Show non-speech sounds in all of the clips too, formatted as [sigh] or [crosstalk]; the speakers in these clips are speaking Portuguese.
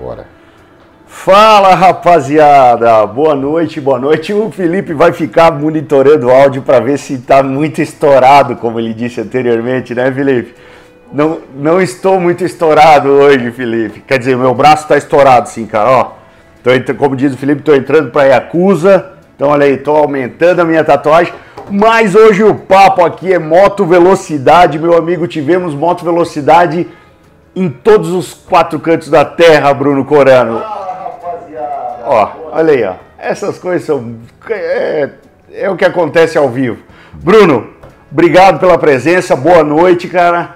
Bora. Fala rapaziada, boa noite, boa noite. O Felipe vai ficar monitorando o áudio para ver se está muito estourado, como ele disse anteriormente, né, Felipe? Não, não estou muito estourado hoje, Felipe. Quer dizer, meu braço está estourado, sim, cara. Ó, tô, como diz o Felipe, estou entrando para Yakuza. Então, olha aí, estou aumentando a minha tatuagem. Mas hoje o papo aqui é moto velocidade, meu amigo. Tivemos moto velocidade em todos os quatro cantos da terra, Bruno Corano. Ah, rapaziada. Ó, olha aí, ó. Essas coisas são. É, é o que acontece ao vivo. Bruno, obrigado pela presença. Boa noite, cara.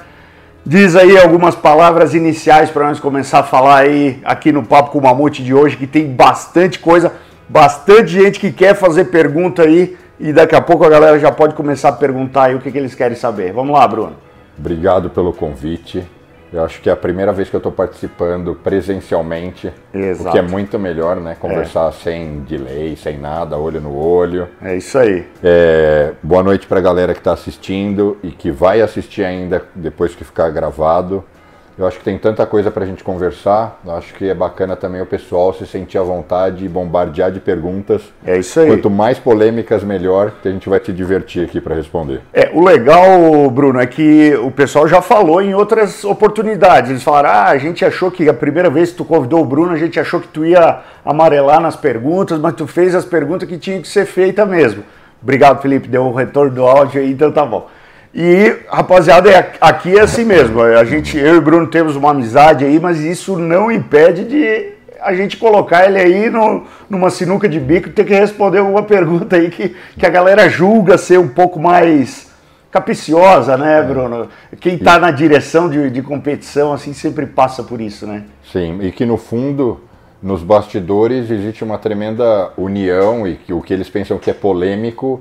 Diz aí algumas palavras iniciais para nós começar a falar aí aqui no Papo com o Mamute de hoje, que tem bastante coisa, bastante gente que quer fazer pergunta aí e daqui a pouco a galera já pode começar a perguntar aí o que, que eles querem saber. Vamos lá, Bruno. Obrigado pelo convite. Eu acho que é a primeira vez que eu estou participando presencialmente, Exato. o que é muito melhor, né? Conversar é. sem delay, sem nada, olho no olho. É isso aí. É, boa noite para a galera que está assistindo e que vai assistir ainda depois que ficar gravado. Eu acho que tem tanta coisa para a gente conversar. Eu acho que é bacana também o pessoal se sentir à vontade e bombardear de perguntas. É isso aí. Quanto mais polêmicas, melhor, que a gente vai te divertir aqui para responder. É, o legal, Bruno, é que o pessoal já falou em outras oportunidades. Eles falaram: ah, a gente achou que a primeira vez que tu convidou o Bruno, a gente achou que tu ia amarelar nas perguntas, mas tu fez as perguntas que tinham que ser feitas mesmo. Obrigado, Felipe, deu o um retorno do áudio aí, então tá bom. E, rapaziada, é, aqui é assim mesmo. A gente, eu e o Bruno temos uma amizade aí, mas isso não impede de a gente colocar ele aí no, numa sinuca de bico e ter que responder alguma [laughs] pergunta aí que, que a galera julga ser um pouco mais capiciosa, né, é. Bruno? Quem está na direção de, de competição, assim, sempre passa por isso, né? Sim, e que no fundo, nos bastidores, existe uma tremenda união e que o que eles pensam que é polêmico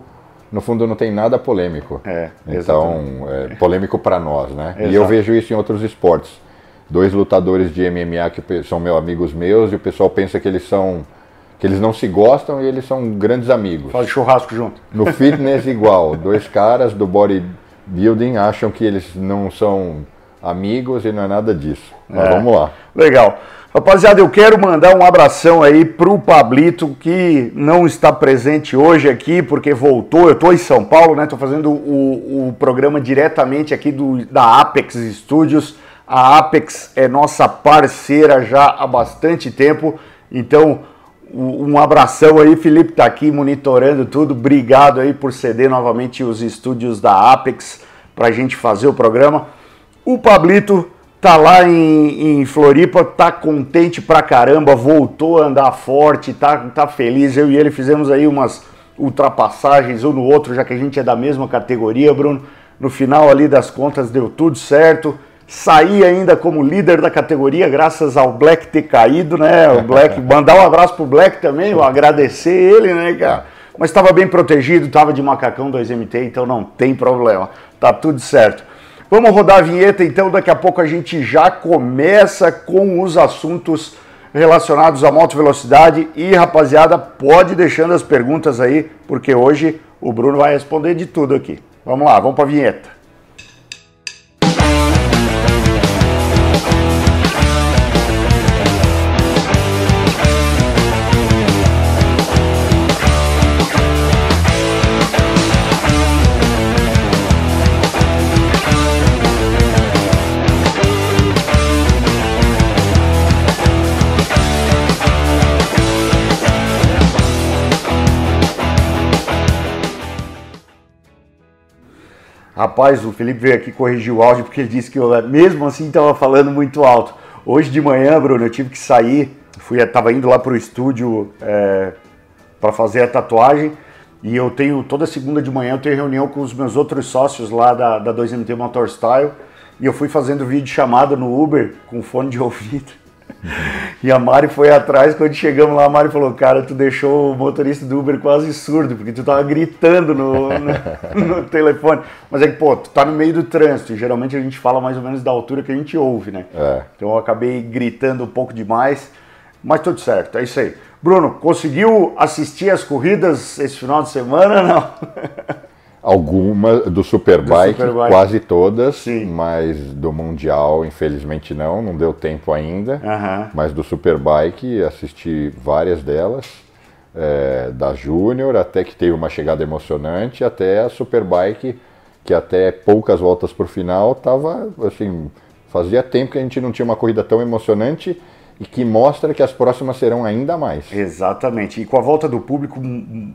no fundo não tem nada polêmico. É, então, é polêmico para nós, né? Exato. E eu vejo isso em outros esportes. Dois lutadores de MMA que são meus amigos meus e o pessoal pensa que eles são que eles não se gostam e eles são grandes amigos. Faz churrasco junto. No [laughs] fitness igual, dois caras do bodybuilding acham que eles não são amigos e não é nada disso. Mas é. vamos lá. Legal. Rapaziada, eu quero mandar um abração aí pro Pablito, que não está presente hoje aqui, porque voltou. Eu estou em São Paulo, né? Estou fazendo o, o, programa diretamente aqui do, da Apex Studios. A Apex é nossa parceira já há bastante tempo. Então, um abração aí, Felipe está aqui monitorando tudo. Obrigado aí por ceder novamente os estúdios da Apex para a gente fazer o programa. O Pablito tá lá em, em, Floripa, tá contente pra caramba, voltou a andar forte, tá, tá feliz. Eu e ele fizemos aí umas ultrapassagens um no outro, já que a gente é da mesma categoria, Bruno. No final ali das contas deu tudo certo. Saí ainda como líder da categoria, graças ao Black ter caído, né? O Black, [laughs] mandar um abraço pro Black também, agradecer ele, né, cara? Mas estava bem protegido, estava de macacão 2MT, então não tem problema, tá tudo certo. Vamos rodar a vinheta então, daqui a pouco a gente já começa com os assuntos relacionados à moto velocidade e rapaziada, pode deixando as perguntas aí, porque hoje o Bruno vai responder de tudo aqui. Vamos lá, vamos para a vinheta. Rapaz, o Felipe veio aqui corrigir o áudio porque ele disse que eu mesmo assim estava falando muito alto. Hoje de manhã, Bruno, eu tive que sair, fui, estava indo lá para o estúdio é, para fazer a tatuagem e eu tenho toda segunda de manhã eu tenho reunião com os meus outros sócios lá da, da 2MT Motor Style e eu fui fazendo vídeo chamada no Uber com fone de [laughs] ouvido. E a Mari foi atrás, quando chegamos lá, a Mari falou, cara, tu deixou o motorista do Uber quase surdo, porque tu tava gritando no, no, [laughs] no, telefone. Mas é que, pô, tu tá no meio do trânsito, e geralmente a gente fala mais ou menos da altura que a gente ouve, né? É. Então eu acabei gritando um pouco demais, mas tudo certo, é isso aí. Bruno, conseguiu assistir as corridas esse final de semana, [laughs] não? Alguma do Superbike, do Superbike. quase todas, Sim. mas do Mundial, infelizmente não, não deu tempo ainda. Uhum. Mas do Superbike assisti várias delas, é, da Júnior, até que teve uma chegada emocionante, até a Superbike, que até poucas voltas por final estava assim, fazia tempo que a gente não tinha uma corrida tão emocionante e que mostra que as próximas serão ainda mais. Exatamente. E com a volta do público,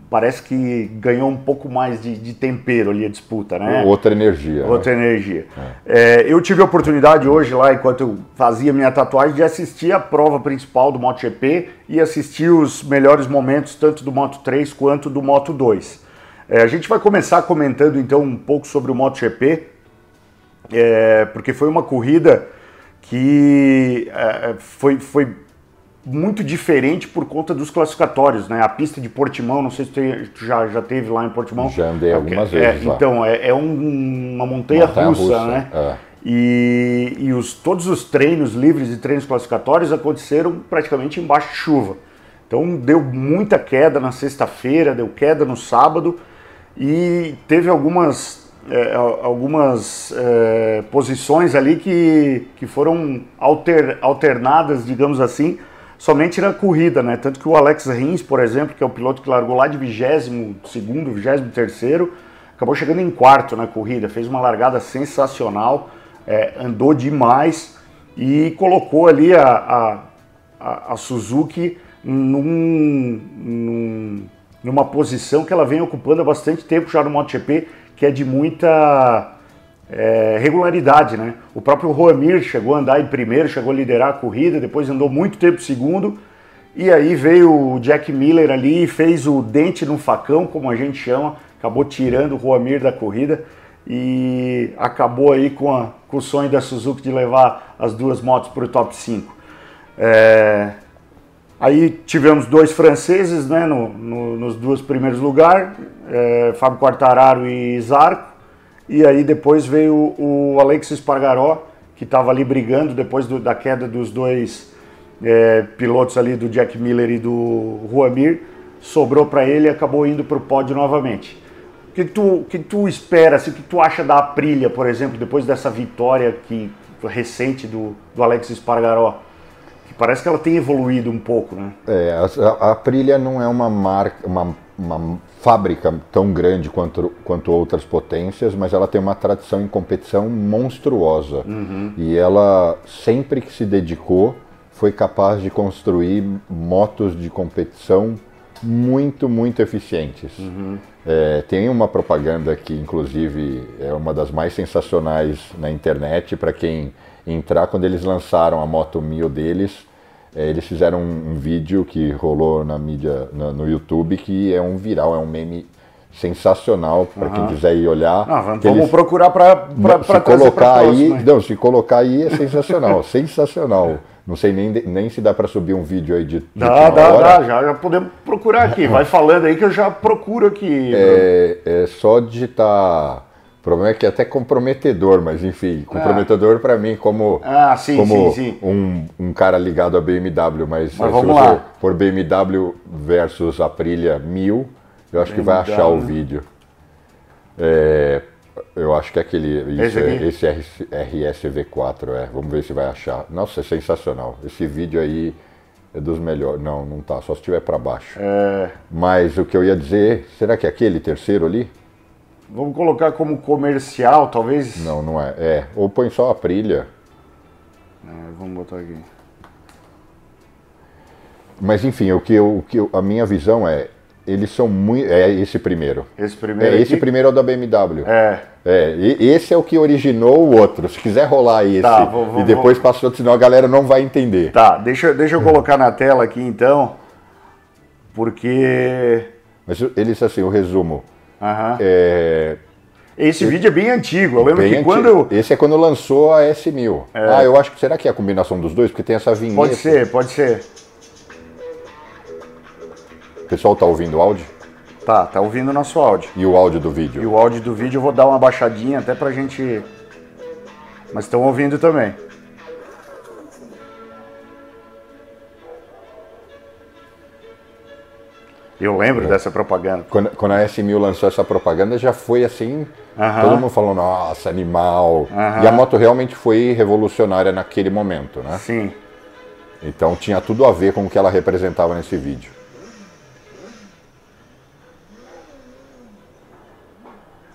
parece que ganhou um pouco mais de, de tempero ali a disputa, né? Outra energia. Né? Outra né? energia. É. É, eu tive a oportunidade hoje lá, enquanto eu fazia minha tatuagem, de assistir a prova principal do MotoGP e assistir os melhores momentos tanto do Moto 3 quanto do Moto 2. É, a gente vai começar comentando então um pouco sobre o MotoGP, é, porque foi uma corrida que é, foi, foi muito diferente por conta dos classificatórios, né? A pista de Portimão, não sei se tu já, já teve lá em Portimão. Já andei algumas é, vezes lá. Então, é, é um, uma montanha, montanha russa, russa, né? É. E, e os, todos os treinos livres e treinos classificatórios aconteceram praticamente embaixo de chuva. Então deu muita queda na sexta-feira, deu queda no sábado e teve algumas é, algumas é, posições ali que, que foram alter, alternadas, digamos assim, somente na corrida, né? Tanto que o Alex Rins, por exemplo, que é o piloto que largou lá de 22 segundo, 23 terceiro, acabou chegando em quarto na corrida, fez uma largada sensacional, é, andou demais e colocou ali a, a, a Suzuki num, num, numa posição que ela vem ocupando há bastante tempo já no MotoGP, que é de muita é, regularidade, né? O próprio Roamir chegou a andar em primeiro, chegou a liderar a corrida, depois andou muito tempo segundo, e aí veio o Jack Miller ali e fez o dente no facão, como a gente chama, acabou tirando o Roamir da corrida e acabou aí com, a, com o sonho da Suzuki de levar as duas motos para o top 5. É, Aí tivemos dois franceses né, no, no, nos dois primeiros lugares, é, Fábio Quartararo e Zarco. E aí depois veio o, o Alex Espargaró, que estava ali brigando depois do, da queda dos dois é, pilotos ali, do Jack Miller e do Ruamir. Sobrou para ele e acabou indo para o pódio novamente. O que tu, que tu espera, assim, o que tu acha da Aprilia, por exemplo, depois dessa vitória que, recente do, do Alex Espargaró? Parece que ela tem evoluído um pouco, né? É, a, a Aprilia não é uma marca, uma, uma fábrica tão grande quanto, quanto outras potências, mas ela tem uma tradição em competição monstruosa. Uhum. E ela, sempre que se dedicou, foi capaz de construir motos de competição muito, muito eficientes. Uhum. É, tem uma propaganda que, inclusive, é uma das mais sensacionais na internet para quem entrar quando eles lançaram a Moto 1000 deles. É, eles fizeram um, um, vídeo que rolou na mídia, no, no, YouTube, que é um viral, é um meme sensacional para uhum. quem quiser ir olhar. Ah, vamos eles, procurar para se colocar aí, não, se colocar aí é [laughs] sensacional, sensacional. Não sei nem, nem se dá para subir um vídeo aí de. de dá, dá, hora. dá, já, já podemos procurar aqui. Vai [laughs] falando aí que eu já procuro aqui. É, é só digitar o problema é que é até comprometedor, mas enfim, comprometedor ah. para mim como, ah, sim, como sim, sim. Um, um cara ligado a BMW, mas, mas se você lá. for BMW versus Aprilia 1000, eu acho BMW. que vai achar o vídeo. É, eu acho que é aquele. Isso, esse, é, esse RSV4, é. Vamos ver se vai achar. Nossa, é sensacional. Esse vídeo aí é dos melhores. Não, não tá, só se estiver para baixo. É... Mas o que eu ia dizer, será que é aquele terceiro ali? Vamos colocar como comercial, talvez? Não, não é. É, ou põe só a trilha. É, vamos botar aqui. Mas enfim, o que, eu, o que eu, a minha visão é, eles são muito. É esse primeiro. Esse primeiro. É, esse primeiro é o da BMW. É. É, e, esse é o que originou o outro. Se quiser rolar esse tá, vou, vou, e depois vou... passa outro, senão a galera não vai entender. Tá, deixa, deixa eu colocar na tela aqui então, porque. Mas eles, assim, o resumo. Uhum. É... Esse vídeo é bem antigo. Eu lembro bem que quando. Esse é quando lançou a S1000. É... Ah, eu acho que. Será que é a combinação dos dois? Porque tem essa vinheta. Pode ser, pode ser. O pessoal tá ouvindo o áudio? Tá, tá ouvindo o nosso áudio. E o áudio do vídeo? E o áudio do vídeo eu vou dar uma baixadinha até pra gente. Mas estão ouvindo também. Eu lembro é. dessa propaganda. Quando, quando a S1000 lançou essa propaganda, já foi assim, todo mundo falou, nossa, animal. E a moto realmente foi revolucionária naquele momento, né? Sim. Então tinha tudo a ver com o que ela representava nesse vídeo.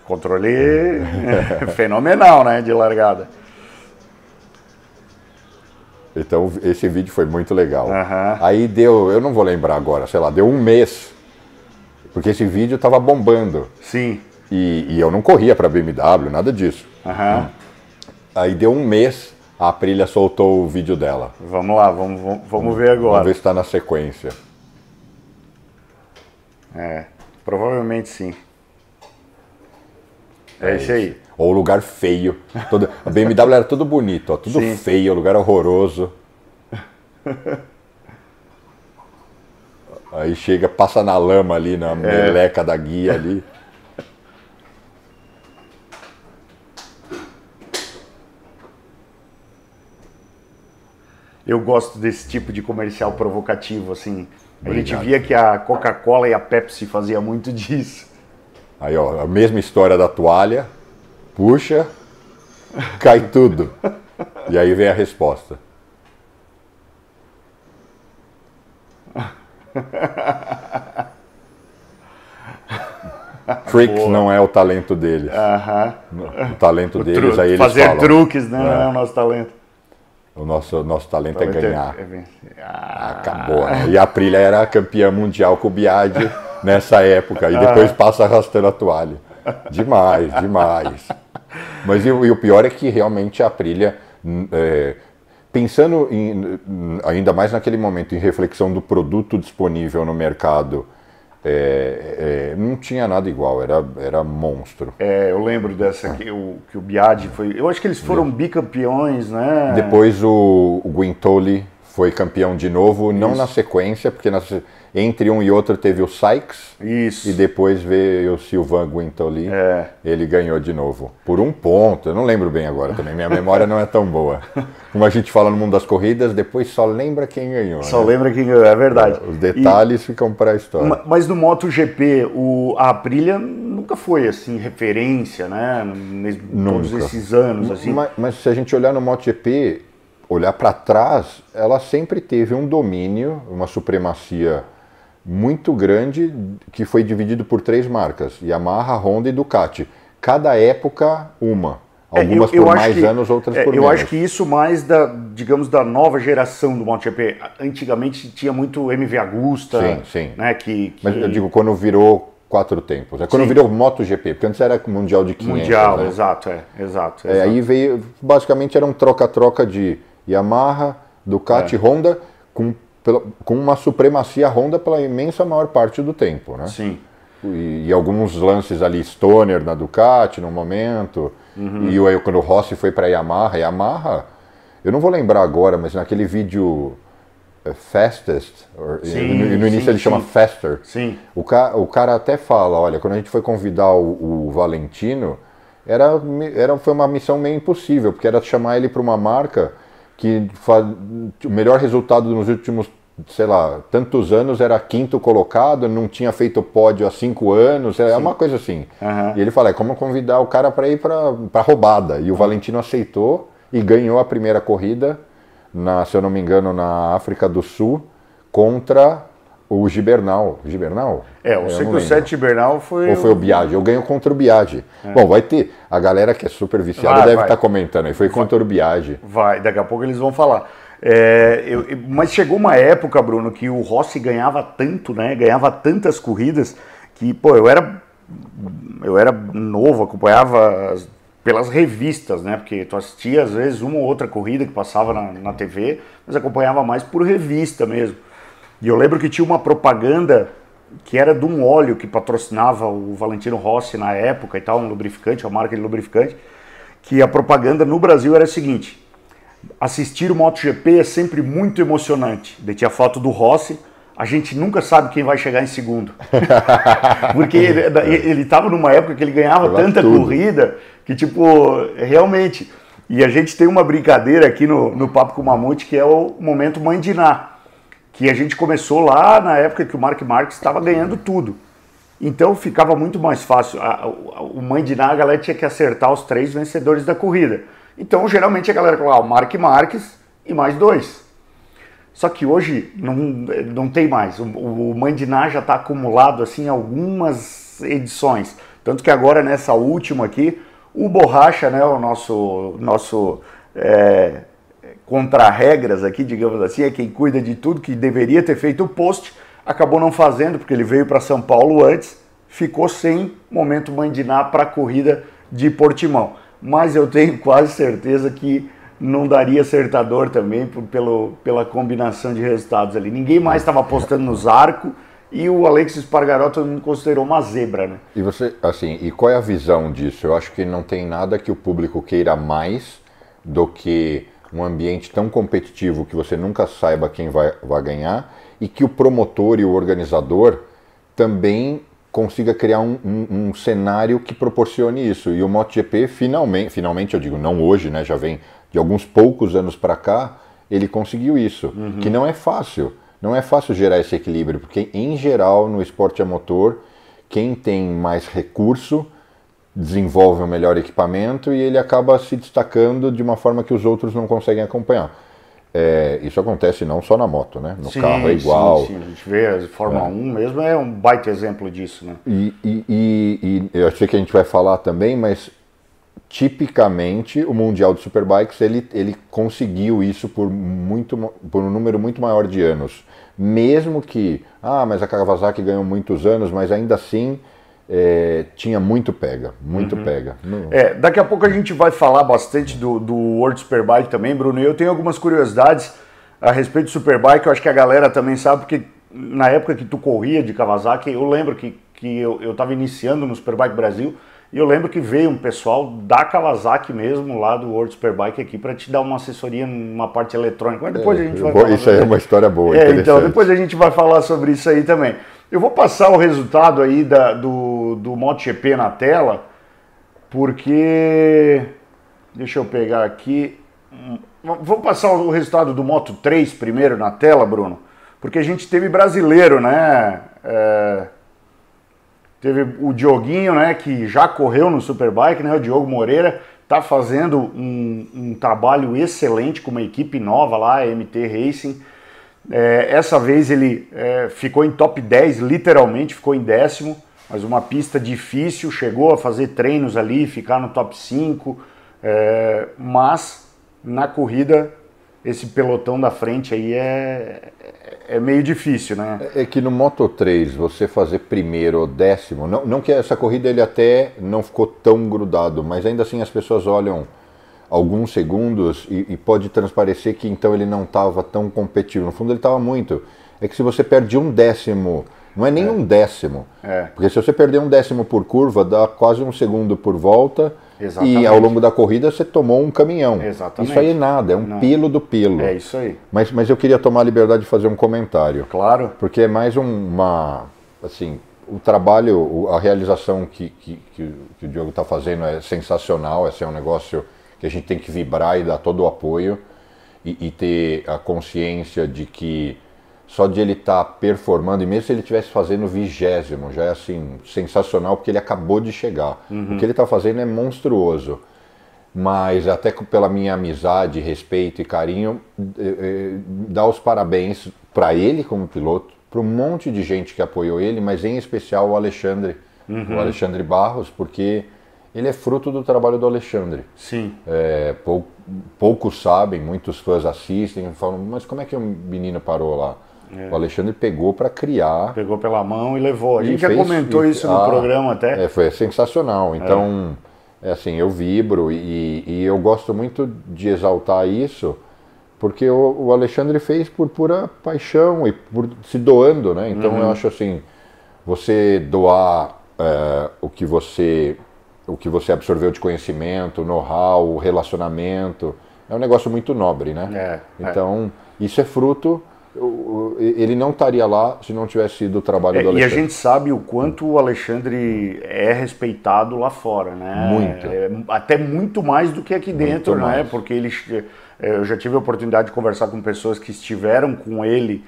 Controle [laughs] fenomenal, né, de largada. Então esse vídeo foi muito legal. Uhum. Aí deu, eu não vou lembrar agora, sei lá, deu um mês, porque esse vídeo estava bombando. Sim. E, e, eu não corria para BMW, nada disso. Uhum. Aí deu um mês, a Aprilia soltou o vídeo dela. Vamos lá, vamos, vamos, vamos ver agora. Vamos ver se está na sequência. É, provavelmente sim. É, é isso aí. Ou lugar feio. Todo, a BMW era tudo bonito, ó, tudo Sim. feio, lugar horroroso. [laughs] Aí chega, passa na lama ali, na é. meleca da guia ali. Eu gosto desse tipo de comercial provocativo, assim. A gente via que a Coca-Cola e a Pepsi faziam muito disso. Aí, ó, a mesma história da toalha, puxa, cai tudo. E aí vem a resposta. [laughs] Tricks Boa. não é o talento deles. Uh -huh. O talento [laughs] o deles, aí eles Fazer falam. truques, né? É. Não é o nosso talento. O nosso, nosso talento, é ganhar. É... Ah. Acabou. Né? E a Aprilia era campeã mundial com o Biagi [laughs] nessa época. E depois ah. passa arrastando a toalha. Demais, demais. Mas e, e, o pior é que realmente a Aprilia, é, pensando em, ainda mais naquele momento em reflexão do produto disponível no mercado, é, é, não tinha nada igual, era, era monstro. É, eu lembro dessa que o, que o Biagi foi. Eu acho que eles foram bicampeões, né? Depois o, o Guintoli foi campeão de novo, Isso. não na sequência, porque na, entre um e outro teve o Sykes. Isso. E depois veio o Sylvain Guintoli. É. Ele ganhou de novo. Por um ponto. Eu não lembro bem agora também. Minha memória não é tão boa. Como a gente fala no mundo das corridas, depois só lembra quem ganhou. Só né? lembra quem ganhou, é verdade. Os detalhes e, ficam para a história. Mas no MotoGP, o, a Aprilia nunca foi assim referência, né? Nunca. Todos esses anos. Assim. Mas, mas se a gente olhar no MotoGP, olhar para trás, ela sempre teve um domínio, uma supremacia muito grande que foi dividido por três marcas: Yamaha, Honda e Ducati. Cada época, uma. Algumas é, eu, eu por mais que, anos, outras é, por eu menos. Eu acho que isso mais da, digamos, da nova geração do MotoGP. Antigamente tinha muito MV Agusta. Sim, sim. Né, que, que... Mas eu digo, quando virou quatro tempos. É quando sim. virou MotoGP, porque antes era Mundial de 500. Mundial, né? exato, é, exato, exato. É, aí veio, basicamente era um troca-troca de Yamaha, Ducati, é. Honda, com pela, com uma supremacia Honda pela imensa maior parte do tempo, né? Sim. E, e alguns lances ali, Stoner na Ducati no momento, uhum. e eu, quando o Rossi foi para Yamaha, Yamaha, eu não vou lembrar agora, mas naquele vídeo uh, Fastest, or, sim, no, no, início sim, ele sim. chama Faster, sim. O, ca, o cara até fala, olha, quando a gente foi convidar o, o Valentino, era, era, foi uma missão meio impossível, porque era chamar ele para uma marca que o melhor resultado nos últimos, sei lá, tantos anos era quinto colocado, não tinha feito pódio há cinco anos, é uma coisa assim. Uhum. E ele fala, é como convidar o cara para ir para roubada. E o uhum. Valentino aceitou e ganhou a primeira corrida, na, se eu não me engano, na África do Sul, contra o Gibernal. Gibernal? É, o 57 Gibernal foi. Ou foi o Biagi? Eu ganho contra o Biagi. É. Bom, vai ter. A galera que é super viciada vai, deve estar tá comentando aí. Foi contra o Biagi. Vai, daqui a pouco eles vão falar. É, eu, mas chegou uma época, Bruno, que o Rossi ganhava tanto, né? Ganhava tantas corridas que, pô, eu era. Eu era novo, acompanhava as, pelas revistas, né? Porque tu assistia às vezes uma ou outra corrida que passava na, na TV, mas acompanhava mais por revista mesmo. E eu lembro que tinha uma propaganda que era de um óleo que patrocinava o Valentino Rossi na época e tal, um lubrificante, uma marca de lubrificante, que a propaganda no Brasil era a seguinte: assistir o MotoGP é sempre muito emocionante. Daí tinha foto do Rossi, a gente nunca sabe quem vai chegar em segundo. [laughs] Porque ele estava numa época que ele ganhava tanta tudo. corrida que, tipo, realmente. E a gente tem uma brincadeira aqui no, no Papo com o Mamute que é o momento Mãe Diná que a gente começou lá na época que o Mark Marques estava ganhando tudo. Então ficava muito mais fácil. O mãe de a galera tinha que acertar os três vencedores da corrida. Então, geralmente a galera falava, ah, o Mark Marques e mais dois. Só que hoje não, não tem mais. O, o já está acumulado assim algumas edições. Tanto que agora nessa última aqui, o Borracha, né, o nosso, nosso é, contra-regras aqui, digamos assim, é quem cuida de tudo, que deveria ter feito o post, acabou não fazendo, porque ele veio para São Paulo antes, ficou sem momento Mandiná para a corrida de Portimão. Mas eu tenho quase certeza que não daria acertador também por, pelo, pela combinação de resultados ali. Ninguém mais estava apostando nos arcos e o Alex Espargaró todo considerou uma zebra, né? E você, assim, e qual é a visão disso? Eu acho que não tem nada que o público queira mais do que um ambiente tão competitivo que você nunca saiba quem vai, vai ganhar e que o promotor e o organizador também consiga criar um, um, um, cenário que proporcione isso. E o MotoGP finalmente, finalmente eu digo, não hoje, né, já vem de alguns poucos anos para cá, ele conseguiu isso, uhum. que não é fácil. Não é fácil gerar esse equilíbrio, porque em geral no esporte a motor, quem tem mais recurso desenvolve um melhor equipamento e ele acaba se destacando de uma forma que os outros não conseguem acompanhar. É, isso acontece não só na moto, né? No sim, carro é igual. Sim, sim. A gente vê a Fórmula é. 1 mesmo é um baita exemplo disso, né? E, e, e, e eu sei que a gente vai falar também, mas tipicamente o Mundial de Superbikes ele, ele conseguiu isso por, muito, por um número muito maior de anos. Mesmo que, ah, mas a Kawasaki ganhou muitos anos, mas ainda assim é, tinha muito pega, muito uhum. pega. É, daqui a pouco a gente vai falar bastante do, do World Superbike também, Bruno. E eu tenho algumas curiosidades a respeito do Superbike, eu acho que a galera também sabe, porque na época que tu corria de Kawasaki, eu lembro que, que eu estava iniciando no Superbike Brasil, e eu lembro que veio um pessoal da Kawasaki mesmo, lá do World Superbike aqui, para te dar uma assessoria numa parte eletrônica. Mas depois é, a gente vai falar. Isso aí é uma história boa. É, então, depois a gente vai falar sobre isso aí também. Eu vou passar o resultado aí da, do, do MotoGP na tela, porque. Deixa eu pegar aqui. Vou passar o resultado do Moto 3 primeiro na tela, Bruno, porque a gente teve brasileiro, né? É, teve o Dioguinho, né, que já correu no Superbike, né? O Diogo Moreira está fazendo um, um, trabalho excelente com uma equipe nova lá, a MT Racing. É, essa vez ele é, ficou em top 10, literalmente ficou em décimo, mas uma pista difícil, chegou a fazer treinos ali, ficar no top 5, é, mas na corrida esse pelotão da frente aí é, é meio difícil, né? É, é que no Moto 3 você fazer primeiro ou décimo, não, não que essa corrida ele até não ficou tão grudado, mas ainda assim as pessoas olham alguns segundos e, e pode transparecer que então ele não estava tão competitivo. No fundo ele estava muito. É que se você perde um décimo, não é nem é. um décimo, é. porque se você perder um décimo por curva, dá quase um segundo por volta. Exatamente. E ao longo da corrida você tomou um caminhão. Exatamente. Isso aí é nada, é um não. pelo do pelo. É isso aí. Mas, mas eu queria tomar a liberdade de fazer um comentário. Claro. Porque é mais uma. Assim, o trabalho, a realização que, que, que o Diogo está fazendo é sensacional. Esse é um negócio que a gente tem que vibrar e dar todo o apoio e, e ter a consciência de que só de ele estar tá performando, e mesmo se ele estivesse fazendo vigésimo, já é assim, sensacional, porque ele acabou de chegar. Uhum. O que ele está fazendo é monstruoso. Mas até pela minha amizade, respeito e carinho, eh, eh, dar os parabéns para ele como piloto, para um monte de gente que apoiou ele, mas em especial o Alexandre, uhum. o Alexandre Barros, porque ele é fruto do trabalho do Alexandre. Sim. É, pou, poucos sabem, muitos fãs assistem e falam, mas como é que o menino parou lá? É. O Alexandre pegou para criar. Pegou pela mão e levou. A gente já comentou isso no ah, programa até. É, foi sensacional. Então, é. é assim, eu vibro e, e, eu gosto muito de exaltar isso, porque o, o, Alexandre fez por pura paixão e por se doando, né? Então uhum. eu acho assim, você doar é, o que você o que você absorveu de conhecimento, know-how, relacionamento. É um negócio muito nobre, né? É, é. então, é. isso é fruto. Ele não estaria lá se não tivesse sido o trabalho é, do Alexandre. E a gente sabe o quanto o Alexandre é respeitado lá fora, né? Muito. É, até muito mais do que aqui dentro, né? Porque ele, é, eu já tive a oportunidade de conversar com pessoas que estiveram com ele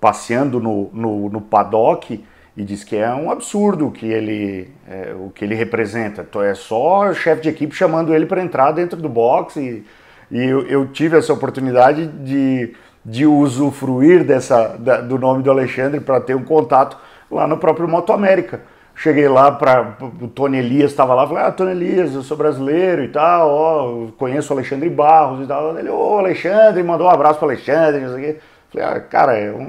passeando no, no, no paddock e diz que é um absurdo que ele, é, o que ele representa. Então é só chefe de equipe chamando ele para entrar dentro do box e, e eu, eu, tive essa oportunidade de, de usufruir dessa, da, do nome do Alexandre para ter um contato lá no próprio Moto América. Cheguei lá para o Tony Elias estava lá, falei, ah, Tony Elias, eu sou brasileiro e tal, ó, conheço o Alexandre Barros e tal. Ele, ô, Alexandre, mandou um abraço para Alexandre, não sei o quê. Falei, ah, cara, é um,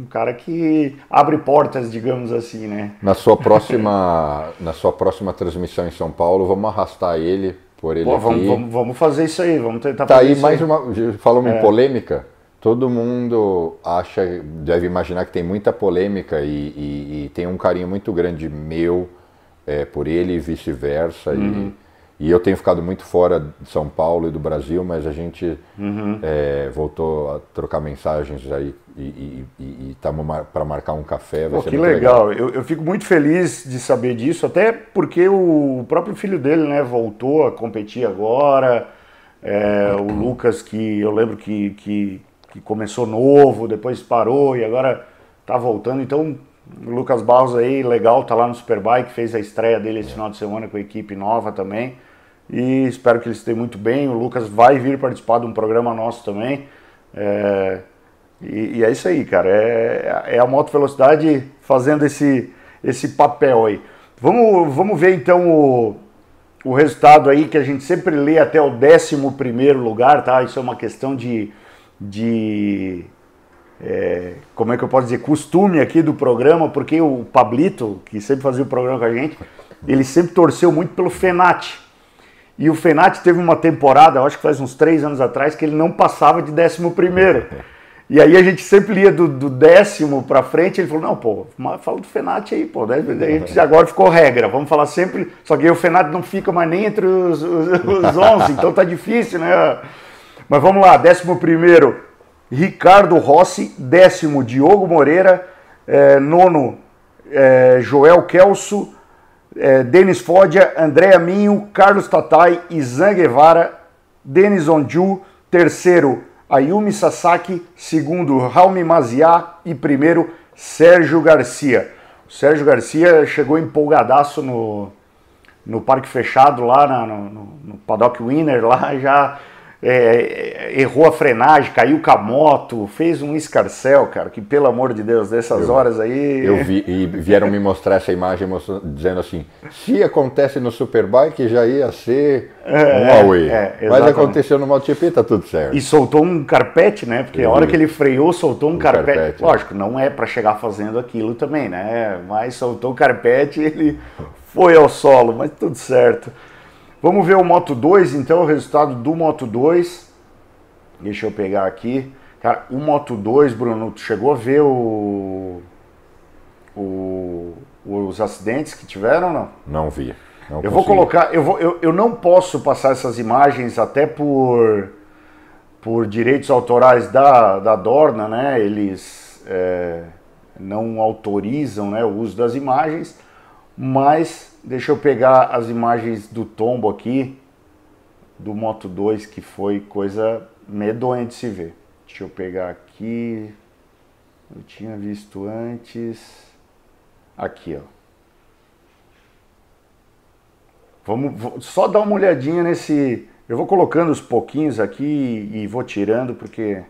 um, cara que abre portas, digamos assim, né? Na sua próxima, na sua próxima transmissão em São Paulo, vamos arrastar ele por ele Pô, vamos, vamos, vamos, fazer isso aí, vamos tentar tá fazer aí mais aí. uma, falamos é. em polêmica, todo mundo acha, deve imaginar que tem muita polêmica e, e, e tem um carinho muito grande meu é, por ele e vice-versa uhum. e e eu tenho ficado muito fora de São Paulo e do Brasil, mas a gente uhum. é, voltou a trocar mensagens aí e estamos para marcar um café. Pô, que legal. legal. Eu, eu, fico muito feliz de saber disso, até porque o próprio filho dele né, voltou a competir agora. É, o Lucas, que eu lembro que, que, que começou novo, depois parou e agora está voltando. Então, o Lucas Barros aí, legal, tá lá no Superbike, fez a estreia dele esse final de semana com a equipe nova também e espero que ele esteja muito bem. O Lucas vai vir participar de um programa nosso também. É, e, e, é isso aí, cara. É, é a moto velocidade fazendo esse, esse papel aí. Vamos, vamos ver então o, o resultado aí que a gente sempre lê até o 11 lugar, tá? Isso é uma questão de. de é, como é que eu posso dizer? Costume aqui do programa, porque o Pablito, que sempre fazia o programa com a gente, ele sempre torceu muito pelo Fenati. E o Fenati teve uma temporada, acho que faz uns três anos atrás, que ele não passava de décimo primeiro. [laughs] E aí a gente sempre lia do, do décimo para frente, ele falou, não, pô, fala do Fenati aí, pô. Daí a gente agora ficou regra, vamos falar sempre, só que aí o Fenati não fica mais nem entre os, os, os 11, então tá difícil, né? Mas vamos lá, décimo primeiro, Ricardo Rossi, décimo, Diogo Moreira, é, nono, é, Joel Kelso, é, Denis Fodia, André Minho, Carlos Tatai, Izan Guevara, Denis Onju, terceiro Ayumi Sasaki, segundo Raul Maziá e primeiro Sérgio Garcia. O Sérgio Garcia chegou empolgadaço no, no parque fechado lá na, no, no Paddock Winner, lá [laughs] já é, errou a frenagem, caiu com a moto, fez um escarcel, cara, que pelo amor de Deus, dessas eu, horas aí. Eu vi e vieram me mostrar essa imagem dizendo assim: se acontece no Superbike já ia ser é, um Huawei. É, Mas aconteceu no MotoGP, tá tudo certo. E soltou um carpete, né? Porque a hora que ele freou, soltou um, um carpete. carpete. É. Lógico, não é para chegar fazendo aquilo também, né? Mas soltou o carpete e ele foi ao solo, mas tudo certo. Vamos ver o Moto 2, então, o resultado do Moto 2. Deixa eu pegar aqui. Cara, o Moto 2, Bruno, tu chegou a ver o, o, os acidentes que tiveram não? Não vi. Não eu vou colocar, eu, vou, eu, eu não posso passar essas imagens até por, por direitos autorais da, da Dorna, né? Eles é, não autorizam né, o uso das imagens, mas Deixa eu pegar as imagens do tombo aqui, do Moto 2, que foi coisa medonha de se ver. Deixa eu pegar aqui. Eu tinha visto antes. Aqui, ó. Vamos só dar uma olhadinha nesse. Eu vou colocando os pouquinhos aqui e vou tirando porque.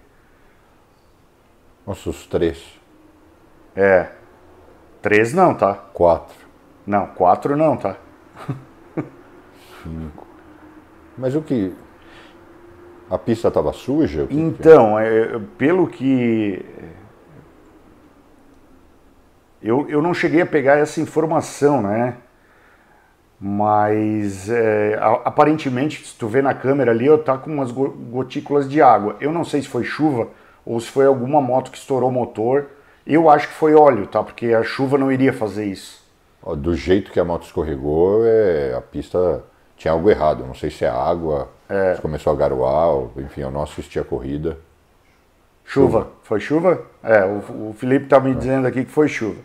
Nossa, os três. É. Três não, tá? Quatro. Não, quatro não, tá? Cinco. Mas o que. A pista estava suja? Que então, é, pelo que. Eu, eu não cheguei a pegar essa informação, né? Mas é, aparentemente, se tu vê na câmera ali, eu tá com umas gotículas de água. Eu não sei se foi chuva ou se foi alguma moto que estourou o motor. Eu acho que foi óleo, tá? Porque a chuva não iria fazer isso do jeito que a moto escorregou, é, a pista tinha algo errado. Não sei se é água, é. se começou a garoar, enfim, eu não assisti a corrida. Chuva. chuva. Foi chuva? É, o, o Felipe tá me é. dizendo aqui que foi chuva.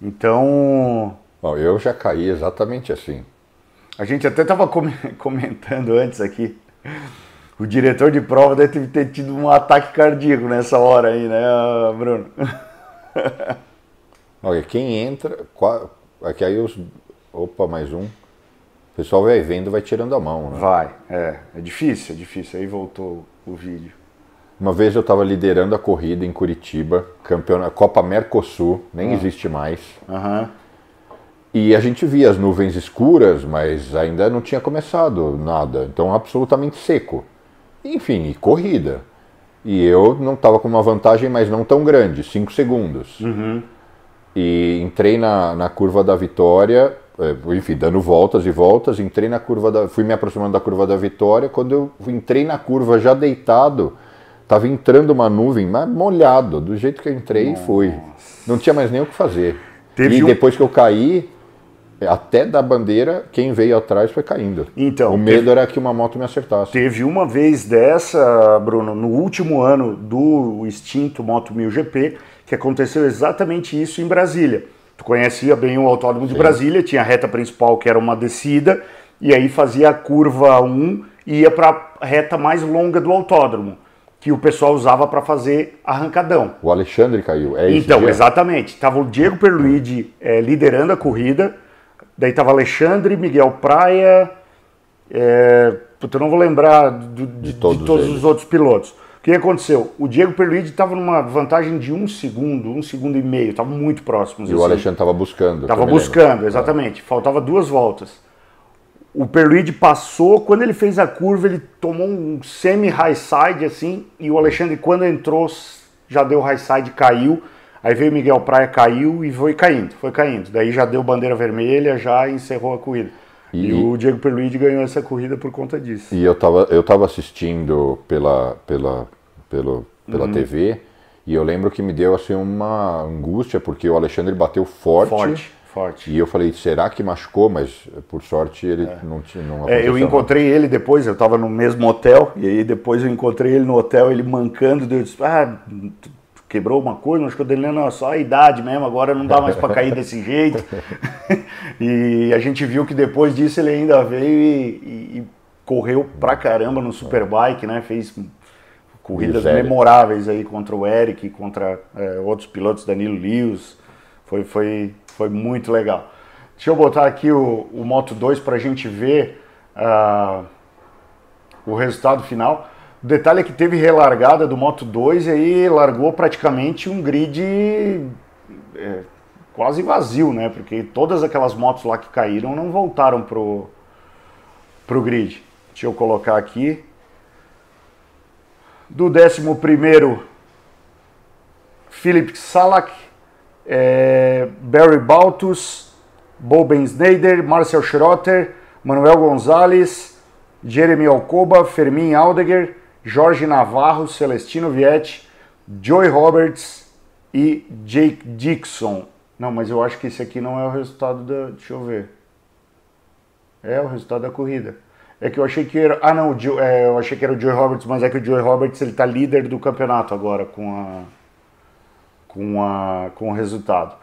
Então. Bom, eu já caí exatamente assim. A gente até estava [laughs] comentando antes aqui. O diretor de prova deve ter tido um ataque cardíaco nessa hora aí, né, Bruno? [laughs] Olha, quem entra. Aqui aí os. Opa, mais um. O pessoal vai vendo, vai tirando a mão, né? Vai, é. É difícil, é difícil. Aí voltou o vídeo. Uma vez eu estava liderando a corrida em Curitiba, campeona, Copa Mercosul, nem ah. existe mais. Uhum. E a gente via as nuvens escuras, mas ainda não tinha começado nada. Então, absolutamente seco. Enfim, e corrida. E eu não estava com uma vantagem, mas não tão grande 5 segundos. Uhum. E entrei na, na curva da vitória, é, enfim, dando voltas e voltas. Entrei na curva da. Fui me aproximando da curva da vitória. Quando eu entrei na curva já deitado Tava entrando uma nuvem, mas molhado, do jeito que eu entrei Nossa. fui. Não tinha mais nem o que fazer. Teve e um... depois que eu caí, até da bandeira, quem veio atrás foi caindo. Então, o medo teve... era que uma moto me acertasse. Teve uma vez dessa, Bruno, no último ano do extinto Moto 1000 GP, que aconteceu exatamente isso em Brasília. Tu conhecia bem o Autódromo de Brasília, tinha a reta principal que era uma descida, e aí fazia a curva 1 e ia para a reta mais longa do autódromo que o pessoal usava para fazer arrancadão. O Alexandre caiu, é isso? Então, dia? exatamente. Tava o Diego Perluigi é, liderando a corrida, daí tava Alexandre, Miguel Praia, é, eu não vou lembrar do, de, de, todos, de todos os outros pilotos. O que aconteceu? O Diego Perluigi estava numa vantagem de um segundo, um segundo e meio, estavam muito próximos. E assim. o Alexandre estava buscando. Estava buscando, exatamente. Faltava duas voltas. O Perluide passou, quando ele fez a curva, ele tomou um semi-high side assim, e o Alexandre, quando entrou, já deu high side, caiu. Aí veio o Miguel Praia, caiu e foi caindo, foi caindo. Daí já deu bandeira vermelha, já encerrou a corrida. E, e o Diego Perluide ganhou essa corrida por conta disso. E eu tava, eu tava assistindo pela, pela, pela, pela uhum. TV, e eu lembro que me deu assim uma angústia, porque o Alexandre bateu forte. Forte Forte. E eu falei, será que machucou? Mas por sorte ele é. não tinha. Não é, eu encontrei ele depois, eu estava no mesmo hotel, e aí depois eu encontrei ele no hotel, ele mancando, eu disse, ah, quebrou uma coisa, machucou dele, não, é só a idade mesmo, agora não dá mais para cair desse [laughs] jeito. e a gente viu que depois disso ele ainda veio e, e, e correu pra caramba no Superbike, né? Fez corridas memoráveis aí contra o Eric, contra é, outros pilotos, Danilo Lewis. Foi, foi, foi muito legal. Deixa eu botar aqui o, o Moto 2 para a gente ver uh, o resultado final. O detalhe é que teve relargada do Moto 2 e aí largou praticamente um grid é, quase vazio, né? Porque todas aquelas motos lá que caíram não voltaram pro, pro grid. Deixa eu colocar aqui. Do 11 primeiro, Philip Salak, é, Barry Baltus, Boben Snyder, Marcel Schrotter, Manuel Gonzalez, Jeremy Alcoba, Fermin Aldeguer, Jorge Navarro, Celestino Vietti, Joey Roberts e Jake Dixon. Não, mas eu acho que esse aqui não é o resultado da. Deixa eu ver. É o resultado da corrida. É que eu achei que era. Ah, não, é, eu achei que era o Joey Roberts, mas é que o Joey Roberts ele tá líder do campeonato agora com a com, a, com o resultado.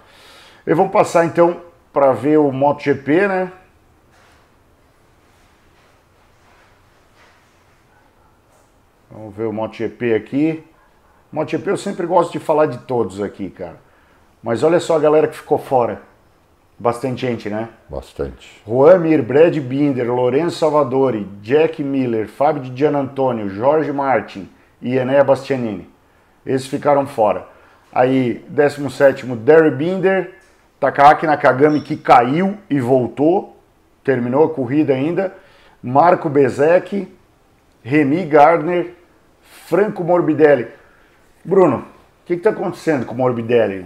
E vamos passar então para ver o MotoGP, né? Vamos ver o MotoGP aqui. MotoGP eu sempre gosto de falar de todos aqui, cara. Mas olha só a galera que ficou fora. Bastante gente, né? Bastante. Juan Mir, Brad Binder, Lourenço Salvadori, Jack Miller, Fábio de Gianantonio, Jorge Martin e Enea Bastianini. Esses ficaram fora. Aí, 17 Derry Binder, Takahaki Nakagami que caiu e voltou, terminou a corrida ainda. Marco Bezek, Remy Gardner, Franco Morbidelli. Bruno, o que está acontecendo com o Morbidelli?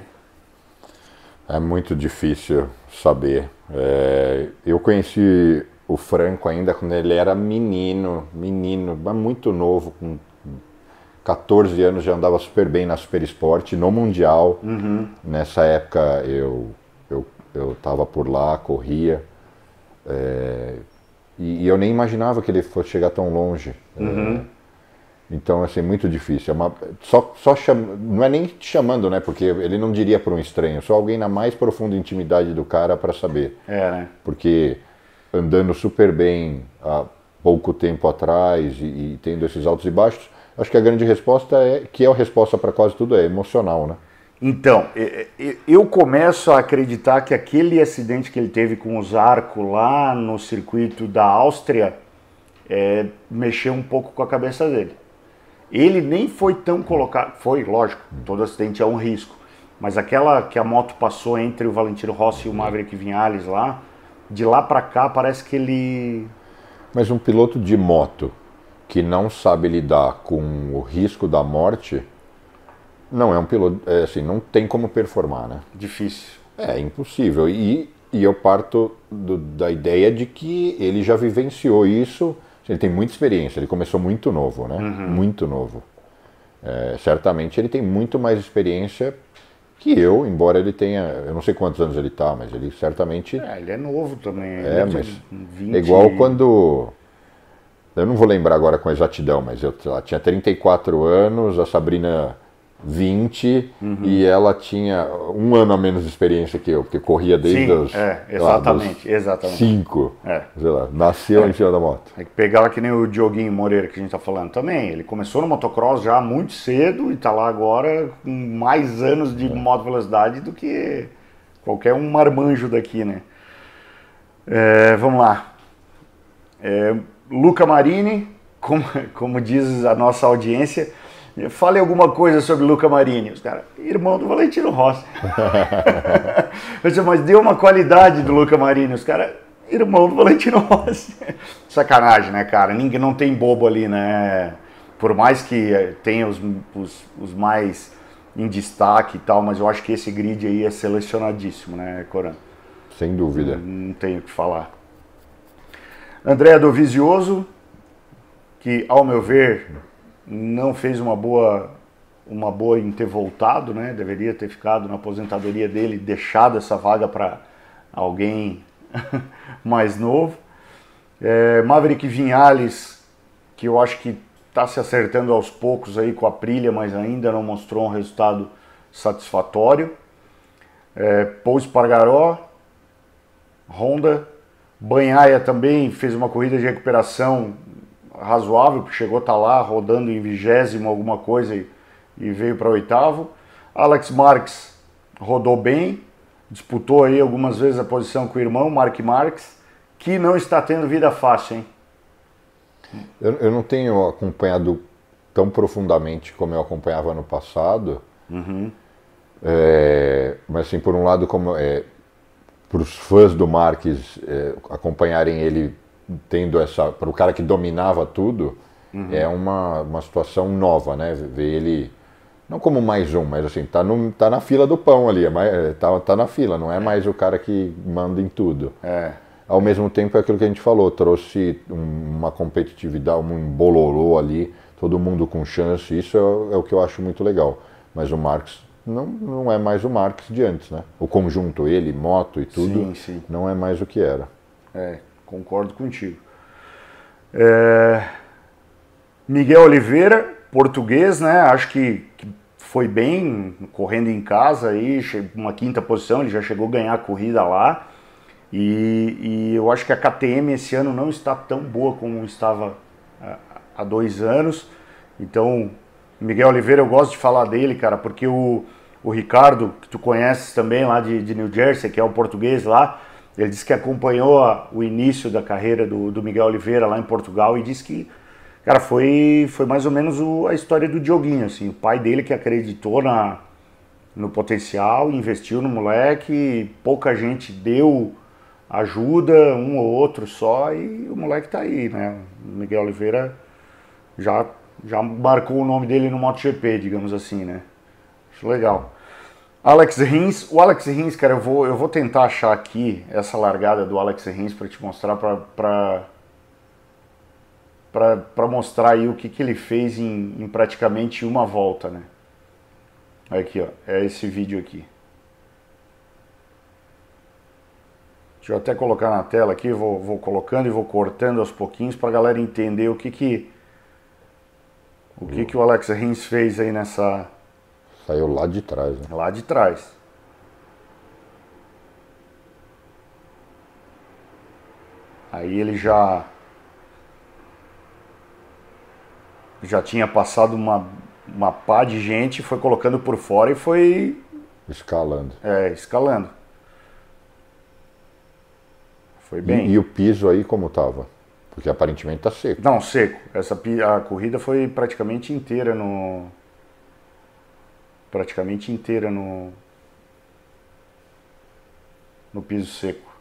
É muito difícil saber. É, eu conheci o Franco ainda quando ele era menino, menino, muito novo, com 14 anos já andava super bem na Super Esporte, no Mundial. Uhum. Nessa época eu eu eu estava por lá, corria. É, e, e, eu nem imaginava que ele fosse chegar tão longe. É, uhum. É, então, assim, muito difícil. É uma, só, só cham, não é nem te chamando, né? Porque ele não diria para um estranho, só alguém na mais profunda intimidade do cara para saber. É, né? Porque andando super bem, a, pouco tempo atrás e, e, tendo esses altos e baixos, acho que a grande resposta é, que é a resposta para quase tudo, é emocional, né? Então, eu começo a acreditar que aquele acidente que ele teve com o Zarco lá no circuito da Áustria é, mexeu um pouco com a cabeça dele. Ele nem foi tão colocado, foi, lógico, todo acidente é um risco, mas aquela que a moto passou entre o Valentino Rossi e o Maverick Vinales lá, de lá para cá parece que ele mas um piloto de moto que não sabe lidar com o risco da morte não é um piloto, é assim, não tem como performar, né? Difícil. É impossível. E, e eu parto do, da ideia de que ele já vivenciou isso. Ele tem muita experiência. Ele começou muito novo, né? Uhum. Muito novo. É, certamente ele tem muito mais experiência que eu, embora ele tenha, eu não sei quantos anos ele está, mas ele certamente. É, ele é novo também. É, mas 20... é igual quando. Eu não vou lembrar agora com exatidão, mas eu lá, tinha 34 anos, a Sabrina 20 uhum. e ela tinha um ano a menos de experiência que eu, porque corria desde Sim, os. É, exatamente, lá, exatamente. Cinco. É. Sei lá, nasceu é. em cima da moto. É que pegava que nem o Dioguinho Moreira que a gente está falando também. Ele começou no motocross já muito cedo e está lá agora com mais anos de é. moto velocidade do que qualquer um marmanjo daqui, né? É, vamos lá. É, Luca Marini, como, [laughs] como diz a nossa audiência Fale alguma coisa sobre Luca Marini. Os caras, irmão do Valentino Rossi. [laughs] eu disse, mas deu uma qualidade do Luca Marini. Os caras, irmão do Valentino Rossi. [laughs] Sacanagem, né, cara? Ninguém não tem bobo ali, né? Por mais que eh, tenha os, os, os mais em destaque e tal, mas eu acho que esse grid aí é selecionadíssimo, né, Coran? Sem dúvida. Não, não tenho o que falar. André Dovizioso, que ao meu ver não fez uma boa uma boa em ter voltado, né? Deveria ter ficado na aposentadoria dele, deixado essa vaga para alguém [laughs] mais novo. É, Maverick Vinhales, que eu acho que está se acertando aos poucos aí com a Prilha, mas ainda não mostrou um resultado satisfatório. É, Paul Spargaró, Honda, Banhaia também fez uma corrida de recuperação razoável, porque chegou a estar tá lá rodando em vigésimo alguma coisa e, e veio para oitavo. Alex Marques rodou bem, disputou aí algumas vezes a posição com o irmão, Mark Marques, que não está tendo vida fácil, hein? Eu, eu não tenho acompanhado tão profundamente como eu acompanhava no passado, uhum. é, mas assim, por um lado, como é, para os fãs do Marques é, acompanharem ele tendo essa. Para o cara que dominava tudo, uhum. é uma, uma situação nova, né? Ver ele. Não como mais um, mas assim, tá, no, tá na fila do pão ali, é mais, é, tá, tá na fila, não é mais o cara que manda em tudo. É. Ao mesmo tempo, é aquilo que a gente falou, trouxe uma competitividade, um bololô ali, todo mundo com chance, isso é, é o que eu acho muito legal. Mas o Marx não, não é mais o Marx de antes, né? O conjunto, ele, moto e tudo, sim, sim. não é mais o que era. É, concordo contigo. É... Miguel Oliveira, português, né? Acho que, que, foi bem correndo em casa aí, uma quinta posição, ele já chegou a ganhar a corrida lá. E, e eu acho que a KTM esse ano não está tão boa como estava há dois anos. Então, Miguel Oliveira, eu gosto de falar dele, cara, porque o, o Ricardo, que tu conheces também lá de, de New Jersey, que é o português lá, ele disse que acompanhou o início da carreira do, do, Miguel Oliveira lá em Portugal e disse que, cara, foi, foi mais ou menos o, a história do Dioguinho, assim, o pai dele que acreditou na, no potencial, investiu no moleque, pouca gente deu ajuda, um ou outro só, e o moleque tá aí, né? O Miguel Oliveira já, já marcou o nome dele no MotoGP, digamos assim, né? Acho legal. Alex Rins, o Alex Rins, cara, eu vou, eu vou tentar achar aqui essa largada do Alex Rins para te mostrar para mostrar aí o que, que ele fez em, em, praticamente uma volta, né? Aqui, ó, é esse vídeo aqui. Deixa eu até colocar na tela aqui, vou, vou colocando e vou cortando aos pouquinhos para a galera entender o que que o que que o Alex Rins fez aí nessa Saiu lá de trás. Né? Lá de trás. Aí ele já já tinha passado uma, uma pá de gente, foi colocando por fora e foi. Escalando. É, escalando. Foi bem. E, e o piso aí como estava? Porque aparentemente está seco. Não, seco. Essa a corrida foi praticamente inteira no praticamente inteira no no piso seco.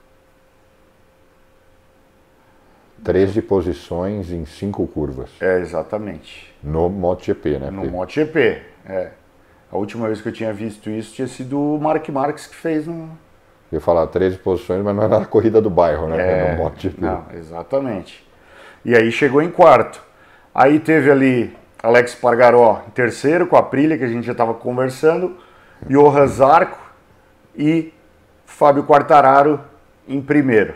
13 posições em cinco curvas. É, exatamente. No MotoGP, né? No MotoGP, é. A última vez que eu tinha visto isso tinha sido o Mark Marques que fez no. Eu ia falar 13 posições, mas não era a corrida do bairro, né? É, no MotoGP. Não, exatamente. E aí chegou em quarto. Aí teve ali Alex Pargaró em terceiro, com a Prilha, que a gente já estava conversando, Johan Zarco e Fábio Quartararo em primeiro.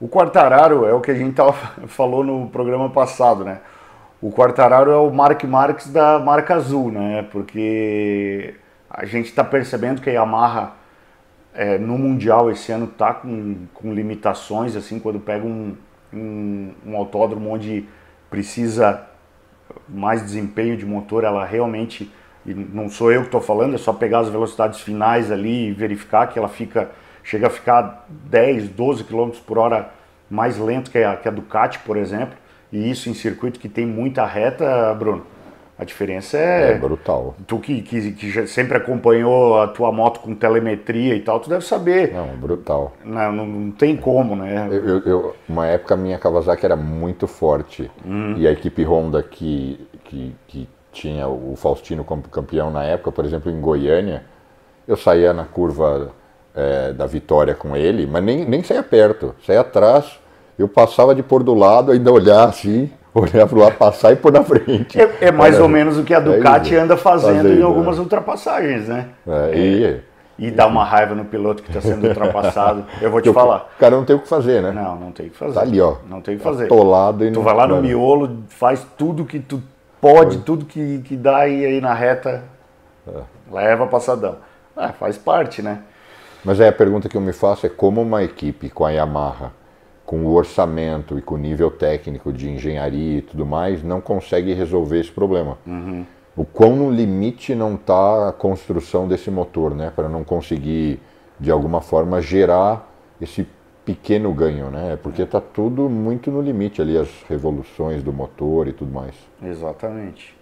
O Quartararo é o que a gente tava, [laughs] falou no programa passado, né? O Quartararo é o Mark Marques da marca azul, né? Porque a gente está percebendo que a Yamaha é, no Mundial esse ano tá com, com limitações, assim, quando pega um, um, um autódromo onde precisa mais desempenho de motor, ela realmente, não sou eu que estou falando, é só pegar as velocidades finais ali e verificar que ela fica chega a ficar 10, 12 km por hora mais lento que a, que a Ducati, por exemplo, e isso em circuito que tem muita reta, Bruno. A diferença é, é brutal. Tu que, que, que sempre acompanhou a tua moto com telemetria e tal, tu deve saber. Não, brutal. Não, não, tem como, né? Eu, eu, uma época a minha Kawasaki era muito forte. Hum. E a equipe Honda que, que, que tinha o Faustino como campeão na época, por exemplo, em Goiânia, eu saía na curva é, da vitória com ele, mas nem, nem saía perto, saía atrás. Eu passava de pôr do lado, ainda olhar assim, [laughs] olhar para o lado, passar e pôr na frente. É, é mais Era, ou menos o que a é Ducati é anda fazendo, fazendo em algumas é. ultrapassagens, né? É, e, e dá uma raiva no piloto que está sendo [laughs] ultrapassado. Eu vou te falar. O cara não tem o que fazer, né? Não, não tem o que fazer. Tá ali, ó. Não tem o que fazer. Atolado e tu não... vai lá no miolo, faz tudo que tu pode, tudo que, que dá e aí na reta é. leva passadão. Ah, faz parte, né? Mas aí a pergunta que eu me faço é como uma equipe com a Yamaha, com o orçamento e com o nível técnico de engenharia e tudo mais, não consegue resolver esse problema. Uhum. O quão no limite não está a construção desse motor, né? Para não conseguir, de alguma forma, gerar esse pequeno ganho, né? Porque está tudo muito no limite ali, as revoluções do motor e tudo mais. Exatamente.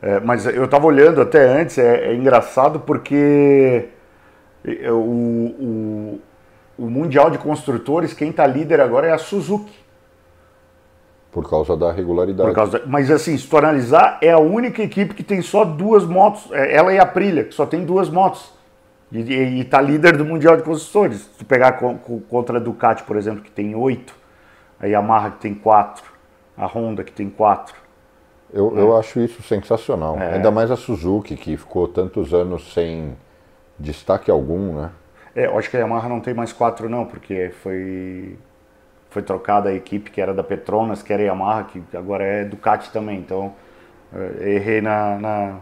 É, mas eu estava olhando até antes, é, é engraçado porque o, o, o Mundial de Construtores, quem está líder agora é a Suzuki. Por causa da regularidade. Por causa da, mas assim, se tu analisar, é a única equipe que tem só duas motos. É ela e a Prilha, que só tem duas motos. E está líder do Mundial de Construtores. Se tu pegar contra a Ducati, por exemplo, que tem oito, a Yamaha que tem quatro, a Honda que tem quatro. Eu, é. eu acho isso sensacional. É. Ainda mais a Suzuki, que ficou tantos anos sem destaque algum, né? É, eu acho que a Yamaha não tem mais quatro não, porque foi foi trocada a equipe que era da Petronas, que era Yamaha, que agora é Ducati também. Então é, errei na, na,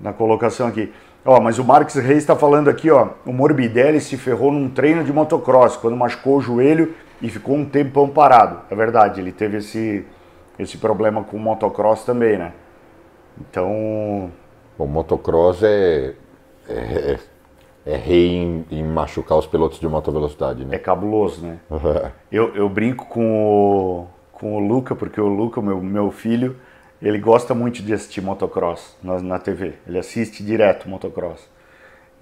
na, colocação aqui. Ó, mas o Marques Reis está falando aqui, ó, o Morbidelli se ferrou num treino de motocross quando machucou o joelho e ficou um tempão parado. É verdade, ele teve esse esse problema com o motocross também, né? Então, o motocross é é, é rei em, em, machucar os pilotos de moto velocidade, né? É cabuloso, né? [laughs] eu, eu brinco com o, com o Luca, porque o Luca, meu, meu filho, ele gosta muito de assistir motocross na, na TV. Ele assiste direto motocross.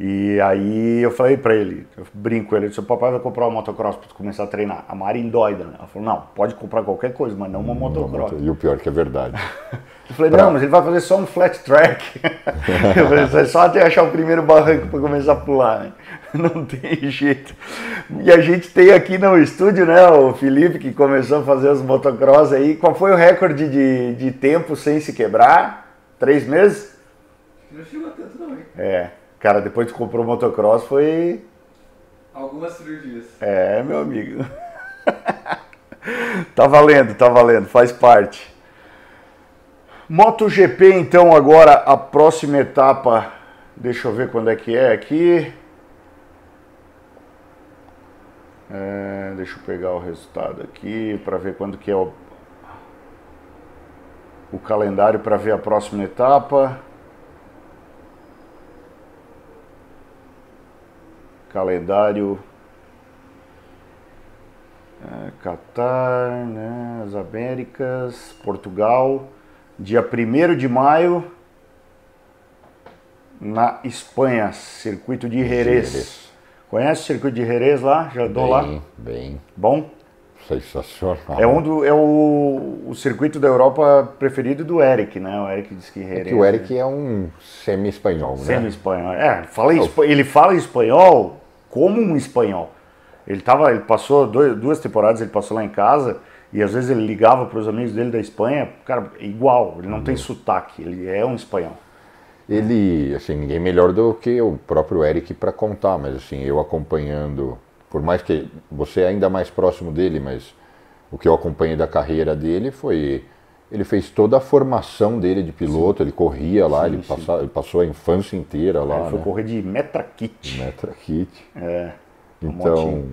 E aí eu falei pra ele, eu brinco com ele, disse, o papai vai comprar uma motocross pra tu começar a treinar. A Mari endoida, né? Ela falou, não, pode comprar qualquer coisa, mas não uma motocross. E o pior que é verdade. [laughs] eu falei, pra... não, mas ele vai fazer só um flat track. [laughs] eu falei, é só até achar o primeiro barranco pra começar a pular, né? [laughs] Não tem jeito. E a gente tem aqui no estúdio, né, o Felipe, que começou a fazer os motocross aí. Qual foi o recorde de, de tempo sem se quebrar? Três meses? Não chegou tanto não, hein? É. Cara, depois que comprou o motocross foi. Algumas cirurgias. É, meu amigo. [laughs] tá valendo, tá valendo, faz parte. MotoGP, então, agora a próxima etapa. Deixa eu ver quando é que é aqui. É, deixa eu pegar o resultado aqui para ver quando que é o. o calendário para ver a próxima etapa. Calendário é, Catar, né, as Américas, Portugal, dia 1 de maio, na Espanha, circuito de Jerez. Jerez. Conhece o circuito de Jerez lá? Já dou lá? Bem. Bom? Sensacional. É, um do, é o, o circuito da Europa preferido do Eric, né? O Eric diz que Jerez. É que o Eric é um semi-espanhol, né? Semi-espanhol. É, fala ele fala espanhol como um espanhol. Ele tava, ele passou dois, duas temporadas, ele passou lá em casa e às vezes ele ligava para os amigos dele da Espanha, cara, igual, ele não uhum. tem sotaque, ele é um espanhol. Ele, assim, ninguém melhor do que o próprio Eric para contar, mas assim, eu acompanhando, por mais que você é ainda mais próximo dele, mas o que eu acompanhei da carreira dele foi ele fez toda a formação dele de piloto, sim. ele corria lá, sim, ele, passou, ele, passou a infância inteira lá. Ele foi né? correr de Metra Kit. Metra Kit. É. Então,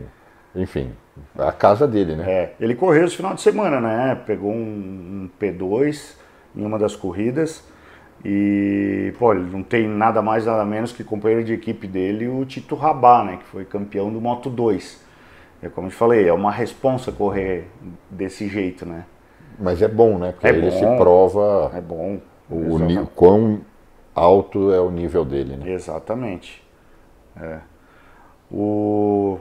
enfim, é a casa dele, né? É, ele correu esse final de semana, né? Pegou um, um P2 em uma das corridas e, pô, ele não tem nada mais, nada menos que companheiro de equipe dele, o Tito Rabá, né? Que foi campeão do Moto 2. É como eu te falei, é uma responsa correr desse jeito, né? Mas é bom, né? Porque é ele bom, se prova é bom, o, o quão alto é o nível dele, né? Exatamente. É. O,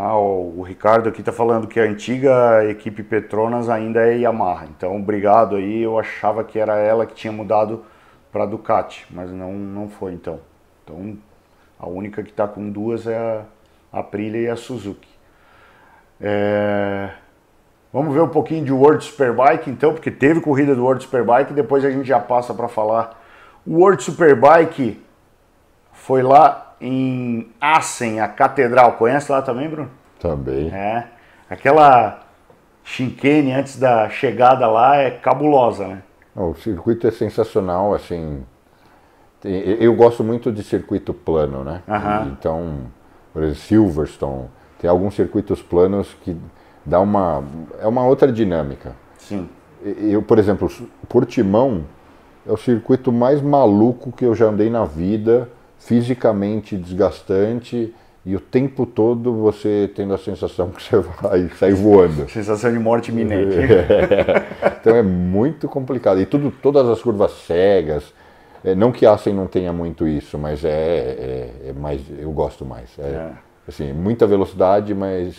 ah, o Ricardo aqui está falando que a antiga equipe Petronas ainda é Yamaha. Então, obrigado aí. Eu achava que era ela que tinha mudado para Ducati, mas não, não foi então. Então, a única que está com duas é a Aprilia e a Suzuki. É... Vamos ver um pouquinho de World Superbike então, porque teve corrida do World Superbike, depois a gente já passa para falar. O World Superbike foi lá em Assen, a catedral. Conhece lá também, Bruno? Também. É. Aquela chicane antes da chegada lá é cabulosa, né? O circuito é sensacional, assim. Eu gosto muito de circuito plano, né? Uhum. Então, por exemplo, Silverstone, tem alguns circuitos planos que dá uma é uma outra dinâmica. Sim. Eu, por exemplo, Portimão é o circuito mais maluco que eu já andei na vida fisicamente desgastante e o tempo todo você tendo a sensação que você [laughs] vai sair voando. Sensação de morte iminente. É. [laughs] Então é muito complicado. E tudo, todas as curvas cegas. É, não que Assen não tenha muito isso, mas é, é, é mais, eu gosto mais. É, é. Assim, muita velocidade, mas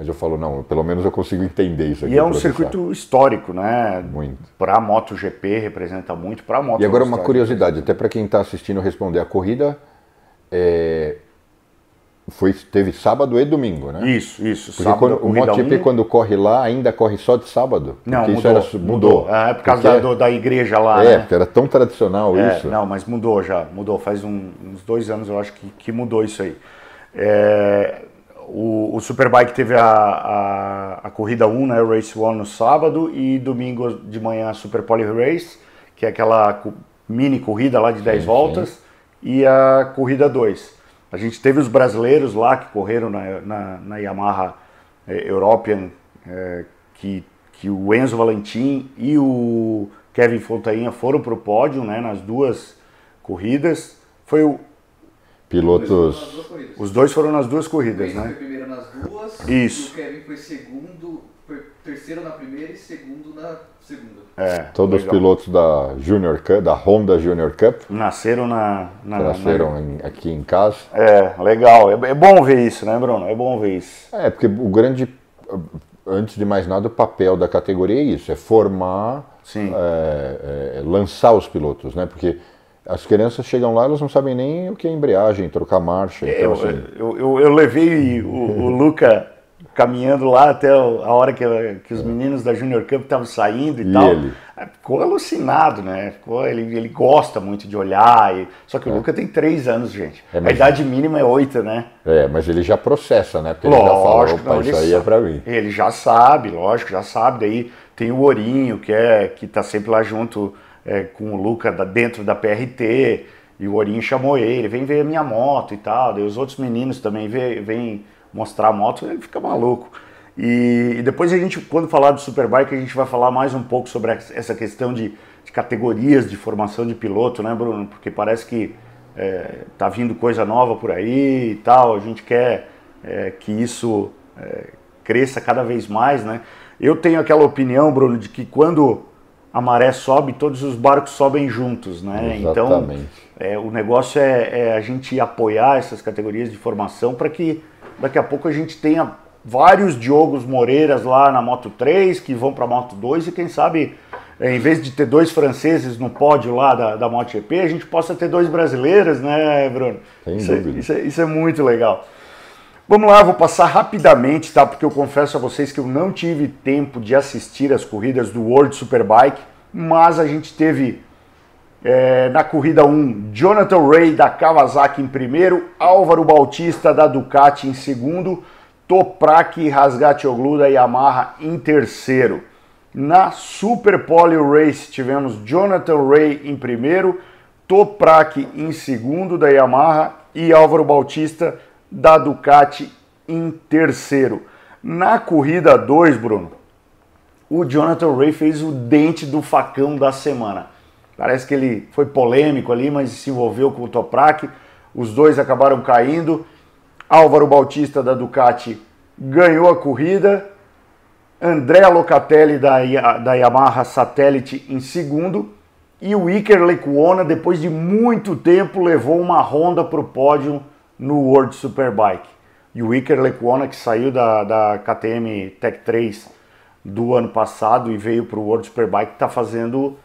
mas eu falo, não, pelo menos eu consigo entender isso aqui. E é um circuito histórico, né? Muito. Para a MotoGP representa muito, para a Moto. E agora uma curiosidade, até para quem está assistindo responder, a corrida é, foi, teve sábado e domingo, né? Isso, isso. Porque sábado, quando, o MotoGP um... quando corre lá ainda corre só de sábado. Não, mudou, era, mudou. mudou. É, por causa porque, da, da igreja lá, É, né? porque era tão tradicional é, isso. Não, mas mudou já, mudou. Faz um, uns dois anos eu acho que, que mudou isso aí. É, o, o Superbike teve a, a, a corrida 1, né, Race 1 no sábado e domingo de manhã a Super Poly Race, que é aquela mini corrida lá de 10 sim, voltas, sim. e a corrida 2. A gente teve os brasileiros lá que correram na, na, na Yamaha é, European, é, que, que o Enzo Valentim e o Kevin Fontainha foram para o pódio né, nas duas corridas. Foi o, pilotos. Os dois foram nas duas corridas, né? Foi primeiro nas duas. Isso. E o Kevin foi segundo, foi terceiro na primeira e segundo na segunda. É. Todos legal. os pilotos da Junior Cup, da Honda Junior Cup. Nasceram na. na nasceram na... Em, aqui em casa. É, legal. É, é bom ver isso, né, Bruno? É bom ver isso. É, porque o grande. Antes de mais nada, o papel da categoria é isso: é formar, é, é, lançar os pilotos, né? Porque as crianças chegam lá, elas não sabem nem o que é embreagem, trocar marcha. Então, eu, assim... eu, eu, eu, levei o, o, Luca caminhando lá até a hora que, que os meninos da Junior Cup estavam saindo e, e tal. Ele? Ah, ficou alucinado, né? Ficou, ele, ele gosta muito de olhar. E... Só que o é. Luca tem três anos, gente. É, a idade mínima é oito, né? É, mas ele já processa, né? Porque lógico, ele já fala, opa, não, isso aí é pra mim. Ele já sabe, lógico, já sabe. Daí tem o Ourinho, que, é, que tá sempre lá junto é, com o Luca dentro da PRT, e o Orinho chamou ele, vem ver a minha moto e tal, daí os outros meninos também vêm mostrar a moto, ele fica maluco. E, e, depois a gente, quando falar do Superbike, a gente vai falar mais um pouco sobre essa questão de, de categorias de formação de piloto, né, Bruno? Porque parece que é, tá vindo coisa nova por aí e tal. A gente quer é, que isso é, cresça cada vez mais, né? Eu tenho aquela opinião, Bruno, de que quando a maré sobe, todos os barcos sobem juntos, né? Então, Exatamente. Então, é, o negócio é, é, a gente apoiar essas categorias de formação para que daqui a pouco a gente tenha vários Diogos Moreiras lá na Moto 3 que vão para a Moto 2 e quem sabe, é, em vez de ter dois franceses no pódio lá da, da MotoGP, a gente possa ter dois brasileiros, né, Bruno? Sem isso, é, dúvida. Isso é, isso é muito legal. Vamos lá, vou passar rapidamente, tá? Porque eu confesso a vocês que eu não tive tempo de assistir as corridas do World Superbike, mas a gente teve é, na corrida 1 Jonathan Ray da Kawasaki em primeiro, Álvaro Bautista da Ducati em segundo, Toprak Rasgatoglu da Yamaha em terceiro. Na Super Poly Race tivemos Jonathan Ray em primeiro, Toprak em segundo da Yamaha e Álvaro Bautista da Ducati em terceiro. Na corrida 2, Bruno, o Jonathan Ray fez o dente do facão da semana. Parece que ele foi polêmico ali, mas se envolveu com o Toprak. Os dois acabaram caindo. Álvaro Bautista da Ducati ganhou a corrida. André Locatelli da, da Yamaha Satellite em segundo. E o Iker Lecuona, depois de muito tempo, levou uma Honda para o pódio no World Superbike. E o Iker Lecuona, que saiu da, da KTM Tech 3 do ano passado e veio para o World Superbike, está fazendo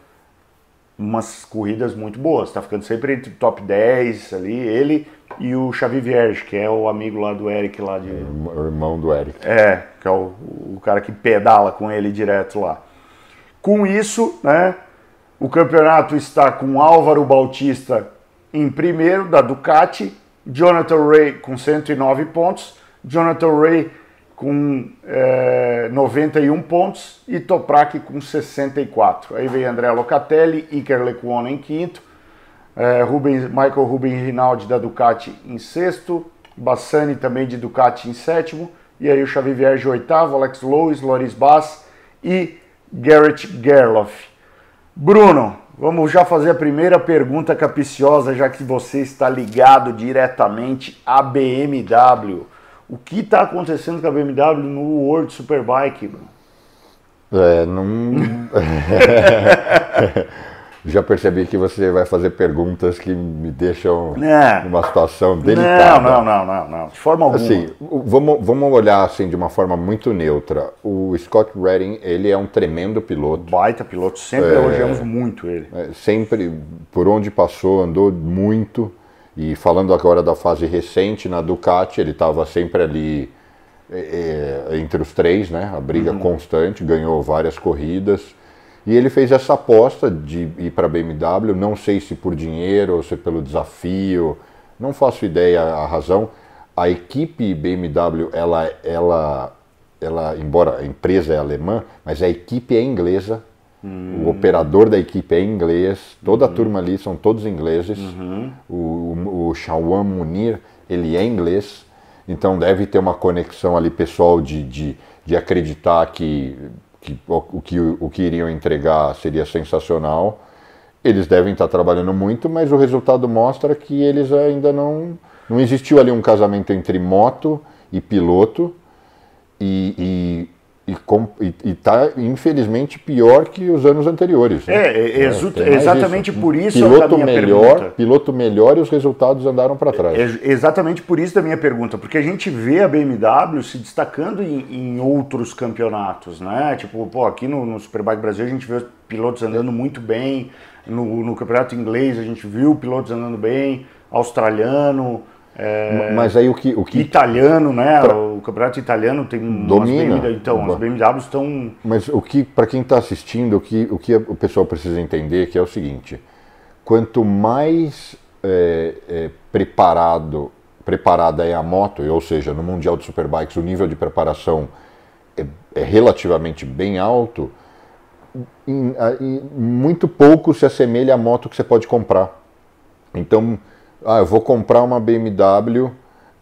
umas corridas muito boas. Está ficando sempre entre top 10 ali. Ele e o Xavi Vierge, que é o amigo lá do Eric lá de. O irmão do Eric. É, que é o, o cara que pedala com ele direto lá. Com isso, né? O campeonato está com Álvaro Bautista em primeiro da Ducati Jonathan Ray com 109 pontos, Jonathan Ray com é, 91 pontos e Toprak com 64. Aí vem André Locatelli, Iker Lecuona em quinto, é, Rubens, Michael Rubens Rinaldi da Ducati em sexto, Bassani também de Ducati em sétimo, e aí o Xavi Vierge oitavo, Alex Lois, Loris Bass e Garrett Gerloff. Bruno, Vamos já fazer a primeira pergunta capiciosa, já que você está ligado diretamente à BMW. O que está acontecendo com a BMW no World Superbike? É, não. [laughs] já percebi que você vai fazer perguntas que me deixam é. numa situação delicada. Não, não, não, não, não. De forma alguma. Assim, vamos, vamos olhar assim de uma forma muito neutra. O Scott Redding, ele é um tremendo piloto. Baita piloto, sempre é, elogiamos muito ele. É, sempre, por onde passou, andou muito. E falando agora da fase recente na Ducati, ele estava sempre ali é, é, entre os três, né? A briga uhum. constante, ganhou várias corridas. E ele fez essa aposta de ir para a BMW, não sei se por dinheiro ou se pelo desafio, não faço ideia a razão. A equipe BMW, ela, ela, ela, embora a empresa é alemã, mas a equipe é inglesa. Hum. O operador da equipe é inglês, toda uhum. a turma ali são todos ingleses. Uhum. O, o, o Shawan Munir, ele é inglês, então deve ter uma conexão ali pessoal de, de, de acreditar que que, o, que, o que iriam entregar seria sensacional. Eles devem estar trabalhando muito, mas o resultado mostra que eles ainda não. Não existiu ali um casamento entre moto e piloto, e, e está, infelizmente, pior que os anos anteriores. Né? É, é, é exatamente isso. por isso piloto melhor, pergunta. Piloto melhor e os resultados andaram para trás. É, exatamente por isso da minha pergunta, porque a gente vê a BMW se destacando em, em outros campeonatos, né? Tipo, pô, aqui no, no Superbike Brasil a gente vê os pilotos andando muito bem, no, no campeonato inglês a gente viu pilotos andando bem, australiano... É, Mas aí o que, o que. Italiano, né? Pra... O campeonato italiano tem domina. BMW, então, as BMWs estão. Mas o que, para quem está assistindo, o que, o que o pessoal precisa entender que é o seguinte: quanto mais é, é, preparado, preparada é a moto, ou seja, no Mundial de Superbikes o nível de preparação é, é relativamente bem alto, em, em, muito pouco se assemelha à moto que você pode comprar. Então ah, eu vou comprar uma BMW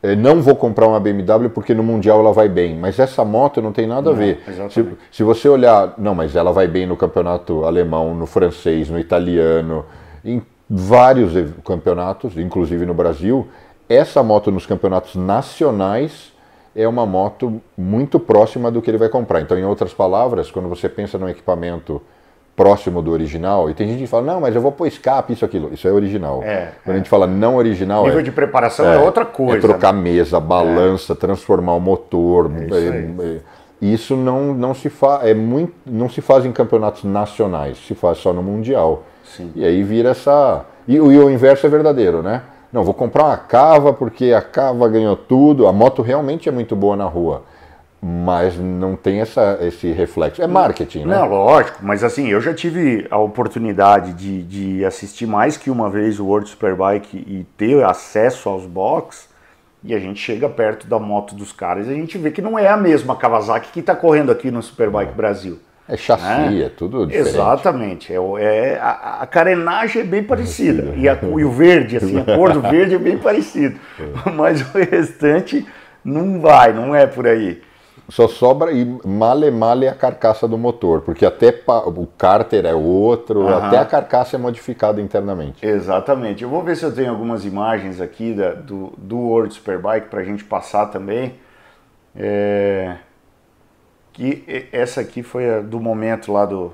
é, não vou comprar uma BMW porque no Mundial ela vai bem. Mas essa moto não tem nada a ver. Se, se, você olhar, não, mas ela vai bem no campeonato alemão, no francês, no italiano, em vários campeonatos, inclusive no Brasil. Essa moto nos campeonatos nacionais é uma moto muito próxima do que ele vai comprar. Então, em outras palavras, quando você pensa num equipamento próximo do original, e tem gente que fala, não, mas eu vou pôr escape, isso, aquilo. Isso é original. É, Quando é. a gente fala não original. O nível é, de preparação é, é, outra coisa. É trocar né? mesa, balança, transformar o motor. É isso, é, isso não, não, se fa, é muito, não se faz em campeonatos nacionais, se faz só no Mundial. Sim. E aí vira essa. E, e o inverso é verdadeiro, né? Não, vou comprar uma cava porque a cava ganhou tudo. A moto realmente é muito boa na rua mas não tem essa, esse reflexo. É marketing, né? Não, lógico, mas assim, eu já tive a oportunidade de, de assistir mais que uma vez o World Superbike e ter acesso aos box, e a gente chega perto da moto dos caras e a gente vê que não é a mesma Kawasaki que está correndo aqui no Superbike é. Brasil. É chassi, né? é tudo diferente. Exatamente. É, é, a, a carenagem é bem parecida. E, a, e o verde, assim, a cor do [laughs] verde é bem parecido. É. Mas o restante não vai, não é por aí só sobra e male male a carcaça do motor, porque até o cárter é outro, uhum. até a carcaça é modificada internamente. Exatamente. Eu vou ver se eu tenho algumas imagens aqui da, do, do World Superbike para a gente passar também. É... Que essa aqui foi a, do momento lá do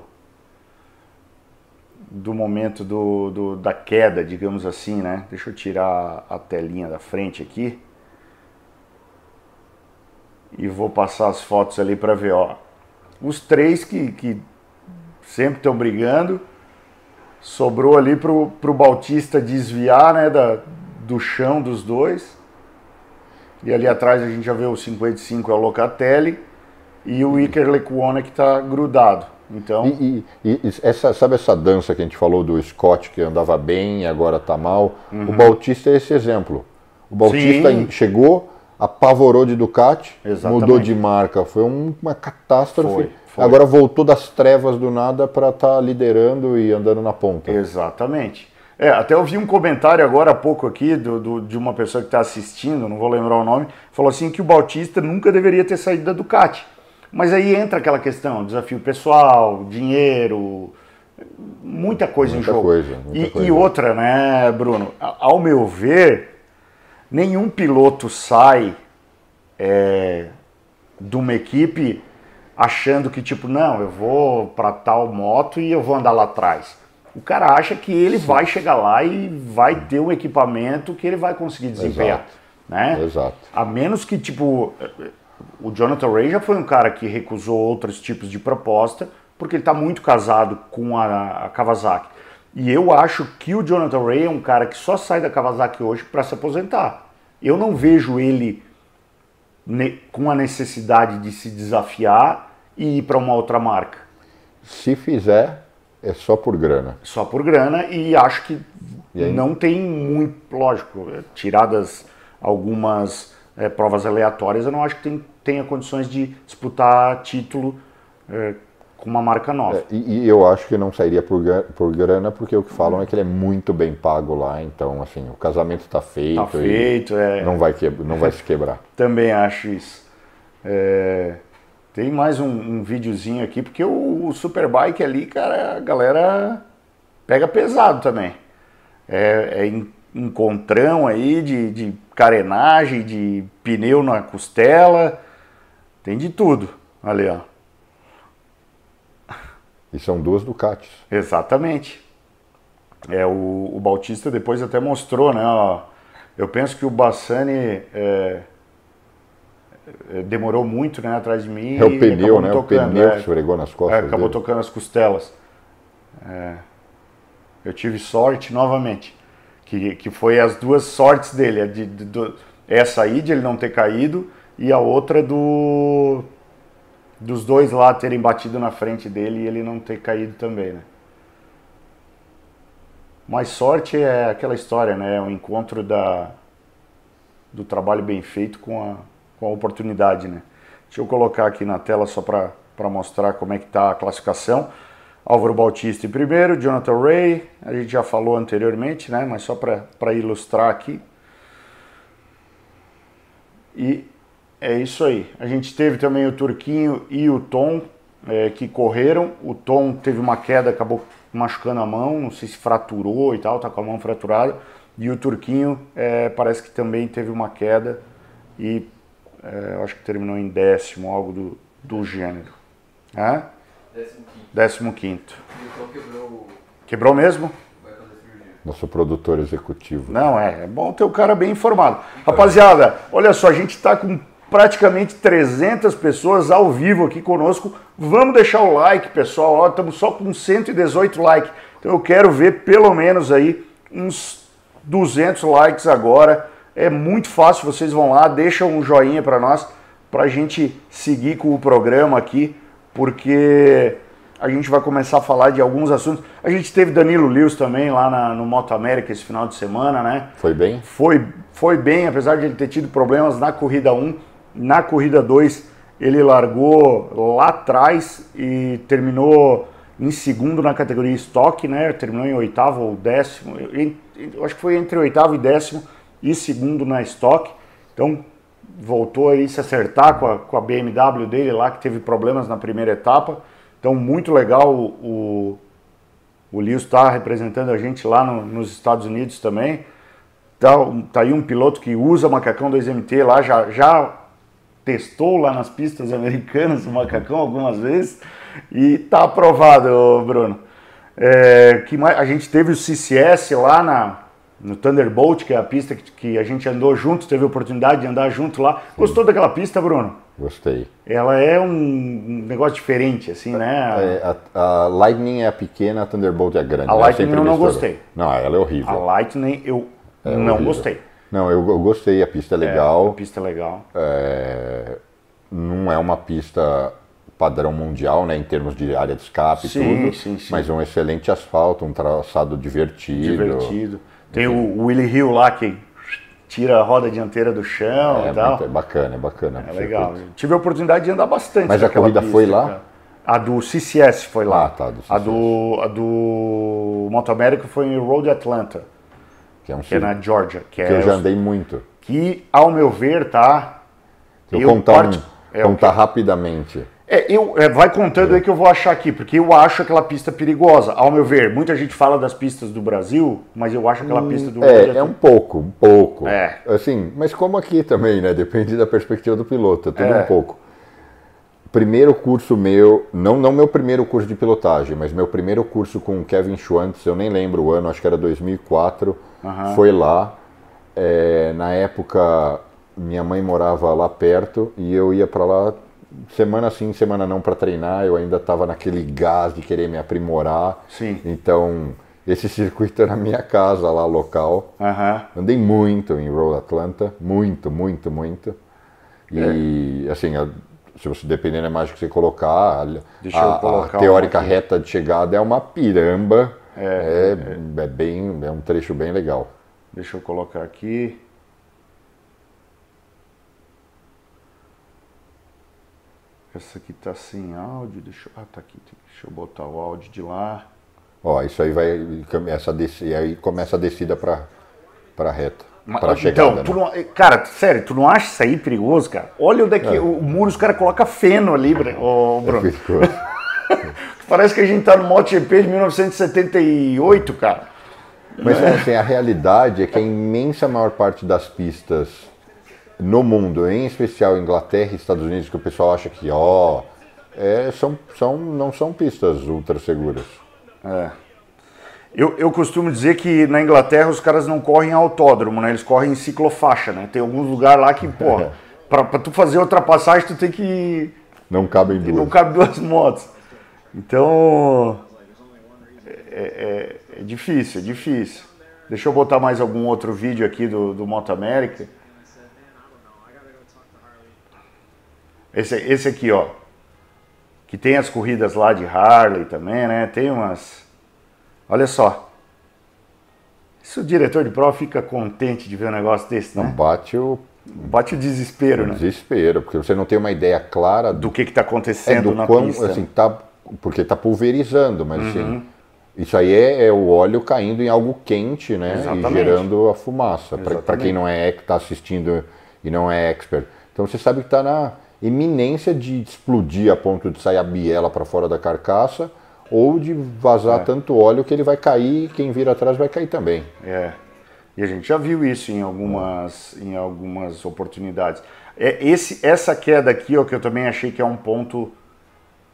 do momento do, do, da queda, digamos assim, né? Deixa eu tirar a telinha da frente aqui e vou passar as fotos ali para ver, ó. Os três que, que sempre estão brigando, sobrou ali pro, pro Bautista desviar, né, da, do chão dos dois. E ali atrás a gente já vê o 55 é o Locatelli e o Iker Lecuona que está grudado. Então... E, e, e, essa, sabe essa dança que a gente falou do Scott que andava bem e agora está mal? Uhum. O Bautista é esse exemplo. O Bautista Sim. chegou, apavorou de Ducati, Exatamente. mudou de marca. Foi uma catástrofe. Foi, foi. Agora voltou das trevas do nada para estar tá liderando e andando na ponta. Exatamente. É, até eu vi um comentário agora há pouco aqui do, do de uma pessoa que está assistindo, não vou lembrar o nome, falou assim que o Bautista nunca deveria ter saído da Ducati. Mas aí entra aquela questão, desafio pessoal, dinheiro, muita coisa muita em jogo. Coisa, e, coisa. e outra, né, Bruno? Ao meu ver, nenhum piloto sai é, de uma equipe achando que tipo, não, eu vou para tal moto e eu vou andar lá atrás. O cara acha que ele Sim. vai chegar lá e vai ter um equipamento que ele vai conseguir desempenhar. Exato. Né? Exato. A menos que, tipo, o Jonathan Ray já foi um cara que recusou outros tipos de proposta porque ele está muito casado com a, a Kawasaki. E eu acho que o Jonathan Ray é um cara que só sai da Kawasaki hoje para se aposentar. Eu não vejo ele com a necessidade de se desafiar e ir para uma outra marca. Se fizer, é só por grana. Só por grana e acho que e não tem muito, lógico, tiradas algumas é, provas aleatórias, eu não acho que tem, tenha condições de disputar título é, com uma marca nova. É, e, e, eu acho que não sairia por, por grana, porque o que falam é que ele é muito bem pago lá, então assim, o casamento está feito. Tá feito, é. Não vai, que, não vai se quebrar. [laughs] Também acho isso. É, tem mais um, um videozinho aqui, porque o, o, Superbike ali, cara, a galera pega pesado também. É, é encontrão aí de, de carenagem, de pneu na costela, tem de tudo ali, ó. E são duas Ducatis. Exatamente. É, o, o Bautista depois até mostrou, né? Ó, eu penso que o Bassani é, é, demorou muito né, atrás de mim. É o pneu, né? Tocando, o pneu é, que esfregou nas costas. É, acabou dele. tocando as costelas. É, eu tive sorte novamente. Que, que foi as duas sortes dele. De, de, de, essa aí de ele não ter caído e a outra do dos dois lá terem batido na frente dele e ele não ter caído também, né? Mas sorte é aquela história, né? O encontro da, do trabalho bem feito com a, com a oportunidade, né? Deixa eu colocar aqui na tela só para mostrar como é que está a classificação. Álvaro Bautista em primeiro, Jonathan Ray, a gente já falou anteriormente, né? Mas só para ilustrar aqui. E é isso aí. A gente teve também o Turquinho e o Tom é, que correram. O Tom teve uma queda, acabou machucando a mão, não sei se fraturou e tal, tá com a mão fraturada. E o Turquinho é, parece que também teve uma queda e é, acho que terminou em décimo, algo do, do gênero. É? Décimo quinto. Décimo quinto. Então quebrou. Quebrou mesmo? Nosso produtor executivo. Não, é, é bom ter o cara bem informado. Rapaziada, olha só, a gente está com praticamente 300 pessoas ao vivo aqui conosco. Vamos deixar o like, pessoal. Ó, estamos só com 118 likes. Então eu quero ver pelo menos aí uns 200 likes agora. É muito fácil, vocês vão lá, deixam um joinha para nós, para a gente seguir com o programa aqui, porque a gente vai começar a falar de alguns assuntos. A gente teve Danilo Lewis também lá na, no Moto América esse final de semana, né? Foi bem? Foi, foi bem, apesar de ele ter tido problemas na corrida 1 na corrida 2, ele largou lá atrás e terminou em segundo na categoria estoque, né? Terminou em oitavo ou décimo, eu acho que foi entre oitavo e décimo e segundo na estoque. Então voltou aí se acertar com a, com a BMW dele lá, que teve problemas na primeira etapa. Então muito legal o, o, o Lewis está representando a gente lá no, nos Estados Unidos também. Tá, tá aí um piloto que usa macacão 2MT lá, já, já testou lá nas pistas americanas o macacão algumas vezes e tá aprovado, Bruno. É, que mais, a gente teve o CCS lá na, no Thunderbolt, que é a pista que, que, a gente andou junto, teve a oportunidade de andar junto lá. Gostou daquela pista, Bruno? Gostei. Ela é um negócio diferente, assim, né? É, a, a, Lightning é a pequena, a Thunderbolt é a grande. A né? Lightning eu não gostei. Não, ela é horrível. A Lightning eu é não horrível. gostei. Não, eu, eu gostei, a pista é legal. É, a pista é legal. É, não é uma pista padrão mundial, né, em termos de área de escape e tudo, sim, sim. mas um excelente asfalto, um traçado divertido. Divertido. Tem o Willie Hill lá que tira a roda dianteira do chão é, e tal. É bacana, é bacana. É legal. Tive a oportunidade de andar bastante. Mas a corrida pista, foi lá? Cara. A do CCS foi lá. Ah, tá, do a do A do Moto América foi em Road Atlanta que é um que é na Georgia, que, que é eu já andei muito. Que, ao meu ver, tá. eu, eu contar, part... um, é, contar rapidamente. É, eu, é, vai contando é. aí que eu vou achar aqui, porque eu acho aquela pista perigosa. Ao meu ver, muita gente fala das pistas do Brasil, mas eu acho aquela hum, pista do É, é um pouco, um pouco. É. Assim, mas como aqui também, né? Depende da perspectiva do piloto, é tudo é. um pouco. Primeiro curso meu, não, não meu primeiro curso de pilotagem, mas meu primeiro curso com o Kevin Schwantz, eu nem lembro o ano, acho que era 2004 Uhum. Foi lá. É, na época, minha mãe morava lá perto e eu ia para lá semana sim, semana não para treinar. Eu ainda estava naquele gás de querer me aprimorar. Sim. Então, esse circuito era minha casa lá local. Uhum. Andei muito em Road Atlanta, muito, muito, muito. E é. assim, se você dependendo da imagem que você colocar, a, colocar a teórica reta de chegada é uma piramba é, é, é, bem, é um trecho bem legal. Deixa eu colocar aqui. Essa aqui tá sem áudio, deixa eu, ah, tá aqui, deixa eu botar o áudio de lá. Ó, isso aí vai começa a descer, aí começa a descida para para reta. Pra chegada, então, né? não, cara, sério, tu não acha isso aí perigoso, cara? Olha onde é que é. o muro, os caras colocam feno ali, oh, Bruno. É perigoso. Parece que a gente tá no MotoGP de 1978, cara. Mas é. assim, a realidade é que a imensa maior parte das pistas no mundo, em especial Inglaterra e Estados Unidos, que o pessoal acha que, ó, é, são, são, não são pistas ultra seguras. É. Eu, eu costumo dizer que na Inglaterra os caras não correm autódromo, né? Eles correm em ciclofaixa, né? Tem alguns lugares lá que, porra, [laughs] pra, pra tu fazer ultrapassagem tu tem que... Não cabem duas. Não cabe duas [laughs] motos. Então, é, é, é, difícil, é difícil. Deixa eu botar mais algum outro vídeo aqui do, do Moto América. Esse, esse aqui, ó. Que tem as corridas lá de Harley também, né? Tem umas. Olha só. Se o diretor de prova fica contente de ver um negócio desse, né? Não bate o bate o desespero, o né? Desespero, porque você não tem uma ideia clara do que está acontecendo é, do na quão, pista. Assim, tá porque está pulverizando, mas uhum. assim, isso aí é, é, o óleo caindo em algo quente, né? Exatamente. E gerando a fumaça. Para quem não é que está assistindo e não é expert. Então você sabe que está na iminência de explodir a ponto de sair a biela para fora da carcaça ou de vazar é. tanto óleo que ele vai cair e quem vir atrás vai cair também. É. E a gente já viu isso em algumas, em algumas oportunidades. É, esse, essa queda aqui, ó, que eu também achei que é um ponto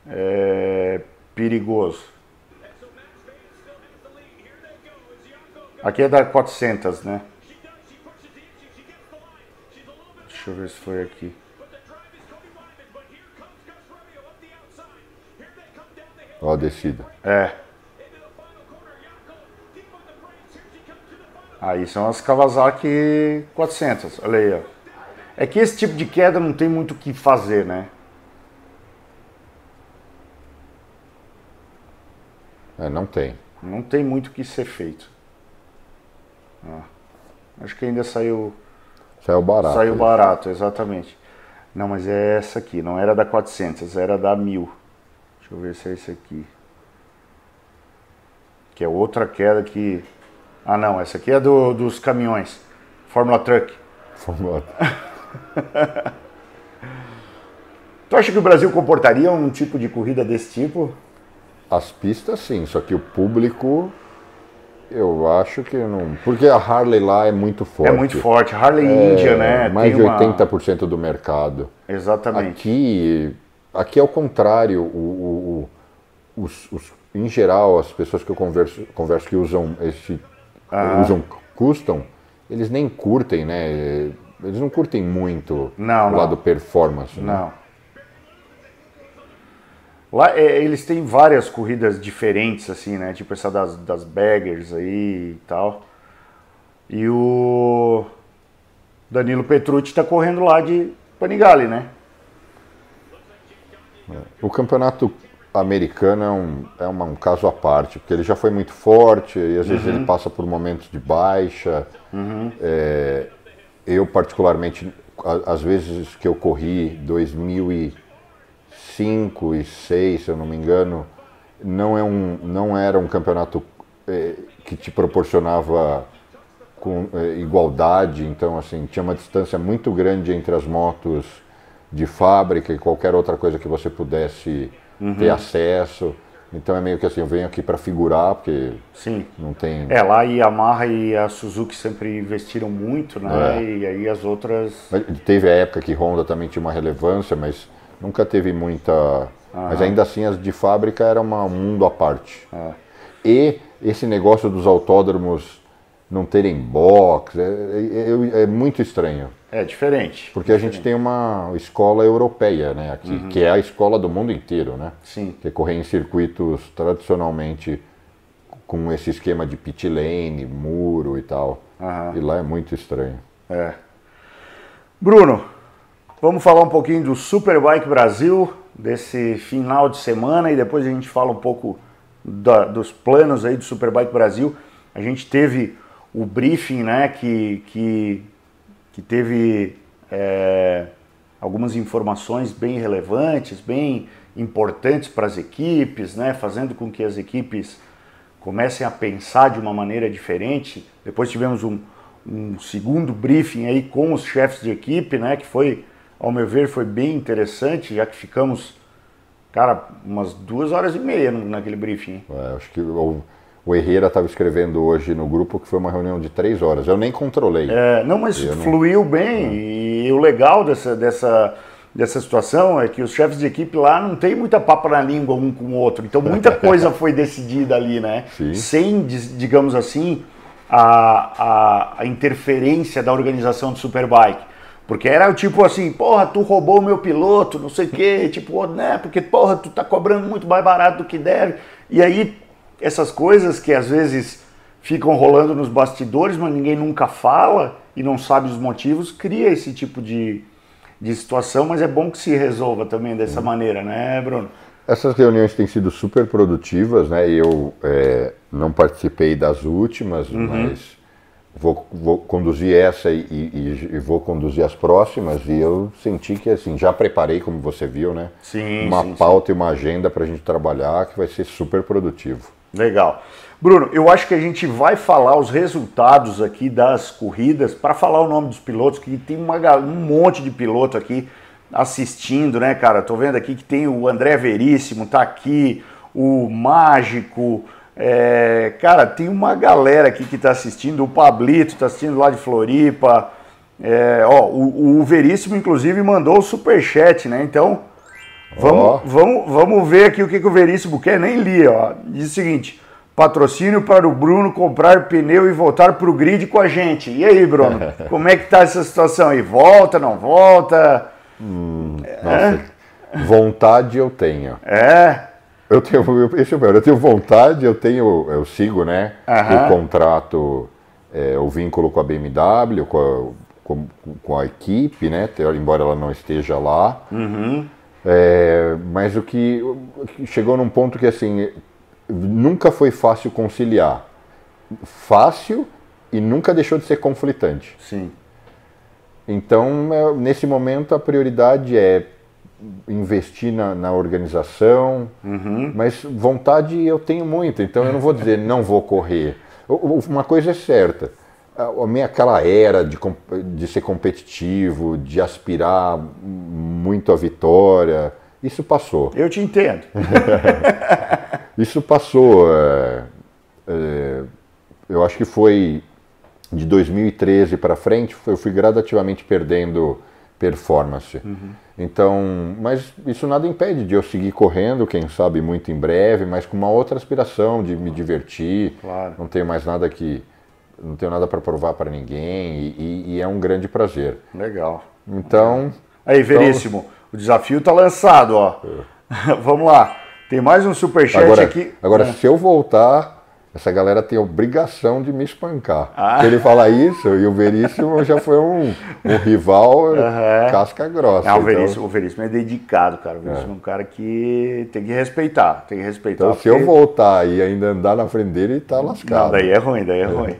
é, perigoso. Aqui é da 400, né? Deixa eu ver se foi aqui. Ó a descida. É. Aí são as Kawasaki 400, olha aí, ó. É que esse tipo de queda não tem muito o que fazer, né? É, não tem. Não tem muito o que ser feito. Ah, acho que ainda saiu. Saiu barato. Saiu barato, exatamente. Não, mas é essa aqui, não era da 400, era da 1000. Deixa eu ver se é esse aqui. Que é outra queda que ah, não, essa aqui é do, dos caminhões. Fórmula Truck. Fórmula [laughs] Tu acha que o Brasil comportaria um tipo de corrida desse tipo? As pistas sim, só que o público eu acho que não. Porque a Harley lá é muito forte. É muito forte. Harley é, Índia, né? Mais de uma... 80% do mercado. Exatamente. Aqui, aqui é o contrário. O, o, o os, os, em geral, as pessoas que eu converso, converso que usam esse ah. usam custom, eles nem curtem, né? Eles não curtem muito não, o não. lado performance. Né? Não. Lá é, eles têm várias corridas diferentes, assim, né? Tipo essa das, das baggers aí e tal. E o Danilo Petrucci está correndo lá de Panigale, né? É. O campeonato americano é um, é uma, um caso à parte, porque ele já foi muito forte e às vezes uhum. ele passa por momentos de baixa. Uhum. É, eu, particularmente, às vezes que eu corri 2005 e 2006, se eu não me engano, não, é um, não era um campeonato é, que te proporcionava com é, igualdade, então assim tinha uma distância muito grande entre as motos de fábrica e qualquer outra coisa que você pudesse uhum. ter acesso. Então é meio que assim, eu venho aqui para figurar, porque Sim. não tem. É, lá a Yamaha e a Suzuki sempre investiram muito, né? É. E aí as outras. Teve a época que Honda também tinha uma relevância, mas nunca teve muita. Uhum. Mas ainda assim as de fábrica era uma, um mundo à parte. É. E esse negócio dos autódromos não terem box é, é, é, é muito estranho. É diferente. Porque a gente tem uma escola europeia, né, aqui, uhum. que é a escola do mundo inteiro, né? Sim. Que corre em circuitos tradicionalmente com esse esquema de pit lane, muro e tal. Uhum. E lá é muito estranho. É. Bruno, vamos falar um pouquinho do Superbike Brasil, desse final de semana, e depois a gente fala um pouco da, dos planos aí do Superbike Brasil. A gente teve o briefing, né, que, que que teve é, algumas informações bem relevantes, bem importantes para as equipes, né, fazendo com que as equipes comecem a pensar de uma maneira diferente. Depois tivemos um, um segundo briefing aí com os chefes de equipe, né, que foi, ao meu ver, foi bem interessante, já que ficamos, cara, umas duas horas e meia naquele briefing. É, acho que o Herrera estava escrevendo hoje no grupo que foi uma reunião de três horas. Eu nem controlei. É, não, mas eu fluiu não... bem. É. E o legal dessa, dessa, dessa situação é que os chefes de equipe lá não tem muita papa na língua um com o outro. Então muita [laughs] coisa foi decidida ali, né? Sim. Sem, digamos assim, a, a, a interferência da organização do Superbike. Porque era o tipo assim, porra, tu roubou o meu piloto, não sei o quê, [laughs] tipo, né? Porque, porra, tu tá cobrando muito mais barato do que deve. E aí essas coisas que às vezes ficam rolando nos bastidores, mas ninguém nunca fala e não sabe os motivos, cria esse tipo de, de situação, mas é bom que se resolva também dessa maneira, né, Bruno? Essas reuniões têm sido super produtivas, né? Eu é, não participei das últimas, uhum. mas vou, vou, conduzir essa e, e, e, vou conduzir as próximas e eu senti que assim já preparei como você viu né sim, uma sim, pauta sim. e uma agenda para a gente trabalhar que vai ser super produtivo Legal. Bruno, eu acho que a gente vai falar os resultados aqui das corridas, para falar o nome dos pilotos, que tem uma, um monte de piloto aqui assistindo, né, cara? Tô vendo aqui que tem o André Veríssimo, tá aqui, o Mágico, é, cara, tem uma galera aqui que tá assistindo, o Pablito tá assistindo lá de Floripa, é, ó, o, o, Veríssimo, inclusive, mandou o superchat, né? Então, vamos, oh. vamos, vamos ver aqui o que, que o Veríssimo quer, nem li, ó. Diz o seguinte, patrocínio para o Bruno comprar pneu e voltar para o grid com a gente. E aí, Bruno, [laughs] como é que tá essa situação aí? Volta, não volta? Hum, nossa, é. vontade eu tenho. É. Eu tenho, esse é o eu tenho vontade, eu tenho, eu sigo, né, o contrato, é, o vínculo com a BMW, com a, com, com a equipe, né, embora ela não esteja lá. Uhum. É, mas o que chegou num ponto que assim nunca foi fácil conciliar, fácil e nunca deixou de ser conflitante. Sim. Então, é, nesse momento, a prioridade é investir na, na organização, uhum. mas vontade eu tenho muito, então eu não vou dizer não vou correr. Uma coisa é certa, a minha aquela era de, de ser competitivo, de aspirar muito à vitória, isso passou. Eu te entendo. [laughs] isso passou. É, é, eu acho que foi de 2013 para frente, eu fui gradativamente perdendo performance. Uhum. Então, mas isso nada impede de eu seguir correndo, quem sabe muito em breve, mas com uma outra aspiração de me divertir. Claro. Não tenho mais nada que não tenho nada para provar para ninguém e, e, é um grande prazer. Legal. Então. Aí, Veríssimo, então... o desafio está lançado, ó. É. [laughs] Vamos lá. Tem mais um superchat agora, aqui. Agora, é. se eu voltar essa galera tem a obrigação de me espancar. Ah. Ele falar isso, e o Veríssimo já foi um, um rival uhum. casca grossa. Não, o, então. Veríssimo, o Veríssimo é dedicado, cara. O Veríssimo é. é um cara que tem que respeitar, tem que respeitar. Então, se eu voltar e ainda andar na frente dele, tá lascado. Não, daí é ruim, daí é, é. ruim.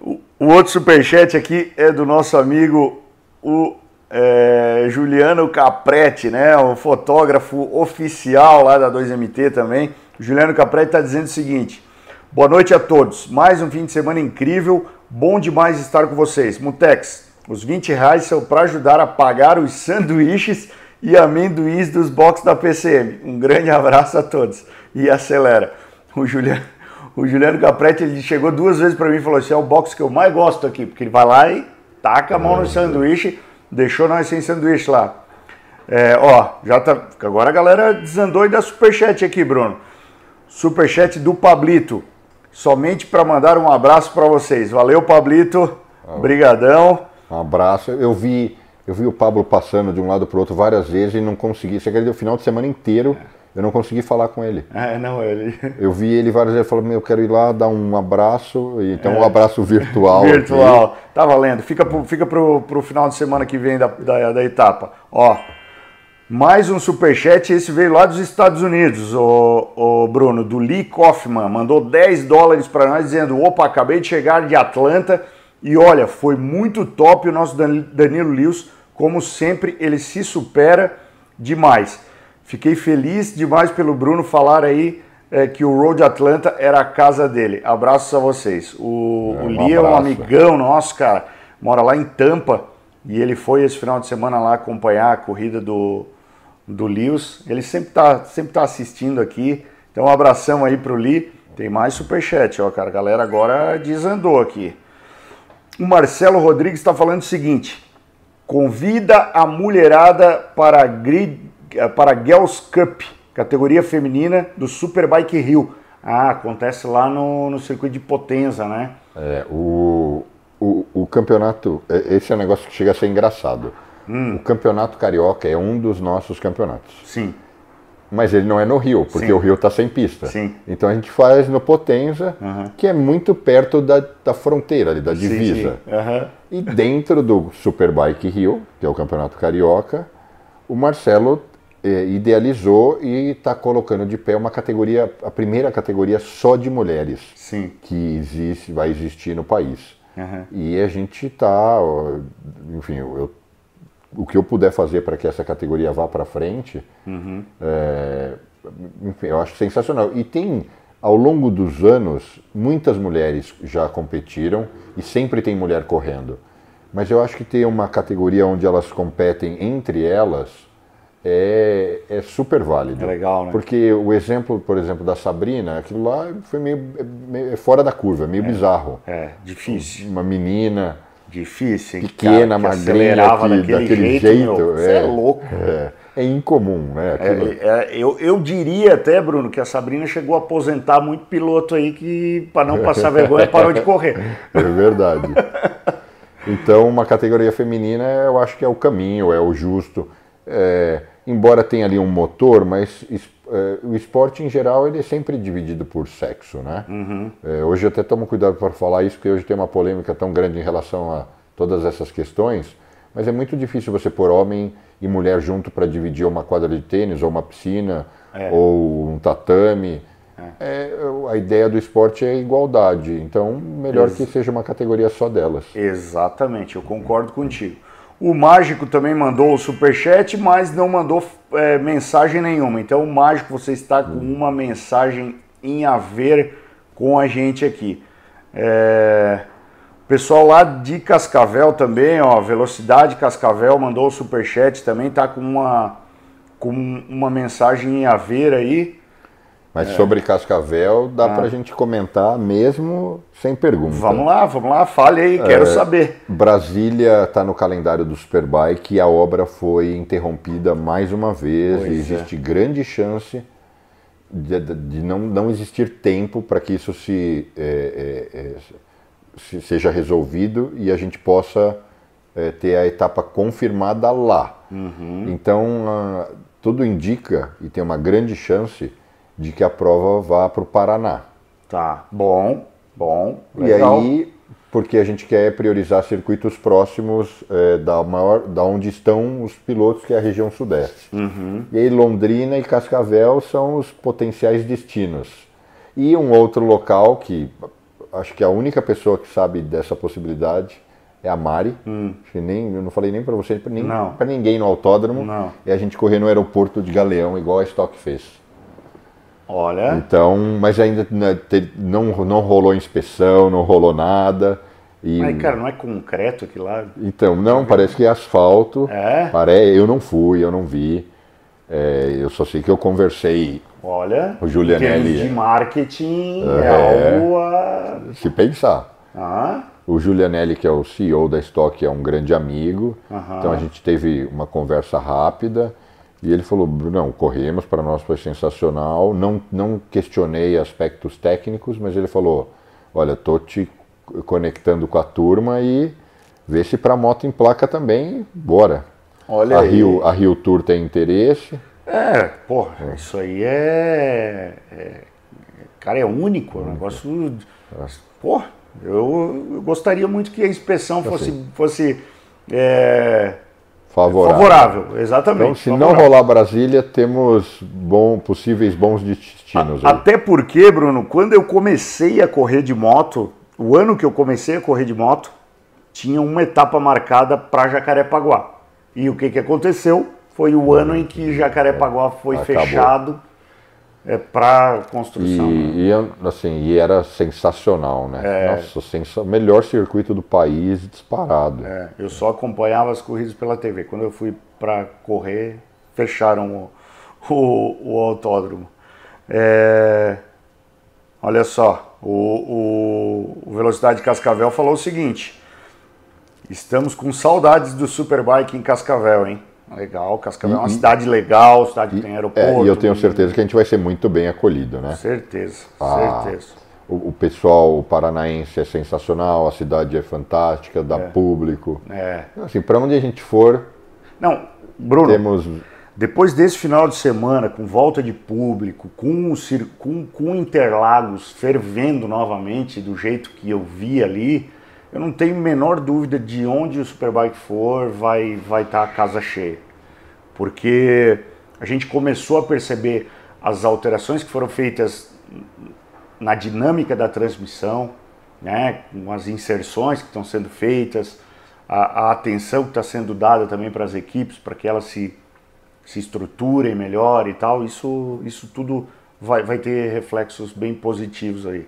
O, o, outro superchat aqui é do nosso amigo, o é, Juliano Capretti, né? O fotógrafo oficial lá da 2MT também. Juliano Capretti está dizendo o seguinte... Boa noite a todos. Mais um fim de semana incrível. Bom demais estar com vocês. Mutex, os 20 reais são para ajudar a pagar os sanduíches e amendoins dos box da PCM. Um grande [laughs] abraço a todos. E acelera. O Juliano, o Juliano Capretti ele chegou duas vezes para mim e falou assim: é o box que eu mais gosto aqui, porque ele vai lá e taca a mão no sanduíche, deixou nós sem sanduíche lá. É, ó, já tá. Agora a galera desandou e dá superchat aqui, Bruno. Superchat do Pablito somente para mandar um abraço para vocês. Valeu, Pablito. Brigadão. Um abraço. Eu vi, eu vi o Pablo passando de um lado para o outro várias vezes e não consegui. Você quer dizer, o final de semana inteiro eu não consegui falar com ele. É, não, ele. [laughs] Eu vi ele várias vezes, falou: eu quero ir lá dar um abraço, então é. um abraço virtual. virtual. Aqui. Tá valendo. Fica pro, fica pro, pro final de semana que vem da, da, da etapa. Ó, mais um superchat, esse veio lá dos Estados Unidos, o, o Bruno, do Lee Kaufman, mandou 10 dólares para nós dizendo: opa, acabei de chegar de Atlanta e olha, foi muito top o nosso Danilo Lewis, como sempre, ele se supera demais. Fiquei feliz demais pelo Bruno falar aí é, que o Road Atlanta era a casa dele. Abraços a vocês. O, é, um o Lee é um amigão nosso, cara, mora lá em Tampa e ele foi esse final de semana lá acompanhar a corrida do do Lewis. Ele sempre está sempre tá assistindo aqui. Então, um abração aí pro Li. Tem mais superchat, ó, cara. A galera agora desandou aqui. O Marcelo Rodrigues está falando o seguinte: convida a mulherada para, grid, para Girls Cup, categoria feminina do Superbike Rio. Ah, acontece lá no, no circuito de Potenza, né? É, o, o, o campeonato, esse é um negócio que chega a ser engraçado. Hum. O campeonato carioca é um dos nossos campeonatos. Sim. Mas ele não é no Rio, porque Sim. o Rio está sem pista. Sim. Então a gente faz no Potenza, uhum. que é muito perto da, da fronteira, ali, da divisa. Sim, uhum. E dentro do Superbike Rio, que é o campeonato carioca, o Marcelo é, idealizou e está colocando de pé uma categoria, a primeira categoria só de mulheres Sim. que existe, vai existir no país. Uhum. E a gente está, enfim, eu o que eu puder fazer para que essa categoria vá para frente, uhum. é, enfim, eu acho sensacional. E tem ao longo dos anos, muitas mulheres já competiram e sempre tem mulher correndo. Mas eu acho que ter uma categoria onde elas competem entre elas é, é super válido. É legal, né? Porque o exemplo, por exemplo, da Sabrina, aquilo lá foi meio, meio fora da curva, meio é, bizarro. É, difícil. Uma menina difícil, pequena, cara, que, daquele, daquele jeito. jeito é, é louco. É, é, incomum, né? É, é, eu, eu diria até, Bruno, que a Sabrina chegou a aposentar muito piloto aí que, para não passar vergonha, parou de correr. [laughs] É verdade. Então, uma categoria feminina, eu acho que é o caminho, é o justo. É, embora tenha ali um motor, mas é, o esporte em geral ele é sempre dividido por sexo, né? Uhum. É, hoje até tomo cuidado para falar isso, porque hoje tem uma polêmica tão grande em relação a todas essas questões, mas é muito difícil você pôr homem e mulher junto para dividir uma quadra de tênis, ou uma piscina, é. ou um tatame. É. é a ideia do esporte é igualdade, então melhor Ex que seja uma categoria só delas. Exatamente, eu concordo contigo. O Mágico também mandou o superchat, mas não mandou é, mensagem nenhuma. Então, o Mágico, você está com uma mensagem em a ver com a gente aqui. É... Pessoal lá de Cascavel também, ó, Velocidade Cascavel mandou o superchat também, tá com uma, com uma mensagem em a ver aí. Mas é. sobre Cascavel dá ah. para a gente comentar mesmo sem pergunta. Vamos lá, vamos lá, fale aí, quero é, saber. Brasília está no calendário do Superbike e a obra foi interrompida mais uma vez. Pois e é. existe é. grande chance de, de, não, não existir tempo para que isso se, é, é, se, seja resolvido e a gente possa ter a etapa confirmada lá. Uhum. Então, a, tudo indica e tem uma grande chance de que a prova vá para o Paraná. Tá, bom, bom. Legal. E aí, porque a gente quer priorizar circuitos próximos é, da, maior, da onde estão os pilotos, que é a região sudeste. Uhum. E aí Londrina e Cascavel são os potenciais destinos. E um outro local que acho que a única pessoa que sabe dessa possibilidade é a Mari. Hum. Nem, eu não falei nem para você, nem para ninguém no autódromo. Não. E a gente correr no aeroporto de Galeão, igual a Stock fez. Olha. Então, mas ainda não, não rolou inspeção, não rolou nada. E... Mas, cara, não é concreto aqui lá? Então, não, parece que é asfalto. É? Pare... Eu não fui, eu não vi. É, eu só sei que eu conversei. Olha, o Julianelli. de marketing é, é algo a... Se pensar. Ah. O Julianelli, que é o CEO da Stock, é um grande amigo. Aham. Então a gente teve uma conversa rápida. E ele falou, não, corremos, para nós foi sensacional. Não, não questionei aspectos técnicos, mas ele falou, olha, tô te conectando com a turma e vê se para moto em placa também, bora. Olha a aí. Rio, a Rio Tour tem interesse. É, porra, é. isso aí é, é, Cara, é único, é um negócio. Porra, eu, eu, gostaria muito que a inspeção fosse. Assim. fosse é, Favorável. Favorável, exatamente. Então, se favorável. não rolar Brasília, temos bom, possíveis bons destinos. A, até porque, Bruno, quando eu comecei a correr de moto, o ano que eu comecei a correr de moto, tinha uma etapa marcada para Jacarepaguá. E o que, que aconteceu? Foi o ano em que Jacarepaguá foi Acabou. fechado é, para construção. E, né? e, assim, e era sensacional, né? É. Nossa, sensa... melhor circuito do país disparado. É, eu só acompanhava as corridas pela TV. Quando eu fui para correr, fecharam o, o, o autódromo. É, olha só, o, o, o Velocidade Cascavel falou o seguinte: estamos com saudades do Superbike em Cascavel, hein? Legal, Cascavel é uma cidade legal, cidade que tem aeroporto. É, e eu tenho certeza que a gente vai ser muito bem acolhido, né? Certeza, ah, certeza. O, o, pessoal paranaense é sensacional, a cidade é fantástica, dá é. público. É. Assim, para onde a gente for. Não, Bruno. Temos... Depois desse final de semana, com volta de público, com, o, com, com Interlagos fervendo novamente do jeito que eu vi ali, eu não tenho menor dúvida de onde o Superbike for, vai vai estar tá a casa cheia. Porque a gente começou a perceber as alterações que foram feitas na dinâmica da transmissão, né, com as inserções que estão sendo feitas, a, a atenção que está sendo dada também para as equipes, para que elas se, se estruturem melhor e tal, isso, isso tudo vai, vai ter reflexos bem positivos aí.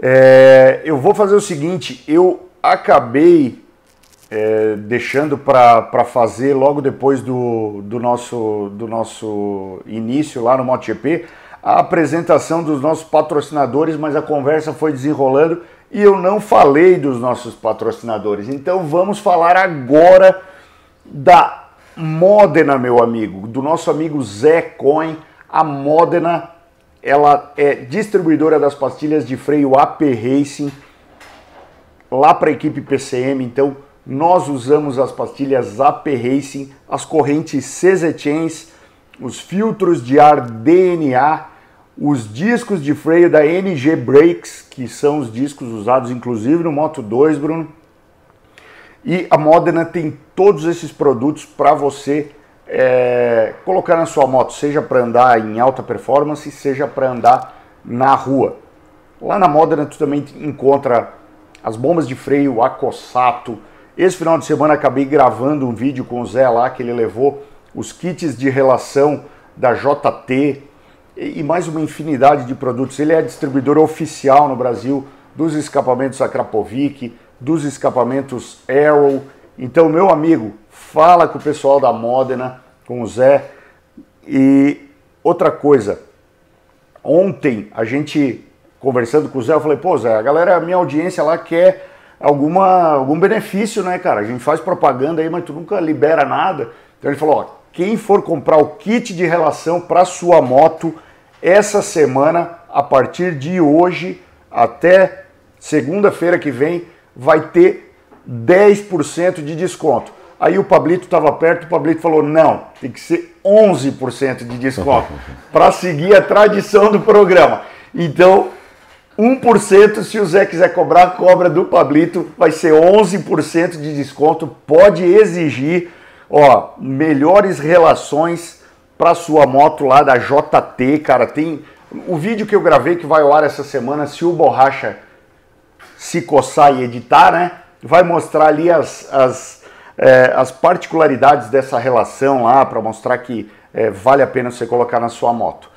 É, eu vou fazer o seguinte, eu acabei é, deixando para fazer logo depois do, do, nosso, do nosso início lá no MotoGP a apresentação dos nossos patrocinadores, mas a conversa foi desenrolando e eu não falei dos nossos patrocinadores. Então vamos falar agora da Modena, meu amigo, do nosso amigo Zé Coin. A Modena ela é distribuidora das pastilhas de freio AP Racing lá para a equipe PCM. Então, nós usamos as pastilhas AP Racing, as correntes CZ Chains, os filtros de ar DNA, os discos de freio da NG Brakes, que são os discos usados inclusive no Moto 2, Bruno. E a Modena tem todos esses produtos para você é, colocar na sua moto, seja para andar em alta performance, seja para andar na rua. Lá na Modena tu também encontra as bombas de freio Acossato. Esse final de semana acabei gravando um vídeo com o Zé lá que ele levou os kits de relação da JT e mais uma infinidade de produtos. Ele é distribuidor oficial no Brasil dos escapamentos Akrapovic, dos escapamentos Arrow. Então, meu amigo, fala com o pessoal da Modena, com o Zé. E outra coisa, ontem a gente conversando com o Zé, eu falei, pô, Zé, a galera, a minha audiência lá quer alguma, algum benefício, né, cara? A gente faz propaganda aí, mas tu nunca libera nada. Então ele falou, ó, quem for comprar o kit de relação para sua moto essa semana, a partir de hoje até segunda-feira que vem, vai ter 10% de desconto. Aí o Pablito estava perto, o Pablito falou: não, tem que ser 11% de desconto [laughs] para seguir a tradição do programa. Então, 1% se o Zé quiser cobrar, cobra do Pablito, vai ser 11% de desconto. Pode exigir, ó, melhores relações para sua moto lá da JT, cara. Tem o vídeo que eu gravei que vai ao ar essa semana, se o Borracha se coçar e editar, né? Vai mostrar ali as, as é, as particularidades dessa relação lá para mostrar que é, vale a pena você colocar na sua moto.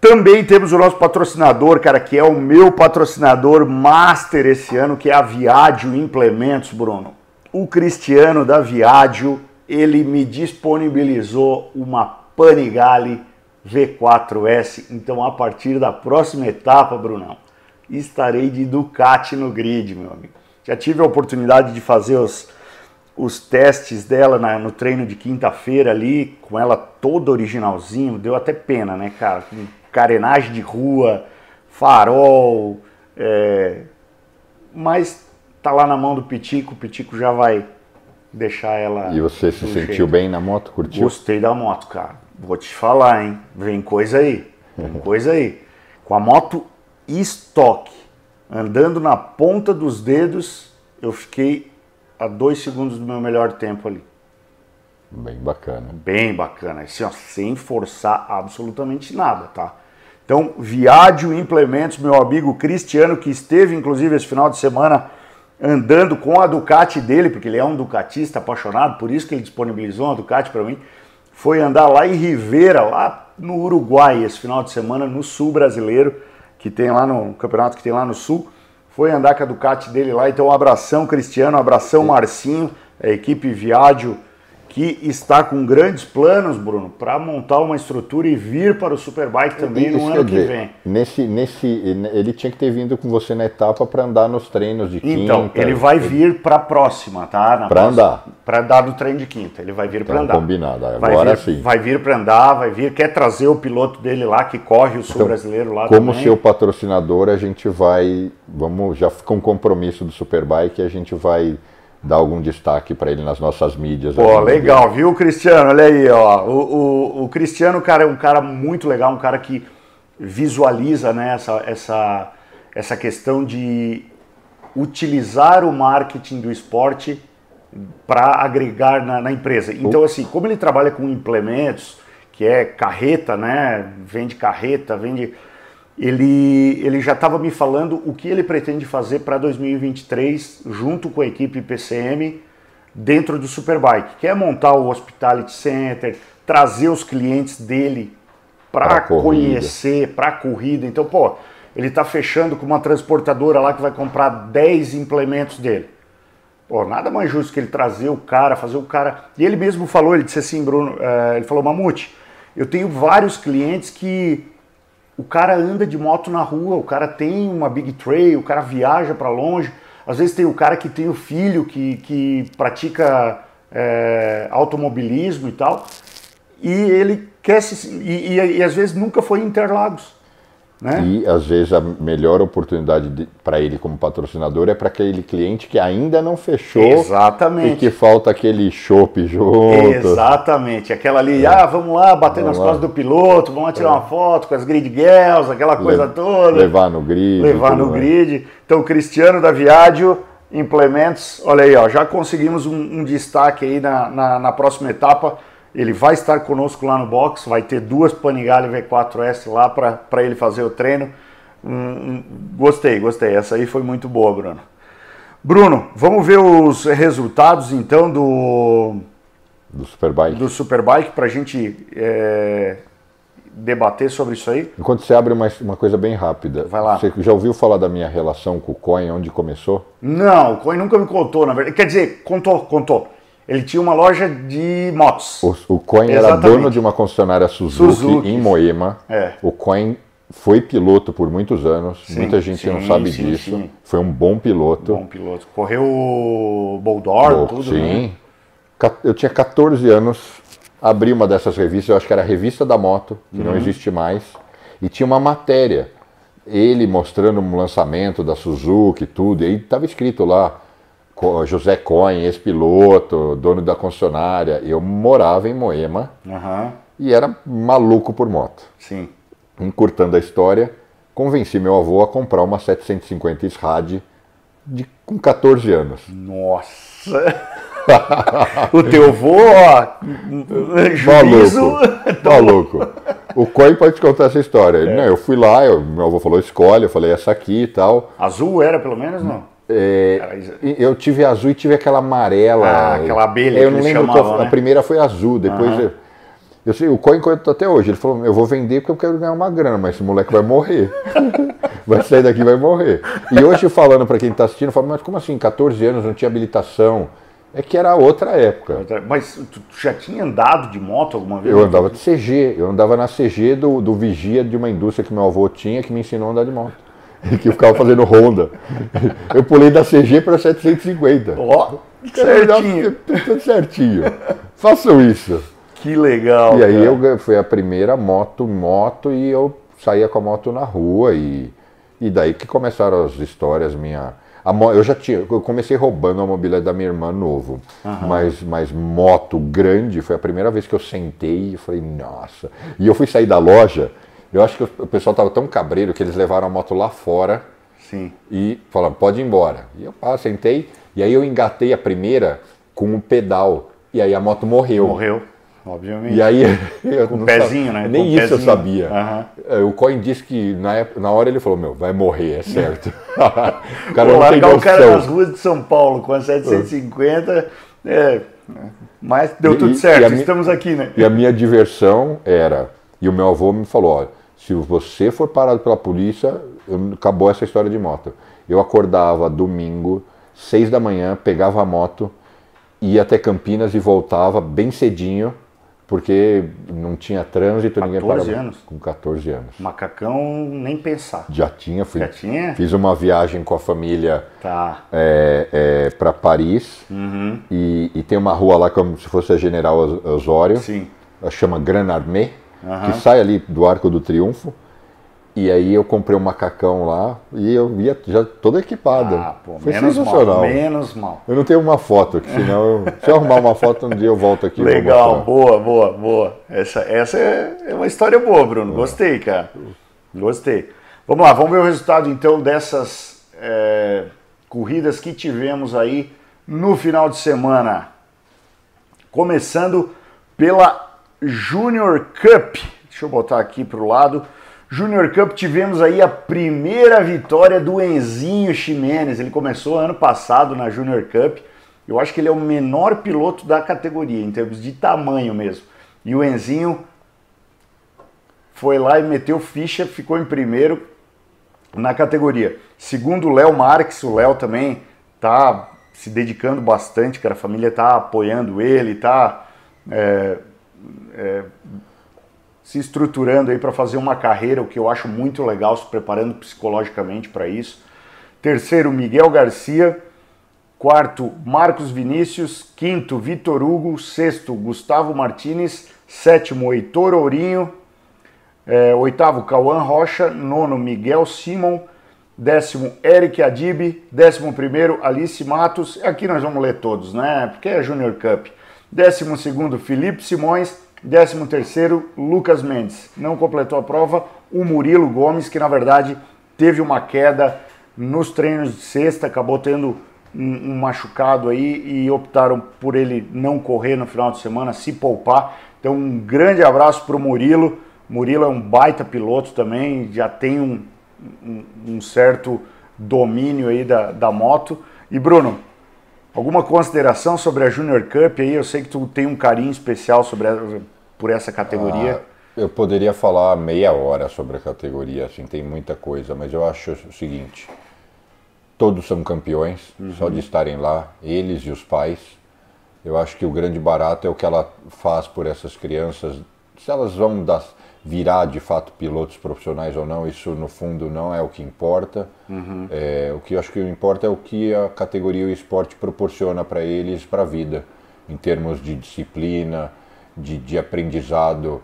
Também temos o nosso patrocinador, cara, que é o meu patrocinador master esse ano, que é a Viadio Implementos, Bruno. O Cristiano da Viadio, ele me disponibilizou uma Panigale V4S. Então, a partir da próxima etapa, Brunão, estarei de Ducati no grid, meu amigo. Já tive a oportunidade de fazer os, os testes dela na, no treino de quinta-feira ali, com ela toda originalzinho, deu até pena, né, cara? Com carenagem de rua, farol, é... mas tá lá na mão do Pitico, o Pitico já vai deixar ela. E você se sentiu jeito. bem na moto, curtiu? Gostei da moto, cara. Vou te falar, hein? Vem coisa aí, vem [laughs] coisa aí. Com a moto estoque, andando na ponta dos dedos, eu fiquei a dois segundos do meu melhor tempo ali. Bem bacana. Bem bacana, assim, ó, sem forçar absolutamente nada, tá? Então, Viádio Implementos, meu amigo Cristiano, que esteve inclusive esse final de semana andando com a Ducati dele, porque ele é um Ducatista apaixonado, por isso que ele disponibilizou uma Ducati para mim, foi andar lá em Rivera, lá no Uruguai, esse final de semana, no sul brasileiro, que tem lá no campeonato que tem lá no sul foi andar com a Ducati dele lá. Então, um abração, Cristiano, um abração, Marcinho, a equipe Viádio, que está com grandes planos, Bruno, para montar uma estrutura e vir para o Superbike também Isso no ano que vem. Nesse, nesse, ele tinha que ter vindo com você na etapa para andar nos treinos de quinta. Então, ele vai vir para a próxima, tá? Para andar. Para andar no treino de quinta. Ele vai vir para então, andar. Combinado. Agora vai vir, sim. Vai vir para andar, vai vir. Quer trazer o piloto dele lá que corre o sul então, brasileiro lá Como também. seu patrocinador, a gente vai, vamos já com um compromisso do Superbike, a gente vai dar algum destaque para ele nas nossas mídias. Pô, legal, viu, Cristiano? Olha aí, ó. O, o, o, Cristiano, cara, é um cara muito legal, um cara que visualiza né, essa, essa, essa questão de utilizar o marketing do esporte para agregar na, na, empresa. Então, assim, como ele trabalha com implementos, que é carreta, né? Vende carreta, vende ele, ele já estava me falando o que ele pretende fazer para 2023 junto com a equipe PCM dentro do Superbike, que é montar o Hospitality Center, trazer os clientes dele para conhecer, para corrida. Então, pô, ele está fechando com uma transportadora lá que vai comprar 10 implementos dele. Pô, nada mais justo que ele trazer o cara, fazer o cara. E ele mesmo falou, ele disse assim, Bruno, é, ele falou, Mamute, eu tenho vários clientes que o cara anda de moto na rua, o cara tem uma big trail, o cara viaja para longe. Às vezes tem o cara que tem o filho que, que pratica é, automobilismo e tal, e ele quer se. E, e, e às vezes nunca foi em Interlagos. Né? E às vezes a melhor oportunidade para ele como patrocinador é para aquele cliente que ainda não fechou Exatamente. e que falta aquele chopp junto. Exatamente, aquela ali, é. ah, vamos lá bater vamos nas costas do piloto, vamos lá tirar é. uma foto com as grid girls, aquela coisa Le toda. Levar no grid. Levar no grid. Então o Cristiano da Viaggio Implementos, olha aí, ó, já conseguimos um, um destaque aí na, na, na próxima etapa ele vai estar conosco lá no box, vai ter duas Panigale V4S lá para ele fazer o treino. Hum, gostei, gostei. Essa aí foi muito boa, Bruno. Bruno, vamos ver os resultados então do do Superbike. Do Superbike para a gente é, debater sobre isso aí. Enquanto você abre uma, uma coisa bem rápida. Vai lá. Você já ouviu falar da minha relação com o Coin, onde começou? Não, o Coin nunca me contou, na verdade. Quer dizer, contou, contou. Ele tinha uma loja de motos. O, o Coin era dono de uma concessionária Suzuki, Suzuki. em Moema. É. O Coin foi piloto por muitos anos. Sim, Muita gente sim, não sabe sim, disso. Foi um bom piloto. Bom piloto. Correu Boldor, tudo, Sim. Né? Eu tinha 14 anos, abri uma dessas revistas, eu acho que era a Revista da Moto, que uhum. não existe mais, e tinha uma matéria. Ele mostrando o lançamento da Suzuki, tudo, e aí estava escrito lá, José Cohen, ex-piloto, dono da concessionária. Eu morava em Moema uhum. e era maluco por moto. Sim. Encurtando a história, convenci meu avô a comprar uma 750 SRAD de, com 14 anos. Nossa! [laughs] o teu avô, ó, juízo... Maluco, maluco. O Coin pode te contar essa história. É. Não, eu fui lá, eu, meu avô falou, escolhe, eu falei, essa aqui e tal. Azul era, pelo menos, não? É, eu tive azul e tive aquela amarela. Ah, aquela abelha. É, eu não lembro chamavam, qual, né? A primeira foi azul, depois. Uhum. Eu, eu sei, o Coin conta até hoje. Ele falou: Eu vou vender porque eu quero ganhar uma grana, mas esse moleque vai morrer. [laughs] vai sair daqui vai morrer. E hoje, falando para quem está assistindo, eu falo: Mas como assim? 14 anos, não tinha habilitação. É que era outra época. Mas tu já tinha andado de moto alguma vez? Eu andava de CG. Eu andava na CG do, do vigia de uma indústria que meu avô tinha que me ensinou a andar de moto. [laughs] que eu ficava fazendo Honda. Eu pulei da CG para 750. Ó, oh, certinho. Tudo certinho. Façam isso. Que legal. E aí cara. eu foi a primeira moto, moto, e eu saía com a moto na rua e, e daí que começaram as histórias minha. A, eu já tinha, eu comecei roubando a mobília da minha irmã novo, uhum. mas, mas moto grande foi a primeira vez que eu sentei e falei, nossa. E eu fui sair da loja, eu acho que o pessoal estava tão cabreiro que eles levaram a moto lá fora Sim. e falaram, pode ir embora. E eu ah, sentei, e aí eu engatei a primeira com um pedal, e aí a moto morreu. Morreu, obviamente. E aí. [laughs] Com o pezinho, né? Nem com isso pezinho. eu sabia. Uhum. O Coin disse que na, época, na hora ele falou: Meu, vai morrer, é certo. [laughs] [laughs] o cara Pô, não tem o cara nas ruas de São Paulo com a 750, é. Mas deu tudo certo, estamos minha, aqui, né? E a minha diversão era. E o meu avô me falou: olha, se você for parado pela polícia, acabou essa história de moto. Eu acordava domingo, seis da manhã, pegava a moto, ia até Campinas e voltava bem cedinho, porque não tinha trânsito, 14 ninguém parava. anos? Com 14 anos. Macacão, nem pensar. Já tinha, fui, Já tinha? Fiz uma viagem com a família tá. é, é, para Paris. Uhum. E, e, tem uma rua lá como se fosse a General Osório. Sim. Chama Grand Armée uhum. que sai ali do Arco do Triunfo. E aí eu comprei um macacão lá e eu ia já todo equipado. Ah, pô, Foi menos sensacional. Mal, menos mal. Eu não tenho uma foto, que senão eu, se eu arrumar uma foto um dia eu volto aqui. Legal, boa, boa, boa. Essa, essa é, é uma história boa, Bruno. Gostei, cara. Gostei. Vamos lá, vamos ver o resultado então dessas é, corridas que tivemos aí no final de semana. Começando pela Junior Cup. Deixa eu botar aqui para o lado. Junior Cup tivemos aí a primeira vitória do Enzinho Ximenes. Ele começou ano passado na Junior Cup. Eu acho que ele é o menor piloto da categoria, em termos de tamanho mesmo. E o Enzinho foi lá e meteu ficha, ficou em primeiro na categoria. Segundo o Léo Marques, o Léo também tá se dedicando bastante, cara, a família tá apoiando ele, tá é, é, se estruturando aí para fazer uma carreira, o que eu acho muito legal, se preparando psicologicamente para isso. Terceiro, Miguel Garcia. Quarto, Marcos Vinícius. Quinto, Vitor Hugo. Sexto, Gustavo Martinez. Sétimo, Heitor Ourinho. É, oitavo, Cauã Rocha. Nono, Miguel Simon. Décimo, Eric Adib. Décimo primeiro, Alice Matos. Aqui nós vamos ler todos, né? Porque é Junior Cup. Décimo segundo, Felipe Simões. Décimo terceiro, Lucas Mendes. Não completou a prova o Murilo Gomes, que na verdade teve uma queda nos treinos de sexta, acabou tendo um, um machucado aí e optaram por ele não correr no final de semana, se poupar. Então, um grande abraço para o Murilo. Murilo é um baita piloto também, já tem um, um, um certo domínio aí da, da moto. E Bruno, alguma consideração sobre a Junior Cup aí? Eu sei que tu tem um carinho especial sobre a, por essa categoria. Ah, eu poderia falar meia hora sobre a categoria, assim, tem muita coisa, mas eu acho o seguinte: todos são campeões, uhum. só de estarem lá, eles e os pais. Eu acho que o grande barato é o que ela faz por essas crianças. Se elas vão das, virar de fato pilotos profissionais ou não, isso no fundo não é o que importa. Uhum. É, o que eu acho que importa é o que a categoria e o esporte proporciona para eles para a vida, em termos de disciplina, de, de aprendizado,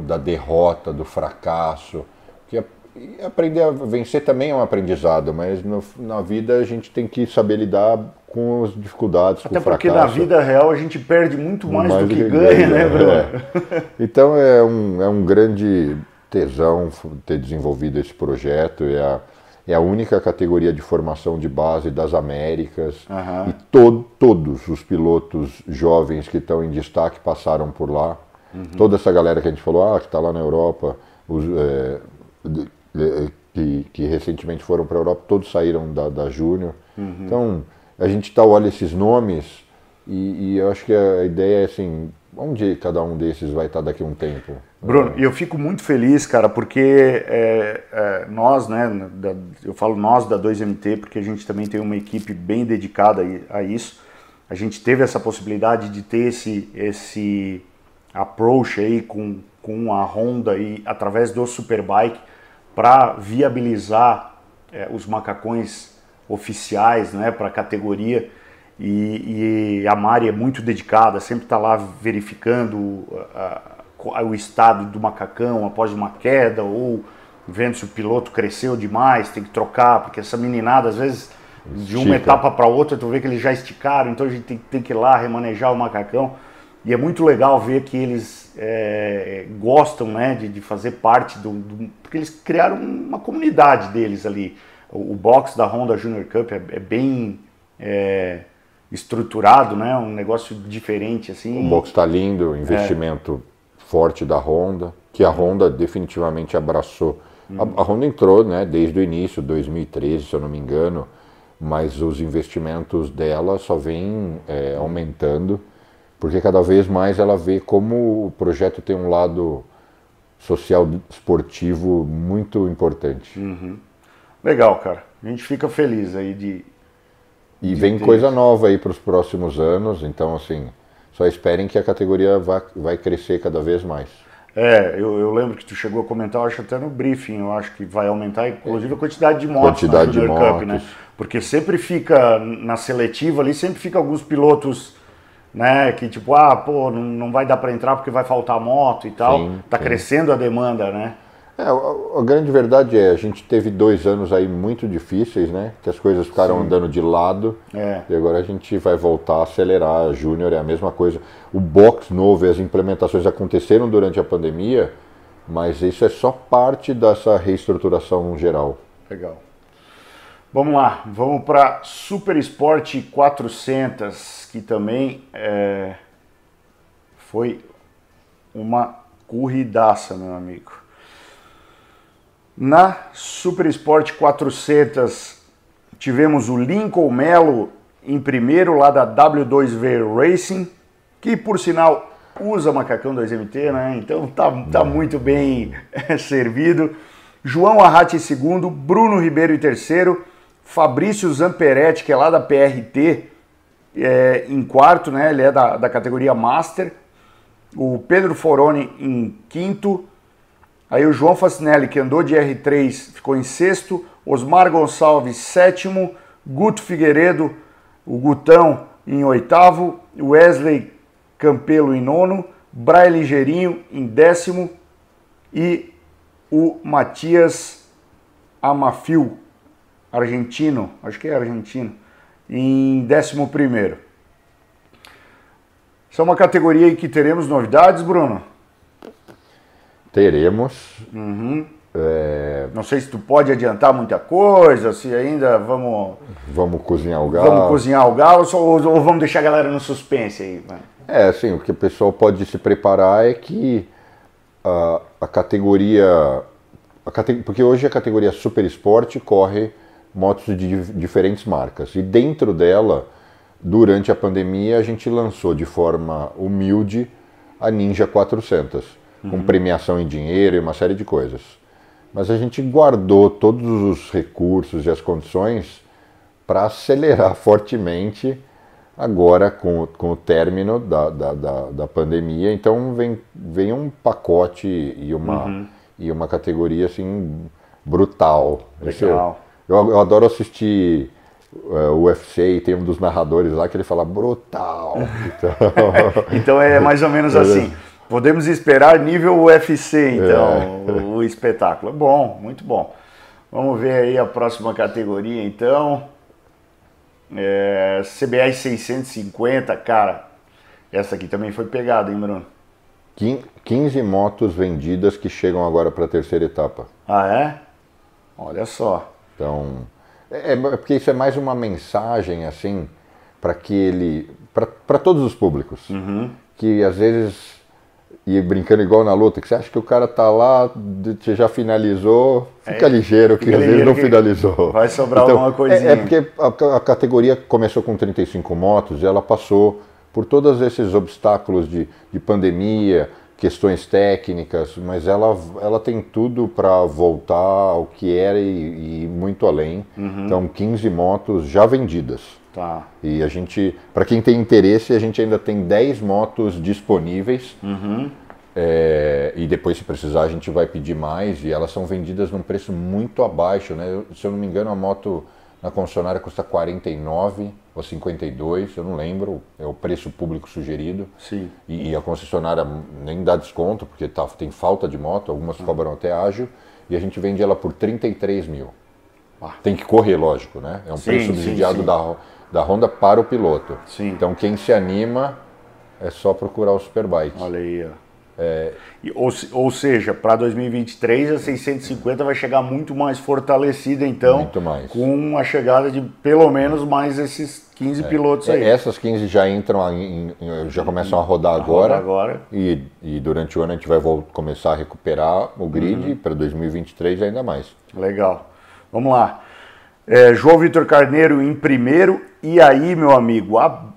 da derrota, do fracasso. Que é e aprender a vencer também é um aprendizado, mas no, na vida a gente tem que saber lidar com as dificuldades. Até porque fracasso. na vida real a gente perde muito mais, mais do que, que ganha, ganha, né, Bruno? É. [laughs] Então é um, é um grande tesão ter desenvolvido esse projeto. É a, é a única categoria de formação de base das Américas. Uhum. E to, todos os pilotos jovens que estão em destaque passaram por lá. Uhum. Toda essa galera que a gente falou, ah, que está lá na Europa, os, é, que, que recentemente foram para a Europa, todos saíram da, da Júnior. Uhum. Então, a gente tá, olha esses nomes e, e, eu acho que a ideia é assim, onde cada um desses vai estar tá daqui a um tempo? Bruno, e eu fico muito feliz, cara, porque é, é, nós, né, da, eu falo nós da 2MT, porque a gente também tem uma equipe bem dedicada a isso. A gente teve essa possibilidade de ter esse, esse approach aí com, com a Honda e através do Superbike para viabilizar é, os macacões oficiais né, para a categoria. E, e, a Mari é muito dedicada, sempre está lá verificando a, a, o estado do macacão após uma queda ou vendo se o piloto cresceu demais, tem que trocar, porque essa meninada às vezes de uma etapa para outra tu vê que eles já esticaram, então a gente tem, tem que ir lá remanejar o macacão. E é muito legal ver que eles é, gostam né, de, de, fazer parte do, do, Porque eles criaram uma comunidade deles ali. O, o box da Honda Junior Cup é, é bem é, estruturado, né, um negócio diferente. assim. O box está lindo, investimento forte da Honda, que a Honda definitivamente abraçou. A, a, Honda entrou né, desde o início, 2013, se eu não me engano, mas os investimentos dela só vêm é, aumentando porque cada vez mais ela vê como o projeto tem um lado social esportivo muito importante. Uhum. Legal, cara. A gente fica feliz aí de. E de vem coisa nova aí para os próximos anos, então assim, só esperem que a categoria vá, vai crescer cada vez mais. É, eu, eu, lembro que tu chegou a comentar, eu acho até no briefing, eu acho que vai aumentar inclusive a quantidade de motos quantidade na Junior. Cup, né? Porque sempre fica na seletiva ali, sempre fica alguns pilotos né? Que tipo, ah, pô, não, não vai dar para entrar porque vai faltar moto e tal. Sim, tá sim. crescendo a demanda, né? É, a, a, grande verdade é, a gente teve dois anos aí muito difíceis, né? Que as coisas ficaram sim. andando de lado. É. E agora a gente vai voltar a acelerar. A Júnior é a mesma coisa. O box novo e as implementações aconteceram durante a pandemia, mas isso é só parte dessa reestruturação geral. Legal. Vamos lá, vamos para Super Sport 400, que também é, foi uma corridaça, meu amigo. Na Super Sport 400 tivemos o Lincoln Melo em primeiro lá da W2V Racing, que por sinal usa macacão 2MT, né? Então tá, tá muito bem servido. João Arrati em segundo, Bruno Ribeiro em terceiro, Fabrício Zamperetti, que é lá da PRT, é, em quarto, né? Ele é da, da categoria Master. O Pedro Foroni em quinto. Aí o João Facinelli, que andou de R3, ficou em sexto. Osmar Gonçalves, sétimo. Guto Figueiredo, o Gutão, em oitavo. Wesley Campelo em nono. Braille Ligeirinho em décimo. E o Matias Amafil, argentino, acho que é argentino, em 11. Essa é uma categoria em que teremos novidades, Bruno? Teremos. Uhum. É... Não sei se tu pode adiantar muita coisa, se ainda vamos. Vamos cozinhar o galo. Vamos cozinhar o galo ou, ou vamos deixar a galera no suspense aí? É, assim, o que o pessoal pode se preparar é que a, a categoria. A cate, porque hoje a categoria Super Esporte corre motos de diferentes marcas. E dentro dela, durante a pandemia, a gente lançou de forma humilde a Ninja 400, uhum. com premiação em dinheiro e uma série de coisas. Mas a gente guardou todos os recursos e as condições para acelerar [laughs] fortemente agora com, com o término da, da, da, da, pandemia. Então vem, vem um pacote e uma, uhum. e uma categoria assim brutal. Legal. Esse, eu, eu adoro assistir uh, o UFC e tem um dos narradores lá que ele fala brutal. Então, [laughs] então é mais ou menos assim. Podemos esperar nível UFC, então, é. o, o espetáculo. Bom, muito bom. Vamos ver aí a próxima categoria, então. É, CBR 650, cara. Essa aqui também foi pegada, hein, Bruno? 15 motos vendidas que chegam agora para a terceira etapa. Ah, é? Olha só. Então, é, é porque isso é mais uma mensagem assim para que ele, para todos os públicos, uhum. que às vezes e brincando igual na luta, que você acha que o cara tá lá, você já finalizou, fica é, ligeiro que fica às vezes não finalizou. Vai sobrar então, alguma coisinha. É, é porque a, a, categoria começou com 35 motos e ela passou por todos esses obstáculos de, de pandemia, questões técnicas, mas ela, ela tem tudo para voltar ao que era e, e muito além. Uhum. Então, 15 motos já vendidas. Tá. E a gente, para quem tem interesse, a gente ainda tem 10 motos disponíveis. Uhum. É, e depois, se precisar, a gente vai pedir mais. E elas são vendidas num preço muito abaixo. Né? Se eu não me engano, a moto na concessionária custa 49 ou 52, eu não lembro, é o preço público sugerido. Sim. E, e a concessionária nem dá desconto, porque tá, tem falta de moto, algumas uhum. cobram até ágil, e a gente vende ela por 33 mil. Ah. Tem que correr, lógico, né? É um sim, preço subsidiado sim, sim. Da, da Honda para o piloto. Sim. Então quem se anima é só procurar o Superbike. Olha aí, ó. É... Ou, ou seja, para 2023 a 650 vai chegar muito mais fortalecida, então, mais. com a chegada de pelo menos mais esses 15 é. pilotos aí. Essas 15 já entram, em, em, já começam a rodar a agora, agora. E, e, durante o ano a gente vai começar a recuperar o grid uhum. para 2023 ainda mais. Legal. Vamos lá. É, João Vitor Carneiro em primeiro, e aí, meu amigo, a é,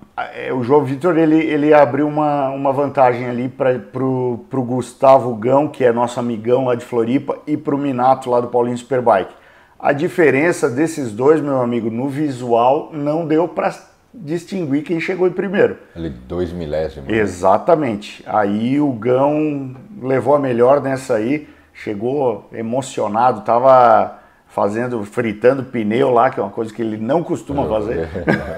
o João Vitor ele, ele abriu uma, uma vantagem ali para pro, pro Gustavo Gão, que é nosso amigão lá de Floripa, e pro Minato lá do Paulinho Superbike. A diferença desses dois, meu amigo, no visual não deu para distinguir quem chegou em primeiro. Ali, dois milésimos. Exatamente. Aí o Gão levou a melhor nessa aí, chegou emocionado, tava fazendo, fritando pneu lá, que é uma coisa que ele não costuma fazer.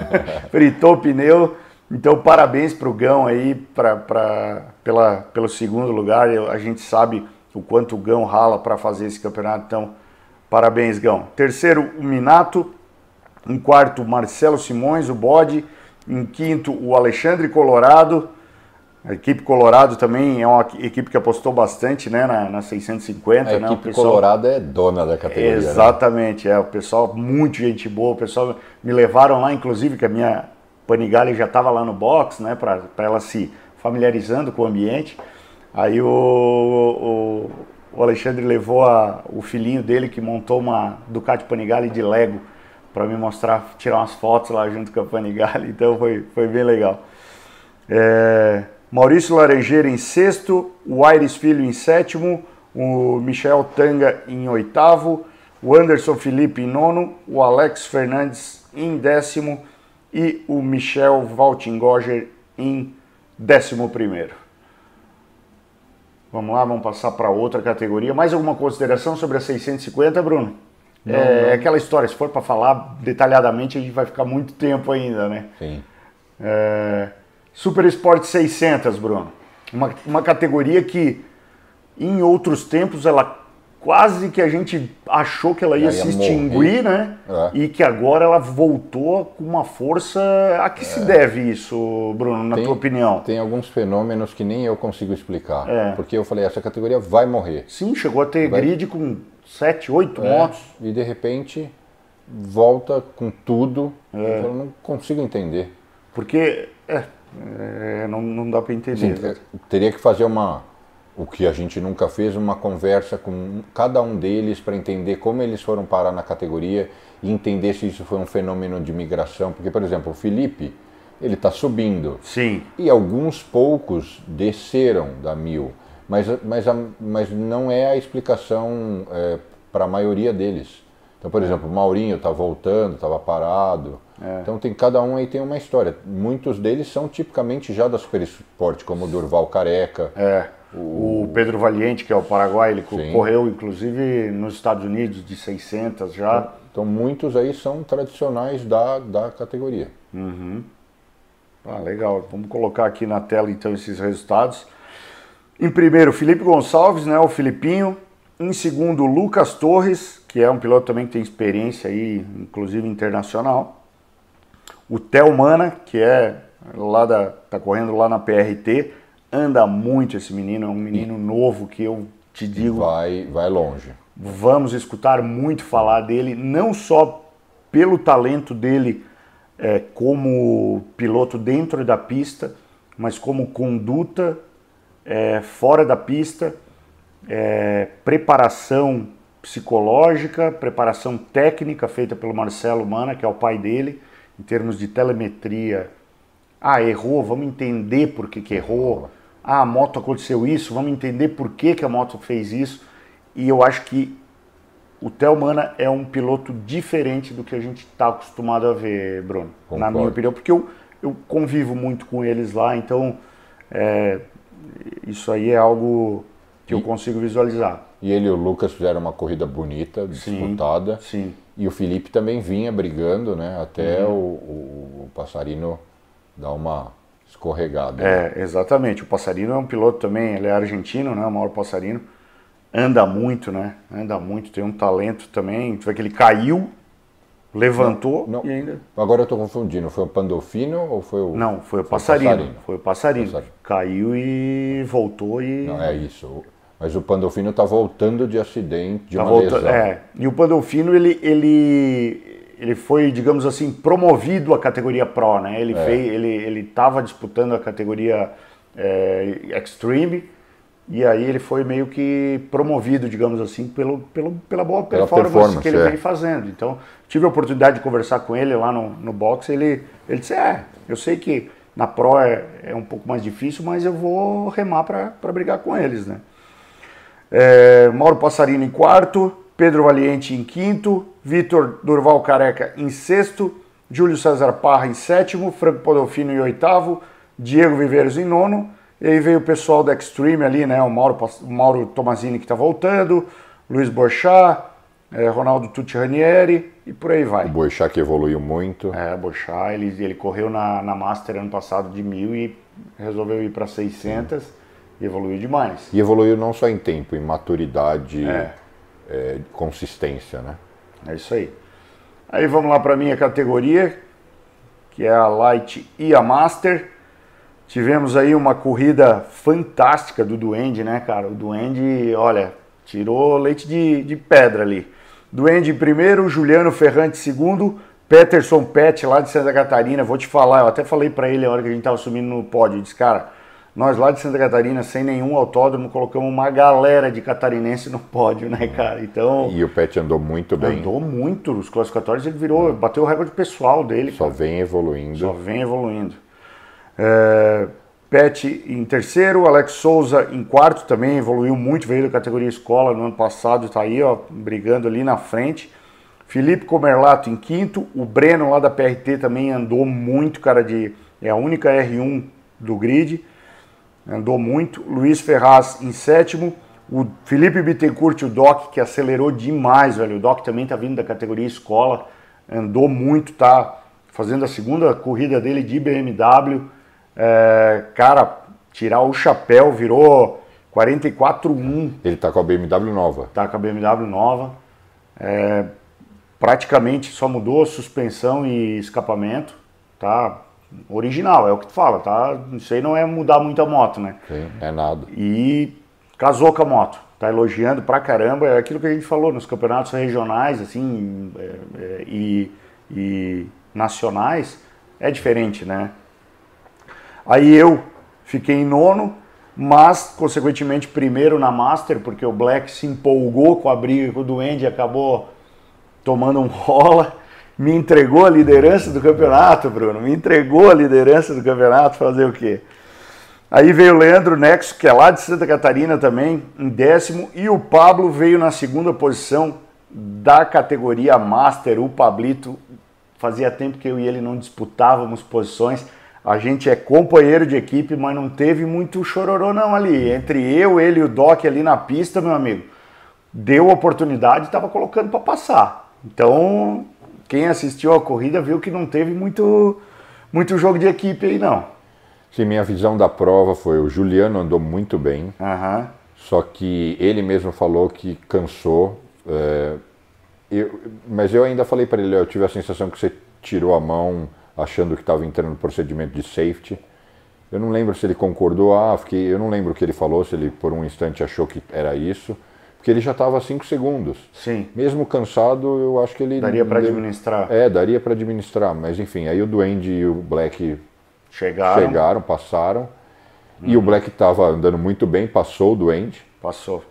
[laughs] Fritou pneu. Então, parabéns para o Gão aí pra, pra, pela, pelo segundo lugar. Eu, a gente sabe o quanto o Gão rala para fazer esse campeonato. Então, parabéns, Gão. Terceiro, o Minato. Em quarto, Marcelo Simões, o Bode. Em quinto, o Alexandre Colorado. A equipe Colorado também é uma equipe que apostou bastante né, na, na 650. A né? equipe pessoal... Colorado é dona da categoria. Né? Exatamente, né? é. O pessoal, muito gente boa. O pessoal me levaram lá, inclusive, que a minha Panigale já estava lá no box, né, para ela se familiarizando com o ambiente. Aí o, o, o Alexandre levou a, o filhinho dele que montou uma Ducati Panigale de Lego para me mostrar, tirar umas fotos lá junto com a Panigale. [laughs] Então foi, foi bem legal. É, Maurício Laranjeira em sexto, o Aires Filho em sétimo, o Michel Tanga em oitavo, o Anderson Felipe em nono, o Alex Fernandes em décimo e o Michel Valtingoger em décimo primeiro. Vamos lá, vamos passar para outra categoria. Mais alguma consideração sobre a 650, Bruno? Não, é, não. aquela história, se for para falar detalhadamente, a gente vai ficar muito tempo ainda, né? Sim. É, Super Sport 600, Bruno. Uma, uma categoria que em outros tempos ela quase que a gente achou que ela ia, se extinguir, morrer. né? É. E que agora ela voltou com uma força. A que é. se deve isso, Bruno, na tem, tua opinião? Tem alguns fenômenos que nem eu consigo explicar. É. Porque eu falei, essa categoria vai morrer. Sim, chegou a ter vai... grid com 7, 8 é. motos. E de repente volta com tudo. É. Eu não consigo entender. Porque é, é, não, não dá para entender. Sim, teria que fazer uma o que a gente nunca fez, uma conversa com cada um deles para entender como eles foram parar na categoria e entender se isso foi um fenômeno de migração. Porque, por exemplo, o Felipe, ele está subindo. Sim. E alguns poucos desceram da mil. Mas, mas, a, mas não é a explicação é, para a maioria deles. Então, por exemplo, o Maurinho está voltando, estava parado. É. Então tem cada um aí tem uma história. Muitos deles são tipicamente já da Super Sport, como o Durval Careca. É. O, o Pedro Valiente, que é o Paraguai, ele Sim. correu inclusive nos Estados Unidos de 600 já. Então, então muitos aí são tradicionais da, da categoria. Uhum. Ah, legal. Vamos colocar aqui na tela então esses resultados. Em primeiro, Felipe Gonçalves, né, o Filipinho. Em segundo, Lucas Torres, que é um piloto também que tem experiência aí, inclusive internacional. O Theo Mana, que é lá da, tá correndo lá na PRT anda muito esse menino, é um menino novo que eu te digo. Vai, vai longe. Vamos escutar muito falar dele, não só pelo talento dele é, como piloto dentro da pista, mas como conduta é, fora da pista, é, preparação psicológica, preparação técnica feita pelo Marcelo Mana, que é o pai dele, em termos de telemetria. Ah, errou, vamos entender por que, que errou ah, a moto aconteceu isso, vamos entender por que, que a moto fez isso. E eu acho que o Mana é um piloto diferente do que a gente está acostumado a ver, Bruno, Concordo. na minha opinião, porque eu, eu convivo muito com eles lá, então é, isso aí é algo que e, eu consigo visualizar. E ele e o Lucas fizeram uma corrida bonita, disputada. Sim. E o Felipe também vinha brigando, né? Até uhum. o, o, Passarino dar uma escorregado. É, exatamente. O Passarino é um piloto também, ele é argentino, né? O maior Passarino. Anda muito, né? Anda muito, tem um talento também. Tu vê que ele caiu, levantou não, não. e ainda. Agora eu estou confundindo, foi o Pandolfino ou foi o. Não, foi o foi Passarino. passarinho. Foi o passarinho. passarinho. Caiu e voltou e. Não, é isso. Mas o Pandolfino está voltando de acidente, de tá uma volta... lesão. É, e o Pandolfino, ele, ele, ele foi, digamos assim, promovido à categoria Pro, né? Ele é. fez, ele ele estava disputando a categoria é, Extreme e aí ele foi meio que promovido, digamos assim, pelo, pelo pela boa performance, performance que ele é. vem fazendo. Então tive a oportunidade de conversar com ele lá no, no box. Ele ele disse: é, eu sei que na Pro é, é um pouco mais difícil, mas eu vou remar para brigar com eles, né? É, Mauro Passarino em quarto, Pedro Valiente em quinto, Vitor Durval Careca em sexto, Júlio César Parra em sétimo, Franco Podolfino em oitavo, Diego Viveiros em nono, e aí veio o pessoal da Extreme ali, né? O Mauro, o Mauro Tomazini que está voltando, Luiz Borchat, é, Ronaldo Tucci Ranieri e por aí vai. O Borchat que evoluiu muito. É, o Borchat, ele, ele correu na, na Master ano passado de mil e resolveu ir para 600 Sim. E evoluiu demais. E evoluiu não só em tempo, em maturidade. É é, consistência, né? É isso aí. Aí vamos lá para a minha categoria, que é a Light e a Master. Tivemos aí uma corrida fantástica do Duende, né, cara? O Duende, olha, tirou leite de, de pedra ali. Duende primeiro, Juliano Ferrante segundo, Peterson Pet lá de Santa Catarina. Vou te falar, eu até falei para ele a hora que a gente tava subindo no pódio. Eu disse, cara, nós lá de Santa Catarina, sem nenhum autódromo, colocamos uma galera de catarinense no pódio, né, cara? Então. E o Pet andou muito bem. Andou muito. Os classificatórios ele virou, bateu o recorde pessoal dele. Só cara. vem evoluindo. Só vem evoluindo. É, Pet em terceiro, Alex Souza em quarto também, evoluiu muito, veio da categoria escola no ano passado, está aí, ó, brigando ali na frente. Felipe Comerlato em quinto, o Breno lá da PRT também andou muito, cara, de é a única R1 do grid, andou muito. Luiz Ferraz em sétimo, o Felipe Bittencourt, o Doc, que acelerou demais, velho. O Doc também tá vindo da categoria escola, andou muito, tá fazendo a segunda corrida dele de BMW. É, cara, tirar o chapéu, virou 44.1. Ele tá com a BMW nova. Tá com a BMW nova. É, praticamente só mudou suspensão e escapamento, tá? Original, é o que tu fala, tá? Isso aí não é mudar muito a moto, né? Sim, é nada. E casou com a moto, tá elogiando pra caramba, é aquilo que a gente falou nos campeonatos regionais, assim, é, é, e, e nacionais, é diferente, né? Aí eu fiquei em nono, mas consequentemente primeiro na Master, porque o Black se empolgou com a briga com o Duende e acabou tomando um rola, me entregou a liderança do campeonato, Bruno, me entregou a liderança do campeonato, fazer o quê? Aí veio o Leandro Nexo, que é lá de Santa Catarina também, em décimo, e o Pablo veio na segunda posição da categoria Master. O Pablito fazia tempo que eu e ele não disputávamos posições. A gente é companheiro de equipe, mas não teve muito chororô não ali. Entre eu, ele e o Doc ali na pista, meu amigo, deu oportunidade e estava colocando para passar. Então, quem assistiu a corrida viu que não teve muito, muito jogo de equipe aí não. Sim, minha visão da prova foi o Juliano andou muito bem, Uhum. só que ele mesmo falou que cansou. é, eu- mas eu ainda falei para ele, eu tive a sensação que você tirou a mão achando que estava entrando no procedimento de safety. Eu não lembro se ele concordou, ah, fiquei, eu não lembro o que ele falou, se ele por um instante achou que era isso, porque ele já estava a 5 segundos. Sim. Mesmo cansado, eu acho que ele. Daria para administrar. É, daria para administrar, mas enfim, aí o Duende e o Black Chegaram. chegaram, passaram. E o Black estava andando muito bem, passou o Duende. Passou.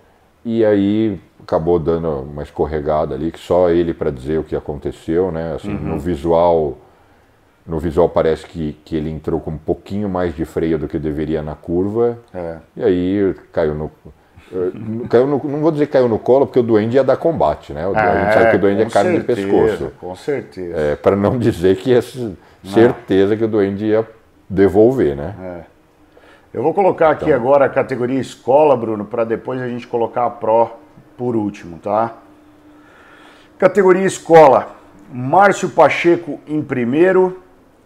E aí acabou dando uma escorregada ali, que só ele para dizer o que aconteceu, né? Assim, no visual, no visual parece que, que ele entrou com um pouquinho mais de freio do que deveria na curva. É. E aí caiu no. Caiu no, não vou dizer que caiu no colo, porque o Duende ia dar combate, né? O- a gente sabe que o Duende é carne de certeza, pescoço. Com certeza. É, para não dizer que é certeza que o Duende ia devolver, né? É. Eu vou colocar aqui Então. agora a categoria escola, Bruno, para depois a gente colocar a Pro por último, tá? Categoria escola, Márcio Pacheco em primeiro,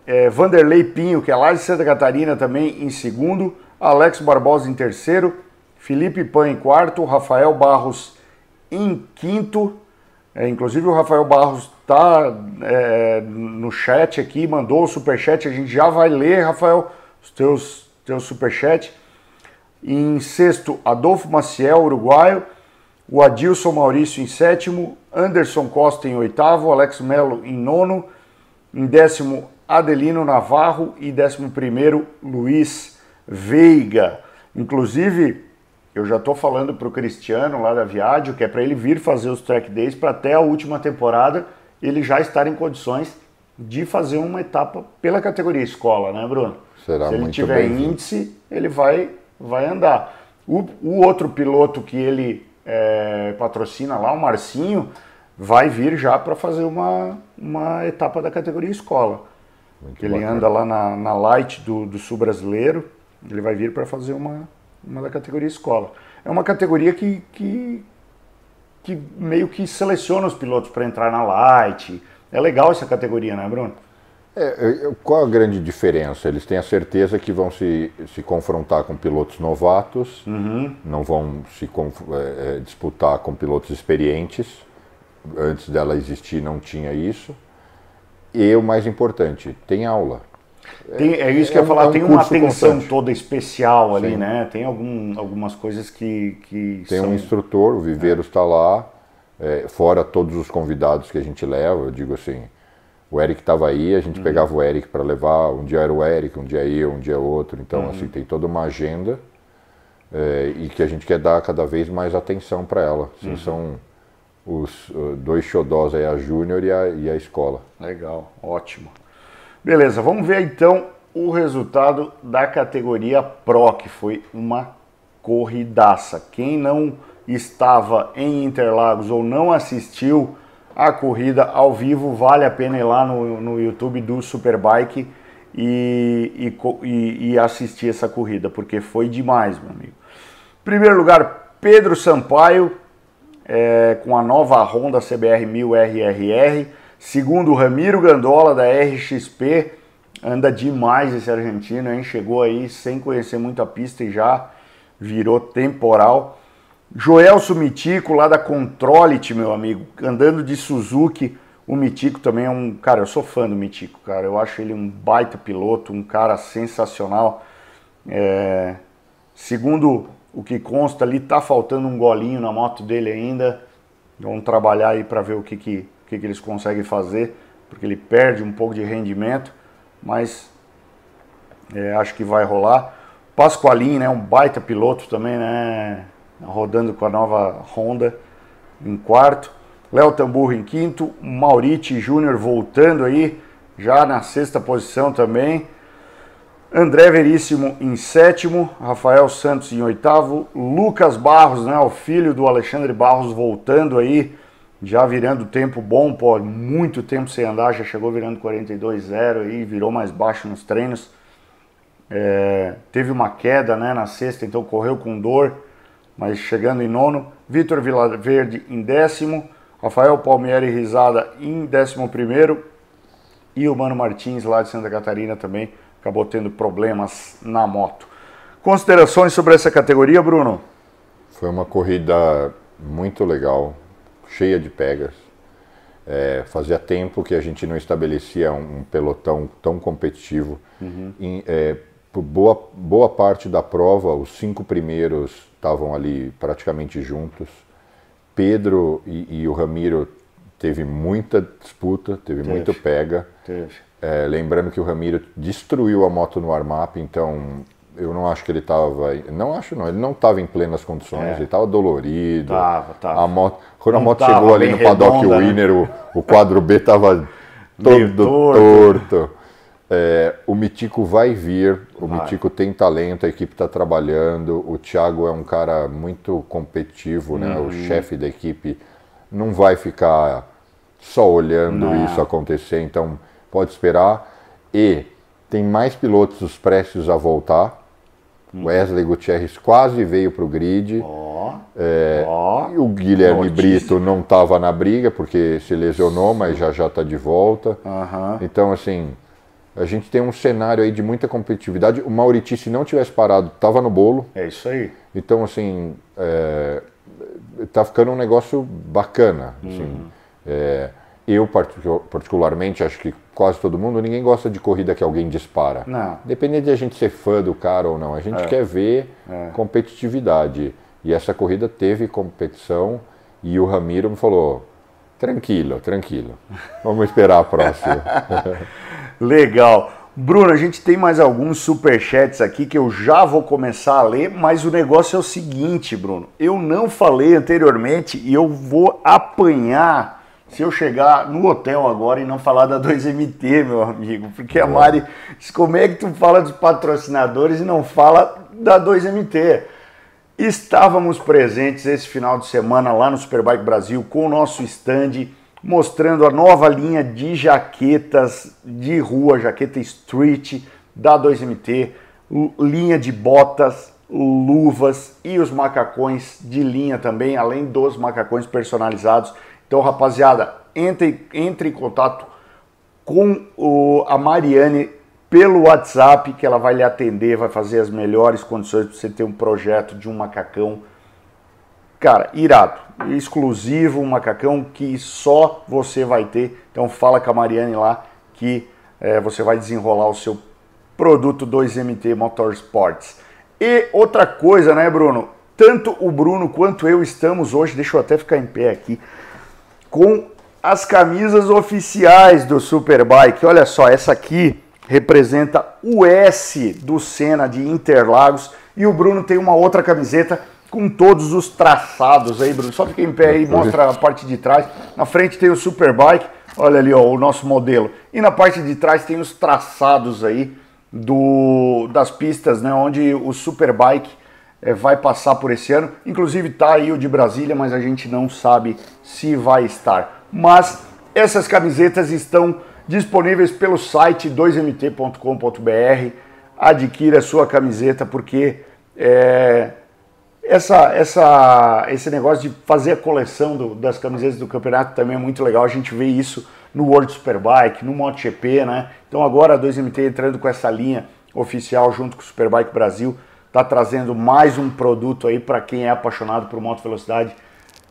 é, Vanderlei Pinho, que é lá de Santa Catarina também, em segundo, Alex Barbosa em terceiro, Felipe Pan em quarto, Rafael Barros em quinto, é, inclusive o Rafael Barros está no chat aqui, mandou o superchat, a gente já vai ler, Rafael, os teus, teus superchat. Em sexto, Adolfo Maciel, uruguaio. O Adilson Maurício em sétimo. Anderson Costa em oitavo. Alex Melo em nono. Em décimo, Adelino Navarro. E décimo primeiro, Luiz Veiga. Inclusive, eu já estou falando para o Cristiano lá da Viádio que é para ele vir fazer os track days para até a última temporada ele já estar em condições de fazer uma etapa pela categoria escola, né, Bruno? Será Se ele tiver índice, ele vai, vai andar. O, o outro piloto que ele é, patrocina lá, o Marcinho, vai vir já para fazer uma, uma etapa da categoria escola. Muito ele bacana. anda lá na, na Light do, do Sul Brasileiro, ele vai vir para fazer uma, uma da categoria escola. É uma categoria que, que, que meio que seleciona os pilotos para entrar na Light. É legal essa categoria, né, Bruno? É, qual a grande diferença? Eles têm a certeza que vão se, se confrontar com pilotos novatos, não vão se é, é, disputar com pilotos experientes. Antes dela existir não tinha isso. E o mais importante, tem aula. Tem- é isso que é eu ia um- falar, é um tem uma curso atenção constante. toda especial ali, Sim. né? Tem algum, algumas coisas que, que Tem são... um instrutor, o Viveiros está lá, é, fora todos os convidados que a gente leva. Eu digo assim, o Eric estava aí, a gente Uhum. pegava o Eric para levar. Um dia era o Eric, um dia eu, um dia outro. Então, Uhum. assim, tem toda uma agenda é, e que a gente quer dar cada vez mais atenção para ela. Uhum. Assim, São os uh, dois xodós aí, a Júnior e a, e a escola. Legal, ótimo. Beleza, vamos ver então o resultado da categoria Pro, que foi uma corridaça. Quem não estava em Interlagos ou não assistiu a corrida ao vivo, vale a pena ir lá no, no YouTube do Superbike e, e, e assistir essa corrida, porque foi demais, meu amigo. Primeiro lugar, Pedro Sampaio, é, com a nova Honda CBR 1000 RRR. Segundo, Ramiro Gandola, da RXP. Anda demais esse argentino, hein? Chegou aí sem conhecer muito a pista e já virou temporal. Joelso Mitico, lá da Controlit, meu amigo, andando de Suzuki. O Mitico também é um. Cara, eu sou fã do Mitico, cara. Eu acho ele um baita piloto, um cara sensacional. É... Segundo o que consta ali, tá faltando um golinho na moto dele ainda. Vamos trabalhar aí para ver o que, que, que, que eles conseguem fazer, porque ele perde um pouco de rendimento, mas é, acho que vai rolar. Pasqualin, né, um baita piloto também, né, rodando com a nova Honda em quarto. Léo Tamburro em quinto, Mauriti Júnior voltando aí, já na sexta posição também. André Veríssimo em sétimo, Rafael Santos em oitavo, Lucas Barros, né, o filho do Alexandre Barros voltando aí, já virando tempo bom, pô, muito tempo sem andar, já chegou virando 42,0 aí, virou mais baixo nos treinos. É, teve uma queda né, na sexta, então correu com dor, mas chegando em nono. Vitor Vilaverde em décimo, Rafael Palmieri Risada em décimo primeiro e o Mano Martins lá de Santa Catarina também acabou tendo problemas na moto. Considerações sobre essa categoria, Bruno? Foi uma corrida muito legal, cheia de pegas. É, fazia tempo que a gente não estabelecia um pelotão tão competitivo. Uhum. É, por boa, boa parte da prova, os cinco primeiros estavam ali praticamente juntos. Pedro e, e o Ramiro teve muita disputa, teve, teve. muito pega. Teve. É, lembrando que o Ramiro destruiu a moto no warm-up, então eu não acho que ele estava. Não acho, não. Ele não estava em plenas condições, é. ele estava dolorido. Tava, tava. A moto, quando não a moto chegou ali no paddock redonda, né? Winner, o, o quadro B estava [laughs] todo torto. torto. É, o Mitico vai vir, o vai. Mitico tem talento, a equipe está trabalhando. O Thiago é um cara muito competitivo, né? Uhum. O chefe da equipe não vai ficar só olhando não. isso acontecer, então pode esperar. E tem mais pilotos prestes a voltar. Hum. Wesley Gutierrez quase veio para o grid. Oh, é, oh, o Guilherme Brito não estava na briga porque se lesionou, mas já já está de volta. Então, assim, a gente tem um cenário aí de muita competitividade. O Mauriti, se não tivesse parado, estava no bolo. É isso aí. Então, assim, é, tá ficando um negócio bacana. Assim, uhum. é, eu, particularmente, acho que quase todo mundo, ninguém gosta de corrida que alguém dispara. Não. De a gente ser fã do cara ou não. A gente é. quer ver é. competitividade. E essa corrida teve competição e o Ramiro me falou: tranquilo, tranquilo. Vamos esperar a próxima. [laughs] Legal. Bruno, a gente tem mais alguns superchats aqui que eu já vou começar a ler, mas o negócio é o seguinte, Bruno. Eu não falei anteriormente e eu vou apanhar se eu chegar no hotel agora e não falar da 2MT, meu amigo, porque a Mari disse, como é que tu fala dos patrocinadores e não fala da 2MT? Estávamos presentes esse final de semana lá no Superbike Brasil com o nosso stand, mostrando a nova linha de jaquetas de rua, jaqueta street da 2MT, linha de botas, luvas e os macacões de linha também, além dos macacões personalizados então, rapaziada, entre, entre em contato com o, a Mariane pelo WhatsApp, que ela vai lhe atender, vai fazer as melhores condições para você ter um projeto de um macacão. Cara, irado, exclusivo, um macacão que só você vai ter. Então fala com a Mariane lá que é, você vai desenrolar o seu produto 2MT Motorsports. E outra coisa, né, Bruno? Tanto o Bruno quanto eu estamos hoje, deixa eu até ficar em pé aqui, com as camisas oficiais do Superbike. Olha só, essa aqui representa o S do Senna de Interlagos e o Bruno tem uma outra camiseta com todos os traçados aí, Bruno. Só fica em pé aí, mostra a parte de trás. Na frente tem o Superbike, olha ali ó, o nosso modelo. E na parte de trás tem os traçados aí do, das pistas, né, onde o Superbike é, vai passar por esse ano. Inclusive tá aí o de Brasília, mas a gente não sabe se vai estar. Mas essas camisetas estão disponíveis pelo site 2mt.com.br. Adquira sua camiseta porque é, essa, essa, esse negócio de fazer a coleção do, das camisetas do campeonato também é muito legal. A gente vê isso no World Superbike, no MotoGP, né? Então agora a 2MT entrando com essa linha oficial junto com o Superbike Brasil, está trazendo mais um produto aí para quem é apaixonado por moto velocidade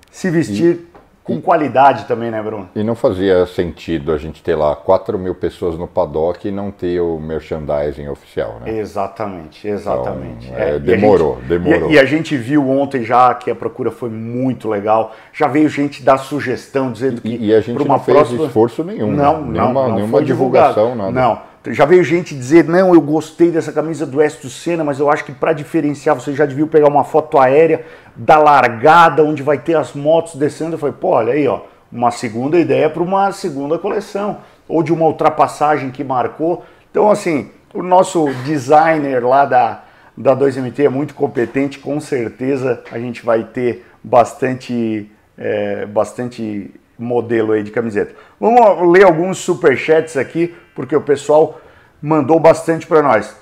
se vestir com qualidade também, né, Bruno? E não fazia sentido a gente ter lá 4 mil pessoas no paddock e não ter o merchandising oficial, né? Exatamente, exatamente. Então, é, é, demorou, gente, demorou. E, e, a gente viu ontem já que a procura foi muito legal. Já veio gente dar sugestão dizendo que. E, e a gente não fez próxima... esforço nenhum. Não, né? nenhuma, não, não nenhuma divulgação, nada. Não. Já veio gente dizer, não, eu gostei dessa camisa do Estos Senna, mas eu acho que para diferenciar, você já devia pegar uma foto aérea da largada, onde vai ter as motos descendo. Eu falei, pô, olha aí, ó, uma segunda ideia para uma segunda coleção, ou de uma ultrapassagem que marcou. Então, assim, o nosso designer lá da, da 2MT é muito competente, com certeza a gente vai ter bastante, é, bastante modelo aí de camiseta. Vamos ler alguns superchats aqui, porque o pessoal mandou bastante para nós.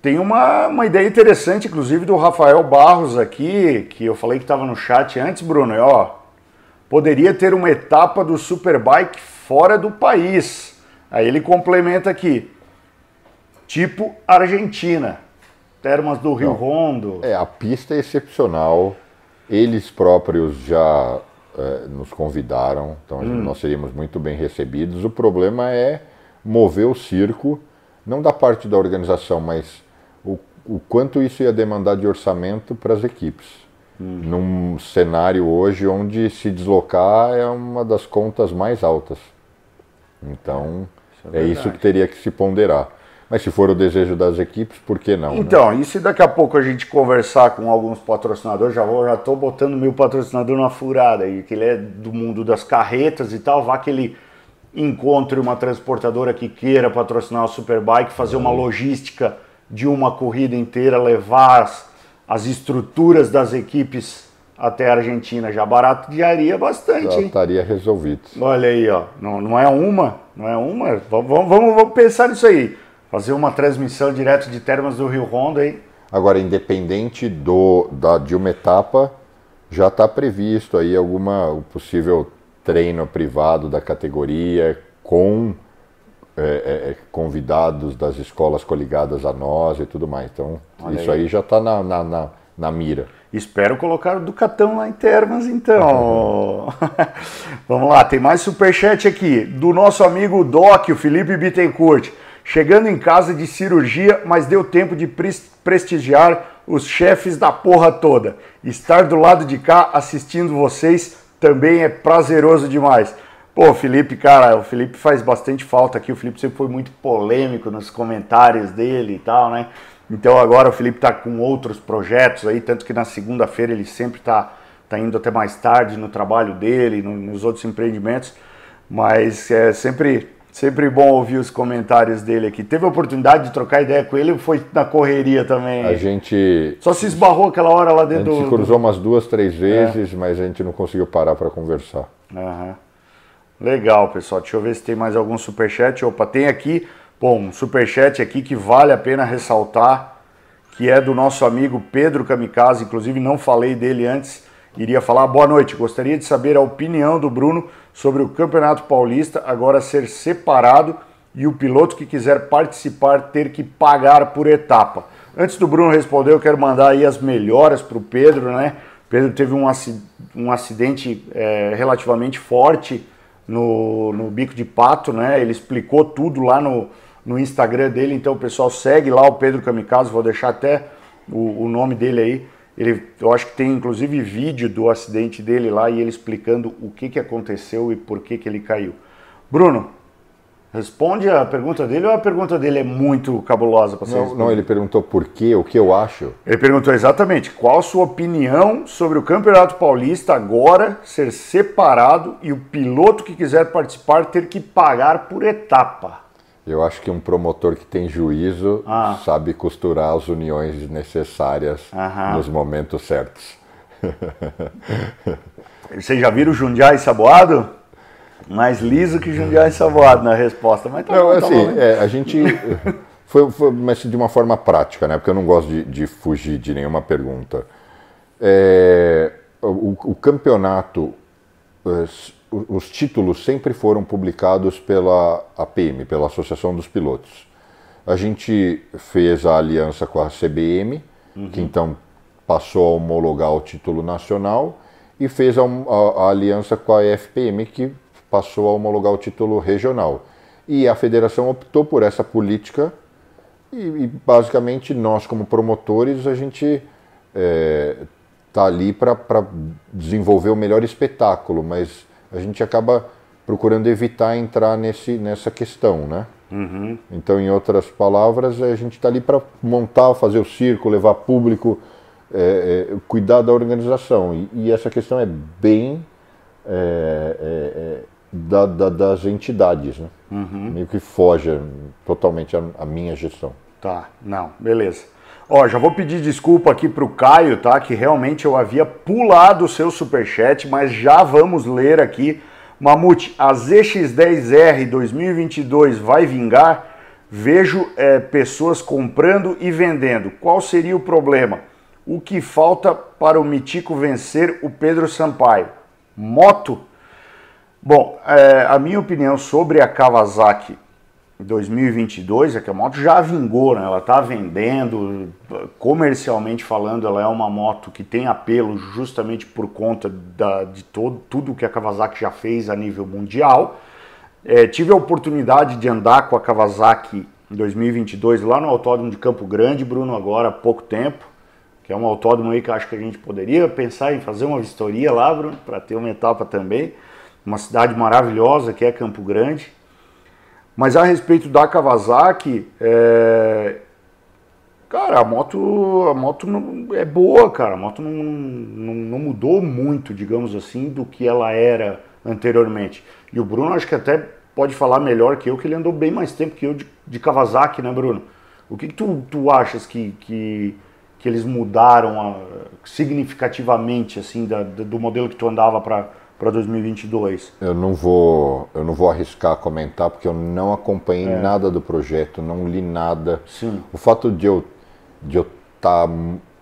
Tem uma, uma ideia interessante, inclusive, do Rafael Barros aqui, que eu falei que estava no chat antes, Bruno. E, ó, poderia ter uma etapa do Superbike fora do país. Aí ele complementa aqui, tipo Argentina, termas do Rio Não, Rondo. É, a pista é excepcional. Eles próprios já nos convidaram, então hum. nós seríamos muito bem recebidos. O problema é mover o circo, não da parte da organização, mas o, o quanto isso ia demandar de orçamento para as equipes. Hum. Num cenário hoje onde se deslocar é uma das contas mais altas. Então, é, é isso que teria que se ponderar. Mas se for o desejo das equipes, por que não? Né? Então, né? e se daqui a pouco a gente conversar com alguns patrocinadores, já vou, já tô botando meu patrocinador na furada aí, que ele é do mundo das carretas e tal, vá que ele encontre uma transportadora que queira patrocinar o Superbike, fazer uma logística de uma corrida inteira, levar as, as estruturas das equipes até a Argentina, já baratearia bastante. Já estaria resolvido. Olha aí, ó, não, não é uma, não é uma, vamos, vamos, vamos pensar nisso aí fazer uma transmissão direto de Termas do Rio Rondo aí. Agora, independente do, da, de uma etapa, já está previsto aí alguma o possível treino privado da categoria com é, é, é, convidados das escolas coligadas a nós e tudo mais. Então, Olha isso aí, aí já está na, na, na, na, mira. Espero colocar o Ducatão lá em Termas, então. [laughs] Vamos lá, tem mais superchat aqui do nosso amigo Doc, o Felipe Bittencourt. Chegando em casa de cirurgia, mas deu tempo de prestigiar os chefes da porra toda. Estar do lado de cá assistindo vocês também é prazeroso demais. Pô, Felipe, cara, o Felipe faz bastante falta aqui. O Felipe sempre foi muito polêmico nos comentários dele e tal, né? Então agora o Felipe tá com outros projetos aí, tanto que na segunda-feira ele sempre tá, tá indo até mais tarde no trabalho dele, no, nos outros empreendimentos. Mas é sempre Sempre bom ouvir os comentários dele aqui. Teve a oportunidade de trocar ideia com ele ou foi na correria também? A gente. Só se esbarrou aquela hora lá dentro A gente do... cruzou umas duas, três é. vezes, é. mas a gente não conseguiu parar para conversar. Uhum. Legal, pessoal. Deixa eu ver se tem mais algum superchat. Opa, tem aqui, bom, um superchat aqui que vale a pena ressaltar, que é do nosso amigo Pedro Kamikaze. Inclusive, não falei dele antes iria falar. Boa noite, gostaria de saber a opinião do Bruno sobre o Campeonato Paulista agora ser separado e o piloto que quiser participar ter que pagar por etapa. Antes do Bruno responder, eu quero mandar aí as melhoras para o Pedro, né? Pedro teve um, um acidente é, relativamente forte no, no bico de pato, né? Ele explicou tudo lá no, no Instagram dele, então o pessoal segue lá o Pedro Kamikaze, vou deixar até o, o nome dele aí ele, eu acho que tem inclusive vídeo do acidente dele lá e ele explicando o que, que aconteceu e por que, que ele caiu. Bruno, responde a pergunta dele ou a pergunta dele é muito cabulosa para você não, não, ele perguntou por quê, o que eu acho. Ele perguntou exatamente qual a sua opinião sobre o Campeonato Paulista agora ser separado e o piloto que quiser participar ter que pagar por etapa. Eu acho que um promotor que tem juízo ah. sabe costurar as uniões necessárias Aham. nos momentos certos. [laughs] Vocês já viram Jundiaí Saboado? Mais liso que Jundiaí Saboado na resposta. Mas tá não, bom, tá assim, bom, é, a gente [laughs] foi, foi, mas de uma forma prática, né? Porque eu não gosto de, de fugir de nenhuma pergunta. É, o, o, campeonato, os, os, títulos sempre foram publicados pela APM, pela Associação dos Pilotos. A gente fez a aliança com a CBM, uhum. que então passou a homologar o título nacional, e fez a, a, a aliança com a FPM, que passou a homologar o título regional. E a federação optou por essa política e, e basicamente nós, como promotores, a gente está é, tá ali para desenvolver o melhor espetáculo, mas a gente acaba procurando evitar entrar nesse, nessa questão, né? Uhum. Então, em outras palavras, a gente está ali para montar, fazer o circo, levar público, é, é, cuidar da organização. E, e, essa questão é bem é, é, é da, da, das entidades, né? Uhum. Meio que foge totalmente a, minha gestão. Tá, não, beleza. Ó, já vou pedir desculpa aqui para o Caio, tá? Que realmente eu havia pulado o seu superchat, mas já vamos ler aqui. Mamute, a ZX10R 2022 vai vingar? Vejo é, pessoas comprando e vendendo. Qual seria o problema? O que falta para o Mitico vencer o Pedro Sampaio? Moto? Bom, é, a minha opinião sobre a Kawasaki 2022 é que a moto já vingou, né? ela está vendendo, comercialmente falando, ela é uma moto que tem apelo justamente por conta da, de todo, tudo que a Kawasaki já fez a nível mundial. É, tive a oportunidade de andar com a Kawasaki em 2022 lá no Autódromo de Campo Grande, Bruno, agora há pouco tempo, que é um autódromo aí que acho que a gente poderia pensar em fazer uma vistoria lá, Bruno, para ter uma etapa também uma cidade maravilhosa que é Campo Grande. Mas a respeito da Kawasaki, é... cara, a moto, a moto não, é boa, cara. A moto não, não, não, mudou muito, digamos assim, do que ela era anteriormente. E o Bruno acho que até pode falar melhor que eu, que ele andou bem mais tempo que eu de, de Kawasaki, né, Bruno? O que, que tu, tu achas que, que, que eles mudaram a, significativamente, assim, da, do modelo que tu andava para para 2022? Eu não vou, eu não vou arriscar comentar porque eu não acompanhei é. nada do projeto, não li nada. Sim. O fato de eu de eu estar tá,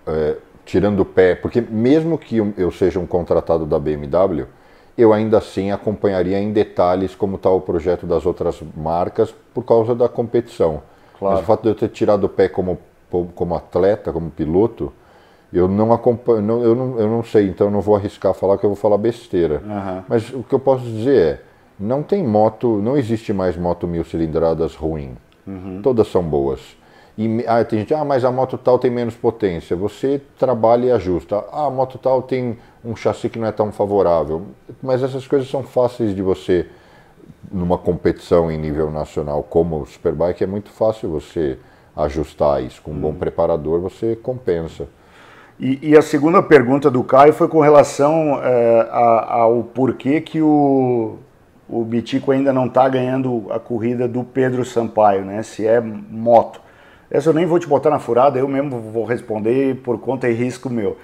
é, tirando o pé, porque mesmo que eu seja um contratado da BMW, eu ainda assim acompanharia em detalhes como está o projeto das outras marcas por causa da competição. Claro. Mas o fato de eu ter tirado o pé como como atleta, como piloto, eu não acompanho, não, eu, não, eu não sei, então não vou arriscar falar que eu vou falar besteira. Uhum. Mas o que eu posso dizer é, não tem moto, não existe mais moto mil cilindradas ruim. Uhum. Todas são boas. E ah, tem gente, ah, mas a moto tal tem menos potência. Você trabalha e ajusta. Ah, a moto tal tem um chassi que não é tão favorável. Mas essas coisas são fáceis de você, numa competição em nível nacional como o Superbike, é muito fácil você ajustar isso. Com um bom uhum. preparador você compensa. E, e, a segunda pergunta do Caio foi com relação é, ao porquê que o, o Bitico ainda não está ganhando a corrida do Pedro Sampaio, né? Se é moto. Essa eu nem vou te botar na furada, eu mesmo vou responder por conta e risco meu.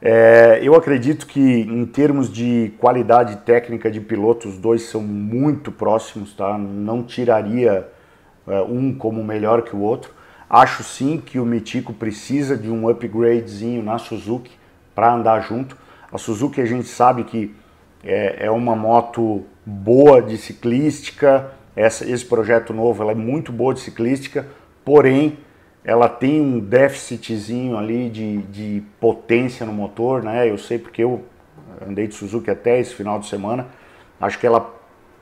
É, eu acredito que em termos de qualidade técnica de piloto, os dois são muito próximos, tá? Não tiraria é, um como melhor que o outro. Acho sim que o Mitico precisa de um upgradezinho na Suzuki para andar junto. A Suzuki a gente sabe que é, é uma moto boa de ciclística, essa, esse projeto novo ela é muito boa de ciclística, porém ela tem um déficitzinho ali de, de potência no motor, né? Eu sei porque eu andei de Suzuki até esse final de semana, acho que ela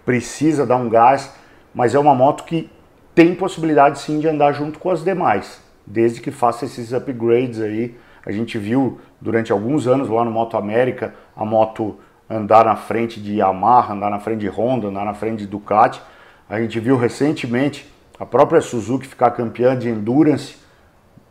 precisa dar um gás, mas é uma moto que tem possibilidade sim de andar junto com as demais, desde que faça esses upgrades aí. A gente viu durante alguns anos lá no Moto América a moto andar na frente de Yamaha, andar na frente de Honda, andar na frente de Ducati. A gente viu recentemente a própria Suzuki ficar campeã de endurance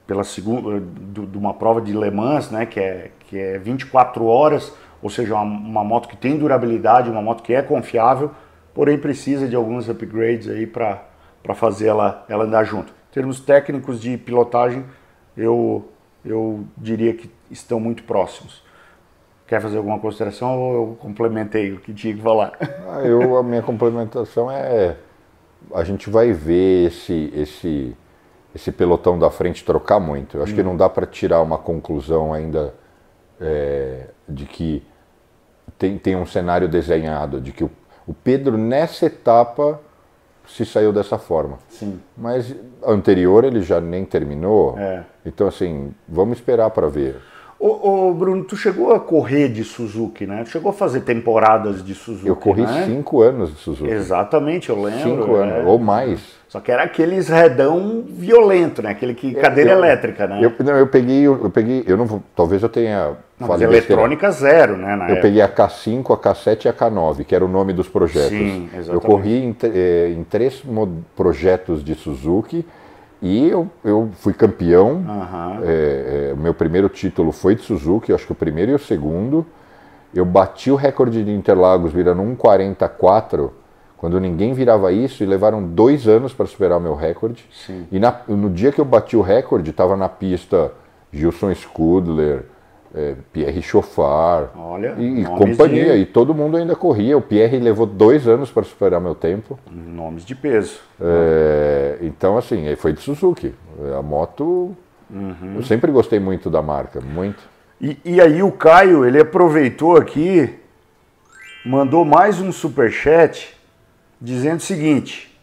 pela segunda de uma prova de Le Mans, né, que é que é 24 horas, ou seja, uma, uma moto que tem durabilidade, uma moto que é confiável, porém precisa de alguns upgrades aí para para fazer ela, ela andar junto. Em termos técnicos de pilotagem, eu, eu diria que estão muito próximos. Quer fazer alguma consideração ou eu complementei o que tinha que falar? Ah, eu, a minha complementação é a gente vai ver esse, esse, esse pelotão da frente trocar muito. Eu acho hum. que não dá para tirar uma conclusão ainda é, de que tem, tem um cenário desenhado, de que o, o Pedro nessa etapa se saiu dessa forma. Sim. Mas anterior ele já nem terminou. É. Então, assim, vamos esperar para ver. Ô, ô, Bruno, tu chegou a correr de Suzuki, né? Tu chegou a fazer temporadas de Suzuki. Eu corri né? cinco anos de Suzuki. Exatamente, eu lembro. Cinco anos, é. ou mais. Só que era aqueles redão violento, né? Aquele que cadeira eu, elétrica, né? Eu, não, eu peguei, eu, peguei, eu não vou, talvez eu tenha não, mas eletrônica zero, né? eu época. peguei a K5, a K7 e a K9, que era o nome dos projetos. Sim, exatamente. Eu corri em, eh, em três projetos de Suzuki e eu, eu fui campeão. Uhum. É, é, meu primeiro título foi de Suzuki, acho que o primeiro e o segundo. Eu bati o recorde de Interlagos virando 1,44 quando ninguém virava isso e levaram dois anos para superar o meu recorde. Sim. E na, no dia que eu bati o recorde, estava na pista Gilson Scudler, é, Pierre Chauffard Olha, e, e companhia. De... E todo mundo ainda corria. O Pierre levou dois anos para superar meu tempo. Nomes de peso. É, então, assim, foi de Suzuki. A moto. Uhum. Eu sempre gostei muito da marca, muito. E, e, aí o Caio, ele aproveitou aqui, mandou mais um super chat dizendo o seguinte: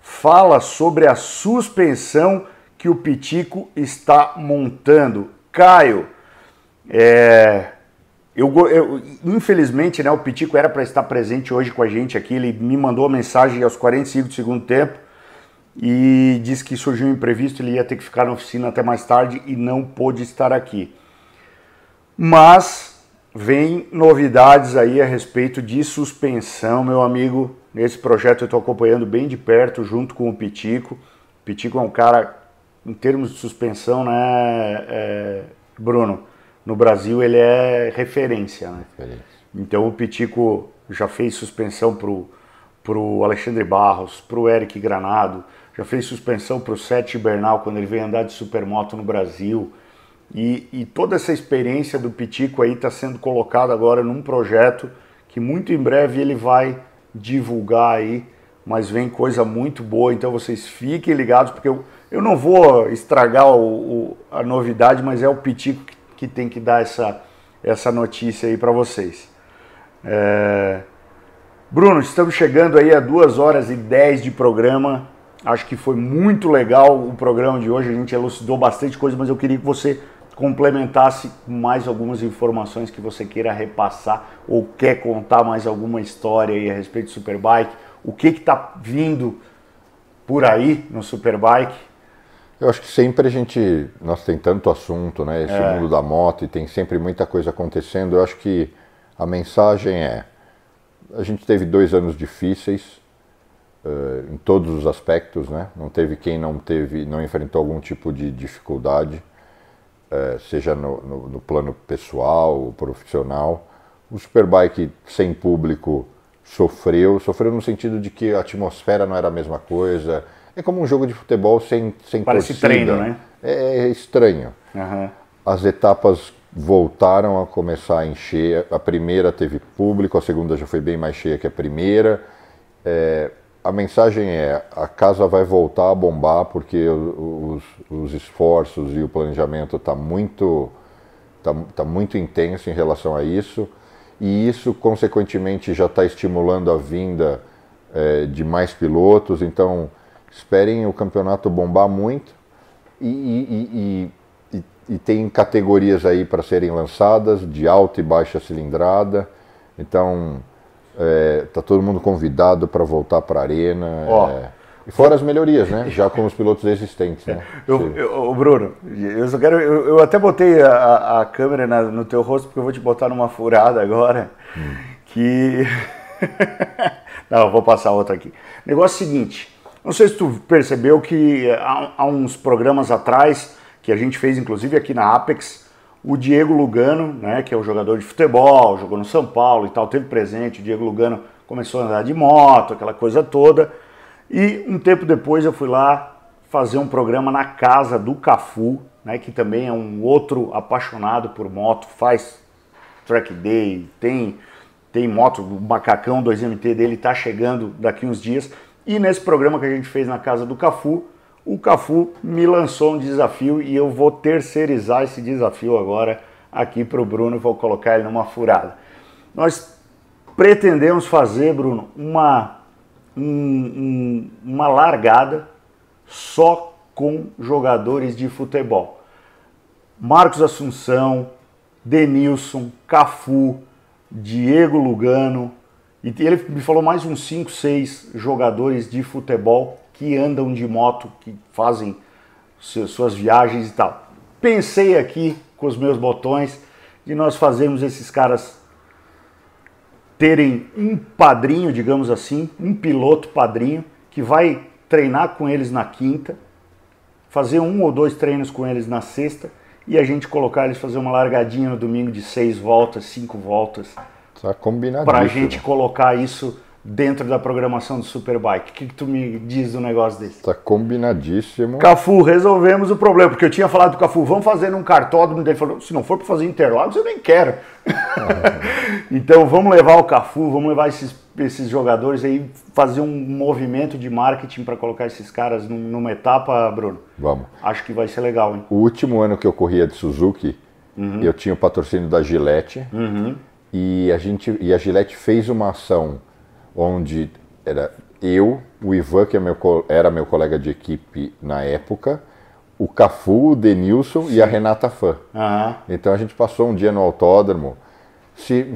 fala sobre a suspensão que o Pitico está montando. Caio, é, eu, eu, infelizmente, né, o Pitico era para estar presente hoje com a gente aqui. Ele me mandou a mensagem aos 45 do segundo tempo e disse que surgiu um imprevisto, ele ia ter que ficar na oficina até mais tarde e não pôde estar aqui. Mas vem novidades aí a respeito de suspensão, meu amigo. Nesse projeto eu estou acompanhando bem de perto, junto com o Pitico. O Pitico é um cara, em termos de suspensão, né, é, Bruno? No Brasil ele é referência. Né? Então o Pitico já fez suspensão pro pro Alexandre Barros, pro Eric Granado, já fez suspensão pro Sete Bernal quando ele veio andar de supermoto no Brasil. E, e toda essa experiência do Pitico aí está sendo colocada agora num projeto que muito em breve ele vai divulgar aí, mas vem coisa muito boa, então vocês fiquem ligados, porque eu, eu não vou estragar o, o, a novidade, mas é o Pitico que que tem que dar essa, essa notícia aí para vocês. É... Bruno, estamos chegando aí a 2 horas e 10 de programa. Acho que foi muito legal o programa de hoje. A gente elucidou bastante coisa, mas eu queria que você complementasse com mais algumas informações que você queira repassar ou quer contar mais alguma história aí a respeito do Superbike. O que está vindo por aí no Superbike? Eu acho que sempre a gente, nós tem tanto assunto, né? Esse é. mundo da moto e tem sempre muita coisa acontecendo. Eu acho que a mensagem é: a gente teve dois anos difíceis uh, em todos os aspectos, né? Não teve quem não teve, não enfrentou algum tipo de dificuldade, uh, seja no, no, no, plano pessoal ou profissional. O Superbike sem público sofreu, sofreu no sentido de que a atmosfera não era a mesma coisa é como um jogo de futebol sem, sem Parece torcida. treino, né? É, é estranho. Uhum. As etapas voltaram a começar a encher. A primeira teve público, a segunda já foi bem mais cheia que a primeira. É, a mensagem é: a casa vai voltar a bombar porque os, os esforços e o planejamento está muito, tá, tá muito intenso em relação a isso. E isso, consequentemente, já está estimulando a vinda é, de mais pilotos. Então, Esperem o campeonato bombar muito e, e, e, e tem categorias aí para serem lançadas de alta e baixa cilindrada. Então é, todo mundo convidado para voltar para a arena. É, e fora as melhorias, né? Já com os pilotos existentes, né? [laughs] Eu, eu, Bruno, eu só quero. Eu, eu até botei a, a câmera na, no teu rosto porque eu vou te botar numa furada agora. Hum. Que. [laughs] Não, vou passar outra aqui. Negócio seguinte. Não sei se tu percebeu que eh, há, uns programas atrás, que a gente fez inclusive aqui na Apex, o Diego Lugano, né, que é o jogador de futebol, jogou no São Paulo e tal, teve presente. O Diego Lugano começou a andar de moto, aquela coisa toda. E um tempo depois eu fui lá fazer um programa na casa do Cafu, né, que também é um outro apaixonado por moto, faz track day, tem tem moto, o macacão 2MT dele está chegando daqui uns dias. E nesse programa que a gente fez na casa do Cafu, o Cafu me lançou um desafio e eu vou terceirizar esse desafio agora aqui para o Bruno, vou colocar ele numa furada. Nós pretendemos fazer, Bruno, uma, um, um, uma largada só com jogadores de futebol. Marcos Assunção, Denilson, Cafu, Diego Lugano, e ele me falou mais uns 5, 6 jogadores de futebol que andam de moto, que fazem suas viagens e tal. Pensei aqui com os meus botões de nós fazermos esses caras terem um padrinho, digamos assim, um piloto padrinho que vai treinar com eles na quinta, fazer um ou dois treinos com eles na sexta e a gente colocar eles fazer uma largadinha no domingo de seis voltas, cinco voltas. Tá combinado. Para a gente colocar isso dentro da programação do Superbike. O que, que tu me diz do negócio desse? Tá combinadíssimo. Cafu, resolvemos o problema, porque eu tinha falado pro Cafu, vamos fazer num cartódromo, ele falou, se não for para fazer Interlagos, eu nem quero. [laughs] então vamos levar o Cafu, vamos levar esses, esses jogadores aí, fazer um movimento de marketing para colocar esses caras numa etapa, Bruno. Vamos. Acho que vai ser legal, hein? O último ano que eu corria de Suzuki, uhum. eu tinha o patrocínio da Gillette, uhum. E, a gente, e a Gillette fez uma ação onde era eu, o Ivan, que é meu, era meu colega de equipe na época, o Cafu, o Denilson e a Renata Fã. Uhum. Então a gente passou um dia no autódromo,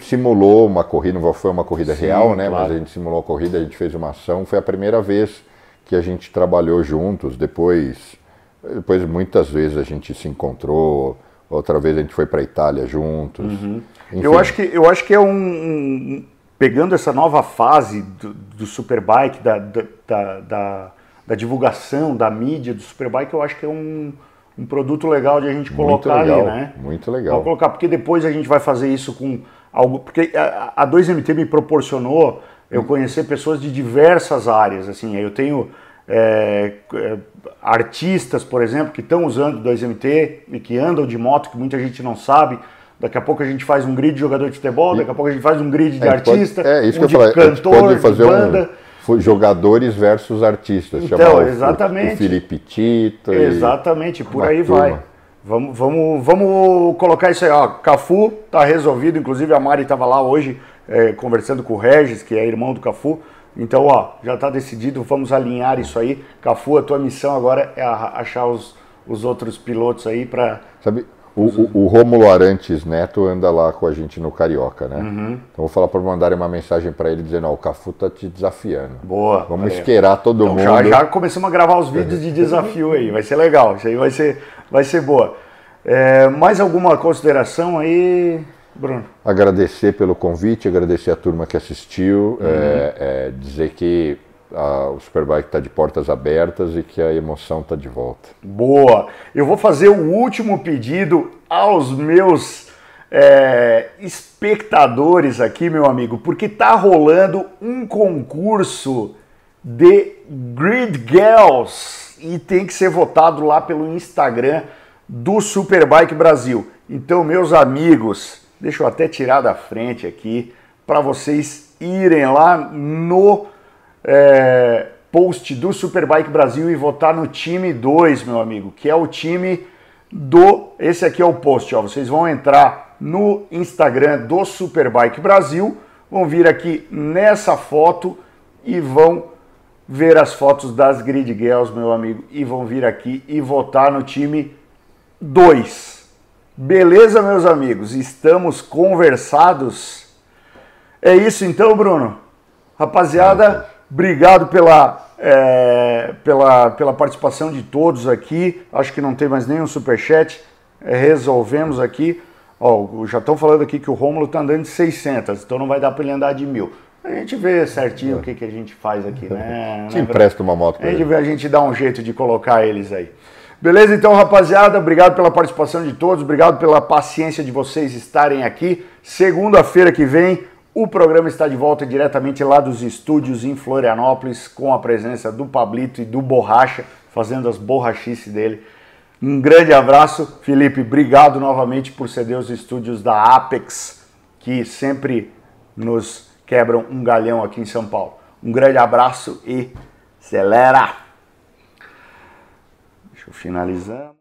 simulou uma corrida, não foi uma corrida Sim, real, né? Claro. Mas a gente simulou a corrida, a gente fez uma ação. Foi a primeira vez que a gente trabalhou juntos. Depois, depois muitas vezes a gente se encontrou. Outra vez a gente foi para a Itália juntos. Uhum. Eu acho que eu acho que é um, pegando essa nova fase do, do Superbike, da, da, da, da, divulgação, da mídia do Superbike, eu acho que é um, um produto legal de a gente colocar legal, ali, né? Muito legal. Vamos colocar, porque depois a gente vai fazer isso com algo. Porque a, a 2MT me proporcionou eu conhecer pessoas de diversas áreas. Assim, eu tenho é, é, artistas, por exemplo, que estão usando 2MT e que andam de moto, que muita gente não sabe. Daqui a pouco a gente faz um grid de jogador de futebol, daqui a pouco a gente faz um grid de é, artista, pode, é, isso um que eu de cantor, fazer banda. Um, jogadores versus artistas. Então, exatamente. O, o Felipe Tito. Exatamente, por aí turma. vai. Vamos, vamos, vamos colocar isso aí. Ó, Cafu tá resolvido, inclusive a Mari estava lá hoje é, conversando com o Regis, que é irmão do Cafu. Então, ó, já está decidido, vamos alinhar isso aí. Cafu, a tua missão agora é achar os, os outros pilotos aí para. O, o, o Rômulo Arantes Neto anda lá com a gente no Carioca, né? Uhum. Então vou falar para mandarem uma mensagem para ele dizendo: ó, o Cafu tá te desafiando. Boa. Vamos esquerar todo então, mundo. Já, já começamos a gravar os vídeos de desafio aí, vai ser legal. Isso aí vai ser, vai ser boa. É, mais alguma consideração aí, Bruno? Agradecer pelo convite, agradecer a turma que assistiu, uhum. é, é, dizer que a, o Superbike está de portas abertas e que a emoção está de volta. Boa! Eu vou fazer o último pedido aos meus é, espectadores aqui, meu amigo, porque tá rolando um concurso de Grid Girls e tem que ser votado lá pelo Instagram do Superbike Brasil. Então, meus amigos, deixa eu até tirar da frente aqui para vocês irem lá no é, post do Superbike Brasil e votar no time 2, meu amigo, que é o time do. Esse aqui é o post, ó. Vocês vão entrar no Instagram do Superbike Brasil, vão vir aqui nessa foto e vão ver as fotos das Grid Girls, meu amigo, e vão vir aqui e votar no time 2. Beleza, meus amigos? Estamos conversados. É isso então, Bruno? Rapaziada, Obrigado pela, é, pela, pela participação de todos aqui. Acho que não tem mais nenhum superchat. É, resolvemos aqui. Ó, já estão falando aqui que o Rômulo está andando de 600, então não vai dar para ele andar de mil. A gente vê certinho o que, que a gente faz aqui, né? [laughs] Te empresta uma moto a gente vê, a gente dá um jeito de colocar eles aí. Beleza, então, rapaziada, obrigado pela participação de todos, obrigado pela paciência de vocês estarem aqui. Segunda-feira que vem, O programa está de volta diretamente lá dos estúdios em Florianópolis, com a presença do Pablito e do Borracha, fazendo as borrachices dele. Um grande abraço, Felipe. Obrigado novamente por ceder os estúdios da Apex, que sempre nos quebram um galhão aqui em São Paulo. Um grande abraço e acelera! Deixa eu finalizar.